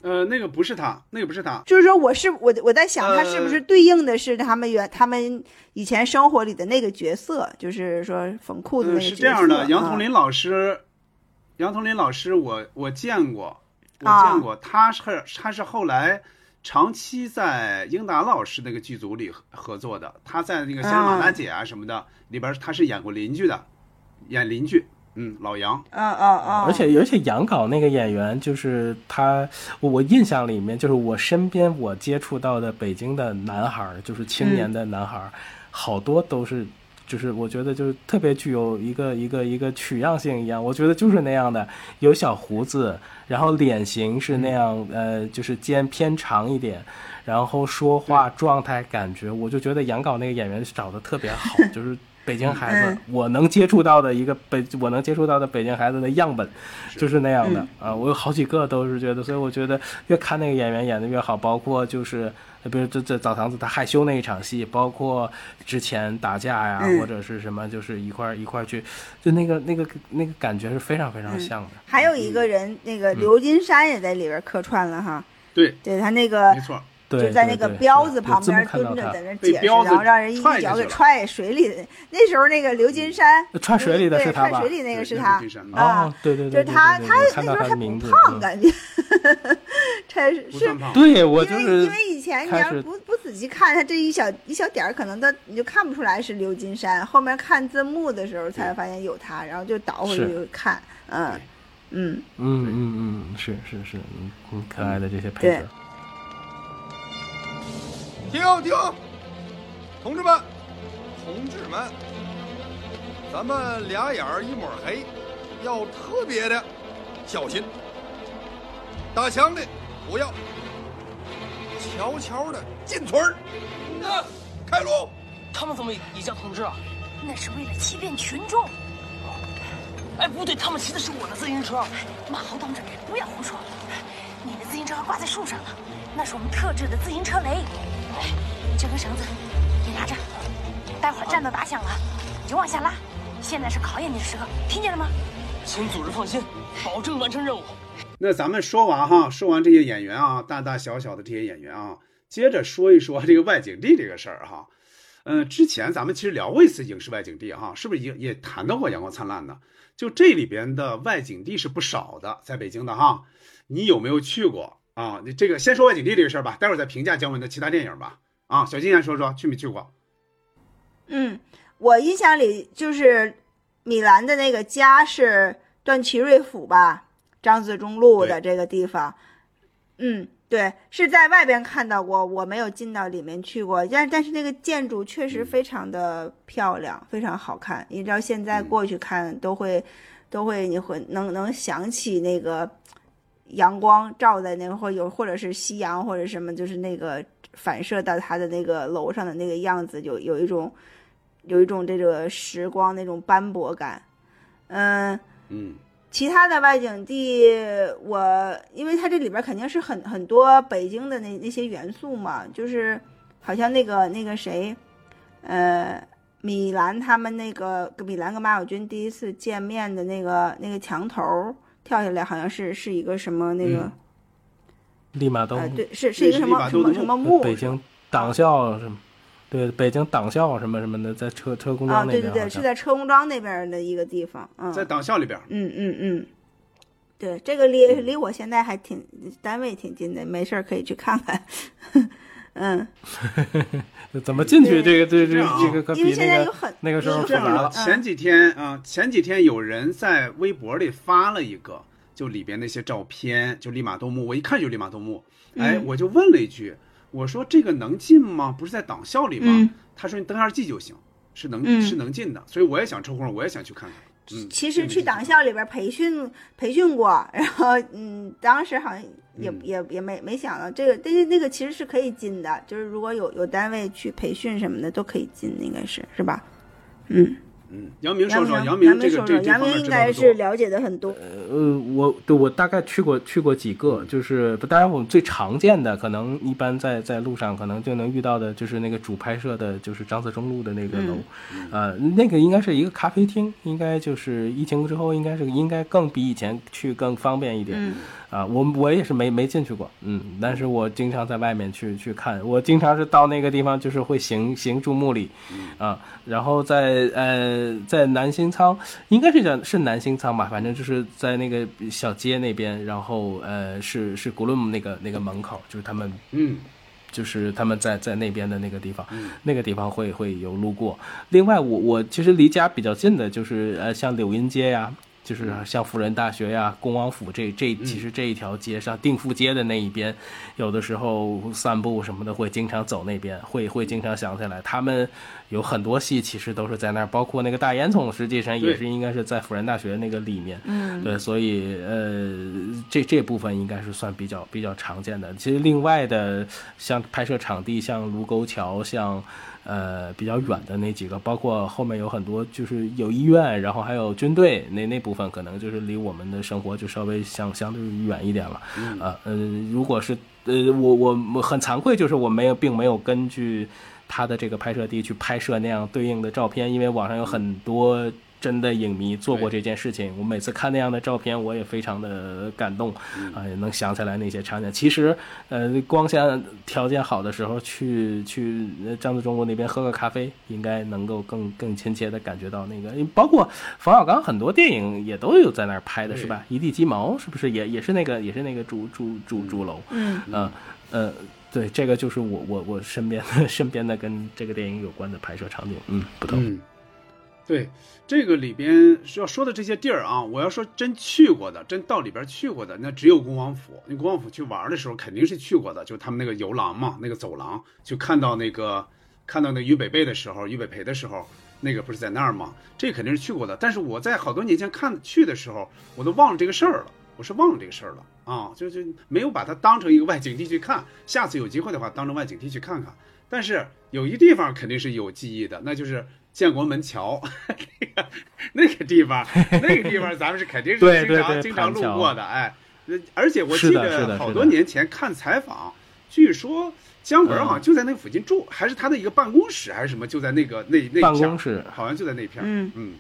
呃，那个不是他，那个不是他，就是说我是我我在想他是不是对应的是他们原他们以前生活里的那个角色，就是说缝裤子那个角色。是这样的，杨桐林老师，杨桐林老师，我我见过，我见过，他是他是后来。长期在英达老师那个剧组里合作的，他在那个《仙人马大姐》啊什么的里边，他是演过邻居的，演邻居，嗯，老杨，啊啊啊，而且而且杨镐那个演员就是他，我印象里面就是我身边我接触到的北京的男孩，就是青年的男孩，好多都是。就是我觉得就是特别具有一个一个一个取样性一样，我觉得就是那样的，有小胡子，然后脸型是那样，呃，就是肩偏长一点，然后说话状态感觉，我就觉得杨镐那个演员找的特别好，[laughs] 就是北京孩子，我能接触到的一个北，我能接触到的北京孩子的样本，就是那样的啊，我有好几个都是觉得，所以我觉得越看那个演员演的越好，包括就是。比如这这澡堂子他害羞那一场戏，包括之前打架呀，或者是什么，就是一块一块去，就那个那个那个感觉是非常非常像的。还有一个人，那个刘金山也在里边客串了哈。对，对他那个没错。就在那个彪子旁边蹲着，在那解释，然后让人一脚给踹水里的。那时候那个刘金山踹水里的是他？踹水里那个是他啊，对对对，就是他，他那时候还不胖，感觉。[laughs] 踹是，对我就是因为以前你要不不仔细看他这一小一小点儿，可能他你就看不出来是刘金山。后面看字幕的时候才发现有他，然后就倒回去看，嗯嗯嗯嗯嗯，是是是，嗯，可爱的这些配角。停停，同志们，同志们，咱们俩眼儿一抹黑，要特别的小心。打枪的不要悄悄的进村儿。开路！他们怎么也叫同志啊？那是为了欺骗群众。哎，不对，他们骑的是我的自行车。马豪同志，不要胡说。你的自行车还挂在树上呢，那是我们特制的自行车雷。这根绳子你拿着，待会儿战斗打响了，你就往下拉。现在是考验你的时刻，听见了吗？请组织放心，保证完成任务。那咱们说完哈，说完这些演员啊，大大小小的这些演员啊，接着说一说这个外景地这个事儿哈。嗯，之前咱们其实聊过一次影视外景地哈，是不是也也谈到过《阳光灿烂》呢？就这里边的外景地是不少的，在北京的哈。你有没有去过啊？你这个先说外景地这个事儿吧，待会儿再评价姜文的其他电影吧。啊，小金先说说去没去过？嗯，我印象里就是米兰的那个家是段祺瑞府吧，张自忠路的这个地方。嗯，对，是在外边看到过，我没有进到里面去过。但但是那个建筑确实非常的漂亮，非常好看。你知道现在过去看都会，都会你会能能想起那个阳光照在那或有或者是夕阳或者什么，就是那个。反射到他的那个楼上的那个样子，有有一种，有一种这个时光那种斑驳感，嗯嗯。其他的外景地，我因为它这里边肯定是很很多北京的那那些元素嘛，就是好像那个那个谁，呃，米兰他们那个米兰跟马小军第一次见面的那个那个墙头跳下来，好像是是一个什么那个。立马都对，是是一个什么什么什么墓？北京党校什么？对，北京党校什么什么的，在车车公庄那边。啊，对对对，是在车公庄那边的一个地方。嗯，在党校里边。嗯嗯嗯，对，这个离离我现在还挺单位挺近的，没事可以去看看。嗯，[laughs] 怎么进去？这个这这这个可比那个那个时候复杂了。前几天啊，前几天有人在微博里发了一个。就里边那些照片，就利玛窦墓，我一看就利玛窦墓，哎，我就问了一句，我说这个能进吗？不是在党校里吗？他说你登下记就行，是能是能进的，所以我也想抽空，我也想去看看。嗯，其实去党校里边培训培训过，然后嗯，当时好像也也也没没想到这个，但是那个其实是可以进的，就是如果有有单位去培训什么的都可以进，应该是是吧？嗯。嗯，杨明说说，杨明这个这杨明应该是了解的很多。呃，我对我大概去过去过几个，就是当然我们最常见的，可能一般在在路上可能就能遇到的，就是那个主拍摄的，就是张自忠路的那个楼，呃，那个应该是一个咖啡厅，应该就是疫情之后应该是应该更比以前去更方便一点。啊，我我也是没没进去过，嗯，但是我经常在外面去去看，我经常是到那个地方，就是会行行注目礼，啊，然后在呃在南新仓，应该是叫是南新仓吧，反正就是在那个小街那边，然后呃是是古伦姆那个那个门口，就是他们，嗯，就是他们在在那边的那个地方，那个地方会会有路过。另外，我我其实离家比较近的，就是呃像柳荫街呀。就是像辅仁大学呀、恭王府这这，其实这一条街上定富街的那一边，有的时候散步什么的会经常走那边，会会经常想起来，他们有很多戏其实都是在那儿，包括那个大烟囱，实际上也是应该是在辅仁大学那个里面。嗯，对，所以呃，这这部分应该是算比较比较常见的。其实另外的像拍摄场地，像卢沟桥，像。呃，比较远的那几个，包括后面有很多，就是有医院，然后还有军队，那那部分可能就是离我们的生活就稍微相相对远一点了。啊，嗯，如果是呃，我我很惭愧，就是我没有，并没有根据他的这个拍摄地去拍摄那样对应的照片，因为网上有很多。真的影迷做过这件事情，我每次看那样的照片，我也非常的感动，啊，也能想起来那些场景。其实，呃，光线条件好的时候去去张自忠路那边喝个咖啡，应该能够更更亲切的感觉到那个。包括冯小刚很多电影也都有在那儿拍的，是吧？一地鸡毛是不是也也是那个也是那个主主主主楼？嗯嗯呃，对，这个就是我我我身边的身边的跟这个电影有关的拍摄场景，嗯，不同。对这个里边要说的这些地儿啊，我要说真去过的，真到里边去过的，那只有恭王府。那恭王府去玩的时候肯定是去过的，就他们那个游廊嘛，那个走廊，就看到那个看到那俞北贝的时候，俞北培的时候，那个不是在那儿吗？这肯定是去过的。但是我在好多年前看去的时候，我都忘了这个事儿了，我是忘了这个事儿了。啊，就就没有把它当成一个外景地去看。下次有机会的话，当成外景地去看看。但是有一地方肯定是有记忆的，那就是建国门桥，[laughs] 那个那个地方，[laughs] 那个地方咱们是肯定是经常对对经常路过的，哎，呃而且我记得好多年前看采访，据说姜文好像就在那个附近住，还是他的一个办公室还是什么，就在那个那那片儿。公室。好像就在那片嗯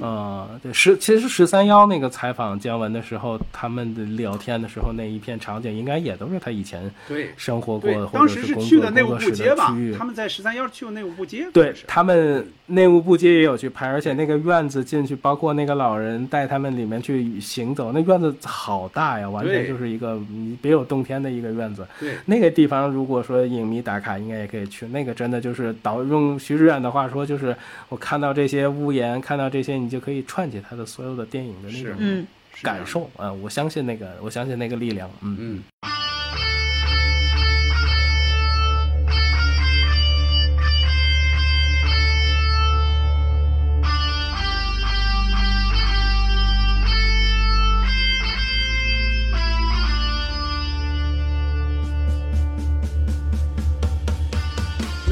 呃，对，十其实十三幺那个采访姜文的时候，他们的聊天的时候那一片场景，应该也都是他以前对生活过的，或当时是者是工作去的内务部街吧。他们在十三幺去过内务部街，对他们内务部街也有去拍，而且那个院子进去，包括那个老人带他们里面去行走，那院子好大呀，完全就是一个嗯别有洞天的一个院子。对那个地方，如果说影迷打卡，应该也可以去。那个真的就是导用徐志远的话说，就是我看到这些屋檐，看到这些，你就可以串起他的所有的电影的那种嗯感受啊、我相信那个，我相信那个力量。嗯嗯。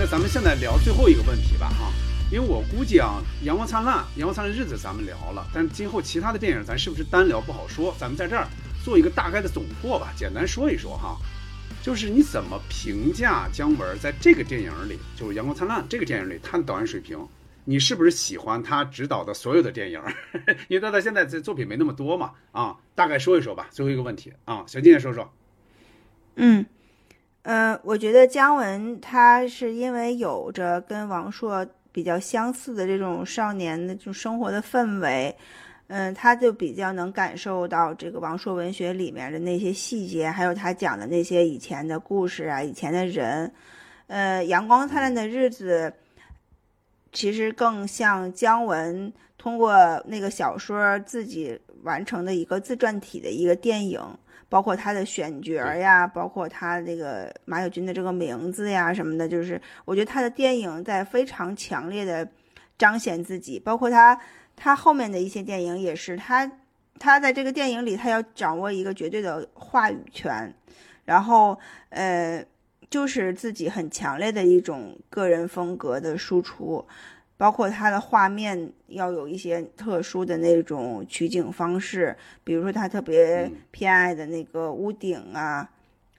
那咱们现在聊最后一个问题吧，哈，因为我估计啊，《阳光灿烂》《阳光灿烂的日子》咱们聊了，但今后其他的电影咱是不是单聊不好说，咱们在这儿做一个大概的总括吧，简单说一说哈，就是你怎么评价姜文在这个电影里，就是《阳光灿烂》这个电影里他的导演水平？你是不是喜欢他执导的所有的电影？[laughs] 因为他现在这作品没那么多嘛，啊，大概说一说吧。最后一个问题啊，小金也说说。嗯，呃，我觉得姜文他是因为有着跟王朔比较相似的这种少年的这种生活的氛围，嗯，他就比较能感受到这个王朔文学里面的那些细节，还有他讲的那些以前的故事啊，以前的人。呃，阳光灿烂的日子，其实更像姜文通过那个小说自己完成的一个自传体的一个电影。包括他的选角呀，包括他这个马友军的这个名字呀什么的，就是我觉得他的电影在非常强烈的彰显自己，包括他他后面的一些电影也是，他他在这个电影里他要掌握一个绝对的话语权，然后呃就是自己很强烈的一种个人风格的输出。包括它的画面要有一些特殊的那种取景方式，比如说他特别偏爱的那个屋顶啊，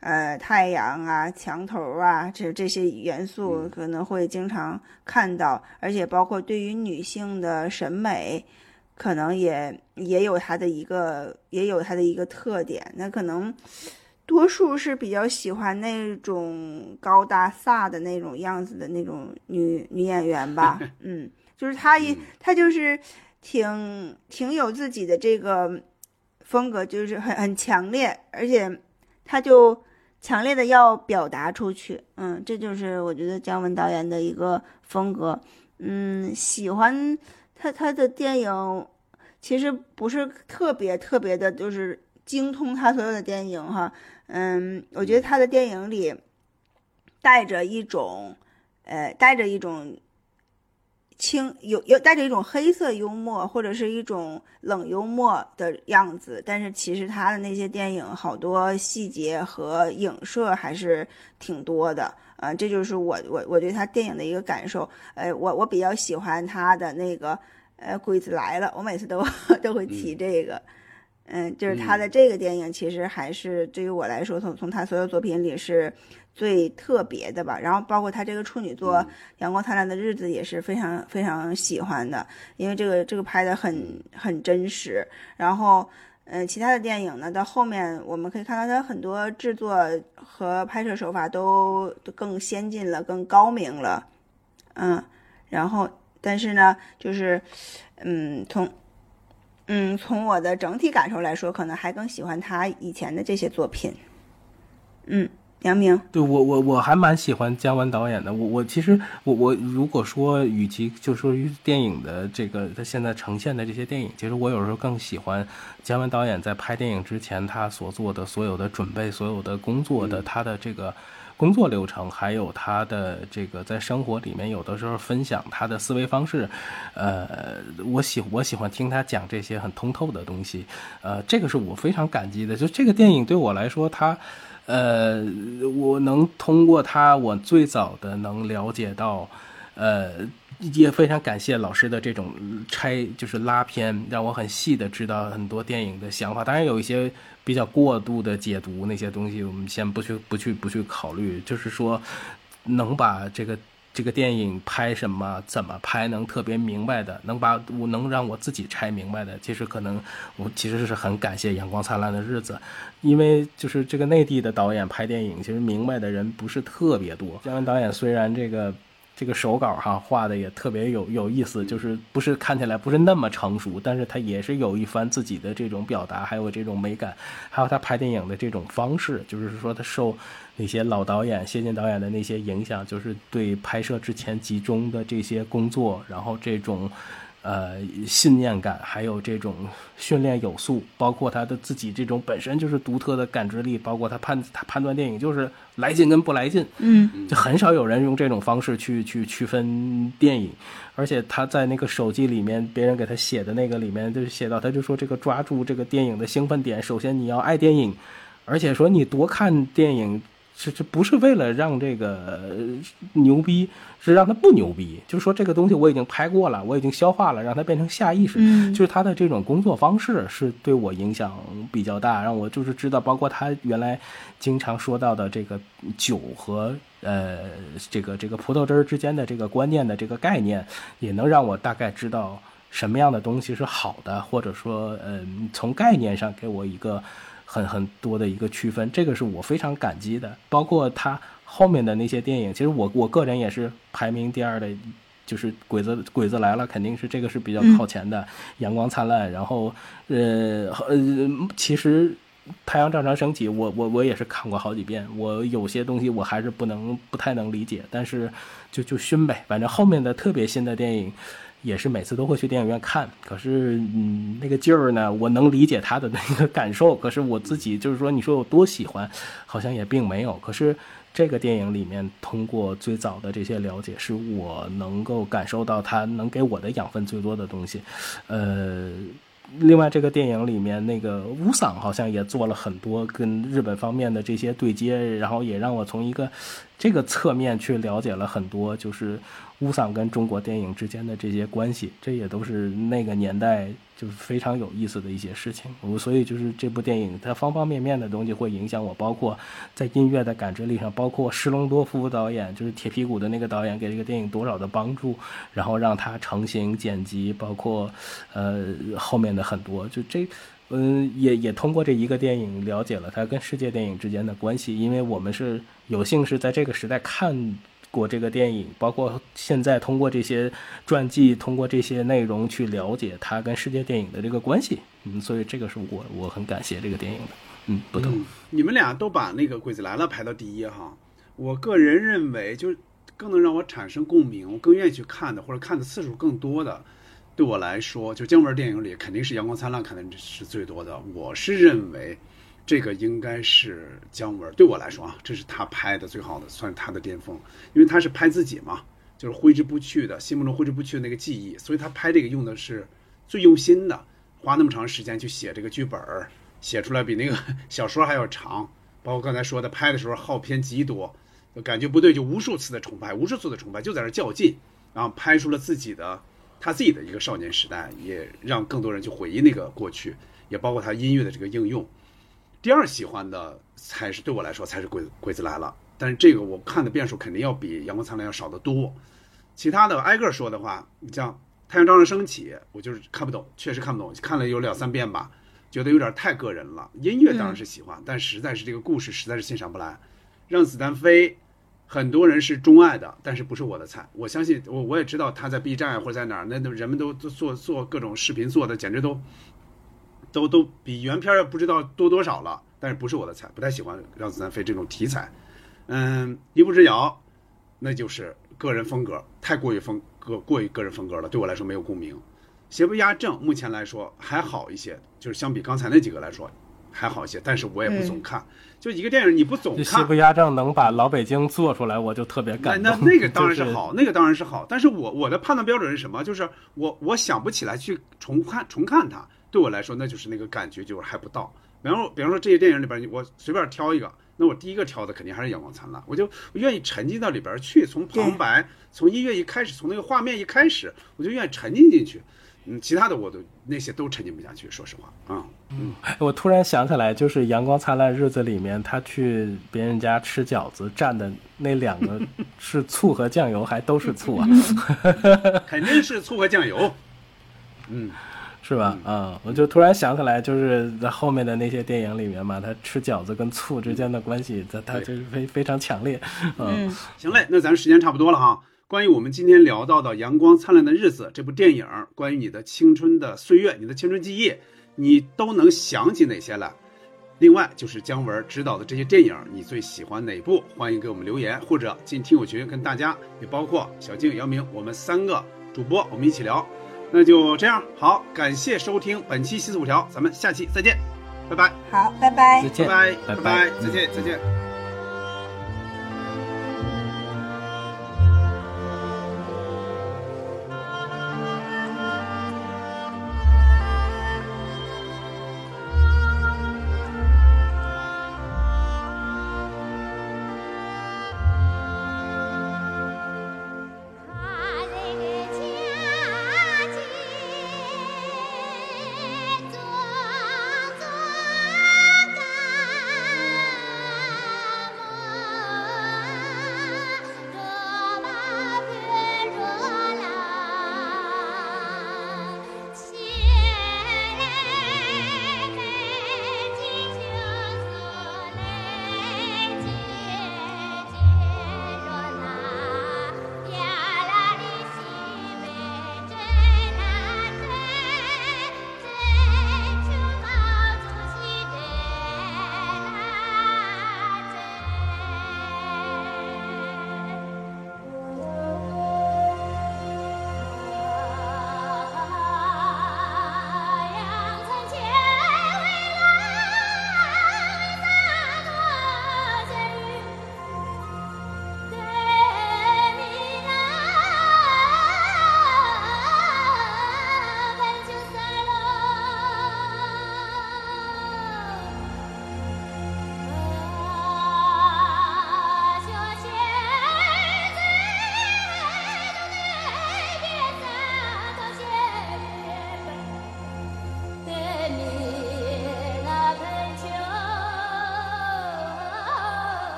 呃，太阳啊，墙头啊，这这些元素可能会经常看到，而且包括对于女性的审美，可能也也有它的一个也有它的一个特点，那可能。多数是比较喜欢那种高大飒的那种样子的那种女女演员吧，[laughs] 嗯，就是她一她就是挺挺有自己的这个风格，就是很很强烈，而且她就强烈的要表达出去，嗯，这就是我觉得姜文导演的一个风格，嗯，喜欢他他的电影，其实不是特别特别的，就是精通他所有的电影哈。嗯，我觉得他的电影里带着一种，呃，带着一种轻有有带着一种黑色幽默或者是一种冷幽默的样子，但是其实他的那些电影好多细节和影射还是挺多的，啊、这就是我我我对他电影的一个感受。呃，我我比较喜欢他的那个呃《鬼子来了》，我每次都 [laughs] 都会提这个。嗯，就是他的这个电影，其实还是对于我来说，从从他所有作品里是最特别的吧。然后包括他这个处女作《阳光灿烂的日子》也是非常非常喜欢的，因为这个这个拍的很很真实。然后，嗯，其他的电影呢，到后面我们可以看到他很多制作和拍摄手法都都更先进了，更高明了。嗯，然后但是呢，就是嗯，从嗯，从我的整体感受来说，可能还更喜欢他以前的这些作品。嗯，杨明，对我我我还蛮喜欢姜文导演的。我我其实我我如果说与其就说于电影的这个他现在呈现的这些电影，其实我有时候更喜欢姜文导演在拍电影之前他所做的所有的准备、所有的工作的他的这个工作流程，还有他的这个在生活里面有的时候分享他的思维方式，呃，我喜我喜欢听他讲这些很通透的东西，呃，这个是我非常感激的。就这个电影对我来说，他，呃，我能通过他，我最早的能了解到，呃。也非常感谢老师的这种拆，就是拉片，让我很细的知道很多电影的想法。当然有一些比较过度的解读，那些东西我们先不去、不去、不去考虑。就是说，能把这个这个电影拍什么、怎么拍，能特别明白的，能把我能让我自己拆明白的，其实可能我其实是很感谢《阳光灿烂的日子》，因为就是这个内地的导演拍电影，其实明白的人不是特别多。姜文导演虽然这个。这个手稿哈画的也特别有有意思，就是不是看起来不是那么成熟，但是他也是有一番自己的这种表达，还有这种美感，还有他拍电影的这种方式，就是说他受那些老导演、谢晋导演的那些影响，就是对拍摄之前集中的这些工作，然后这种。呃，信念感，还有这种训练有素，包括他的自己这种本身就是独特的感知力，包括他判他判断电影就是来劲跟不来劲，嗯，就很少有人用这种方式去去区分电影，而且他在那个手机里面，别人给他写的那个里面就写到，他就说这个抓住这个电影的兴奋点，首先你要爱电影，而且说你多看电影。是这不是为了让这个牛逼，是让他不牛逼。就是说这个东西我已经拍过了，我已经消化了，让它变成下意识。就是他的这种工作方式是对我影响比较大，让我就是知道，包括他原来经常说到的这个酒和呃这个这个葡萄汁儿之间的这个观念的这个概念，也能让我大概知道什么样的东西是好的，或者说嗯从概念上给我一个。很很多的一个区分，这个是我非常感激的。包括他后面的那些电影，其实我我个人也是排名第二的，就是《鬼子鬼子来了》，肯定是这个是比较靠前的，《阳光灿烂》。然后，呃呃，其实《太阳照常升起》，我我我也是看过好几遍。我有些东西我还是不能不太能理解，但是就就熏呗。反正后面的特别新的电影。也是每次都会去电影院看，可是嗯，那个劲儿呢，我能理解他的那个感受。可是我自己就是说，你说有多喜欢，好像也并没有。可是这个电影里面，通过最早的这些了解，是我能够感受到他能给我的养分最多的东西。呃，另外这个电影里面那个乌桑好像也做了很多跟日本方面的这些对接，然后也让我从一个这个侧面去了解了很多，就是。乌桑跟中国电影之间的这些关系，这也都是那个年代就是非常有意思的一些事情。我所以就是这部电影，它方方面面的东西会影响我，包括在音乐的感知力上，包括施隆多夫导演，就是铁皮鼓的那个导演给这个电影多少的帮助，然后让它成型剪辑，包括呃后面的很多，就这嗯也也通过这一个电影了解了它跟世界电影之间的关系，因为我们是有幸是在这个时代看。过这个电影，包括现在通过这些传记，通过这些内容去了解它跟世界电影的这个关系，嗯，所以这个是我我很感谢这个电影的，嗯，不同。你们俩都把那个《鬼子来了》排到第一哈，我个人认为，就更能让我产生共鸣，我更愿意去看的，或者看的次数更多的，对我来说，就姜文电影里肯定是《阳光灿烂》看的是最多的。我是认为。这个应该是姜文，对我来说啊，这是他拍的最好的，算他的巅峰，因为他是拍自己嘛，就是挥之不去的，心目中挥之不去的那个记忆，所以他拍这个用的是最用心的，花那么长时间去写这个剧本，写出来比那个小说还要长，包括刚才说的拍的时候耗片极多，感觉不对就无数次的重拍，无数次的重拍，就在那较劲，然后拍出了自己的他自己的一个少年时代，也让更多人去回忆那个过去，也包括他音乐的这个应用。第二喜欢的才是对我来说才是鬼鬼子来了，但是这个我看的遍数肯定要比阳光灿烂要少得多。其他的挨个说的话，你像太阳照常升起，我就是看不懂，确实看不懂，看了有两三遍吧，觉得有点太个人了。音乐当然是喜欢，但实在是这个故事实在是欣赏不来。让子弹飞，很多人是钟爱的，但是不是我的菜。我相信我我也知道他在 B 站或者在哪儿，那人们都做做各种视频做的简直都。都都比原片不知道多多少了，但是不是我的菜，不太喜欢让子弹飞这种题材。嗯，一步之遥，那就是个人风格，太过于风格过于个人风格了，对我来说没有共鸣。邪不压正，目前来说还好一些，就是相比刚才那几个来说，还好一些，但是我也不总看。就一个电影你不总《看邪，不压正》能把老北京做出来，我就特别感动。那那个当然是就是好，那个当然是好。但是我我的判断标准是什么？就是我我想不起来去重看重看它，对我来说那就是那个感觉就是还不到。比方说比方说这些电影里边，我随便挑一个，那我第一个挑的肯定还是《阳光灿烂》，我就我愿意沉浸到里边去，从旁白，从音乐一开始，从那个画面一开始，我就愿意沉浸进去。嗯，其他的我都那些都沉浸不下去，说实话啊。嗯，我突然想起来，就是《阳光灿烂日子》里面，他去别人家吃饺子蘸的那两个 [laughs] 是醋和酱油，还都是醋啊，[laughs] 肯定是醋和酱油。嗯，是吧？啊、我就突然想起来，就是在后面的那些电影里面嘛，他吃饺子跟醋之间的关系，他他就是非非常强烈。嗯，行嘞，那咱时间差不多了哈。关于我们今天聊到的《阳光灿烂的日子》这部电影，关于你的青春的岁月、你的青春记忆，你都能想起哪些来？另外就是姜文执导的这些电影，你最喜欢哪部？欢迎给我们留言，或者进听友群跟大家，也包括小静、姚明，我们三个主播，我们一起聊。那就这样，好，感谢收听本期西四五条，咱们下期再见，拜拜。好，拜拜。拜拜，拜拜，再见，再见。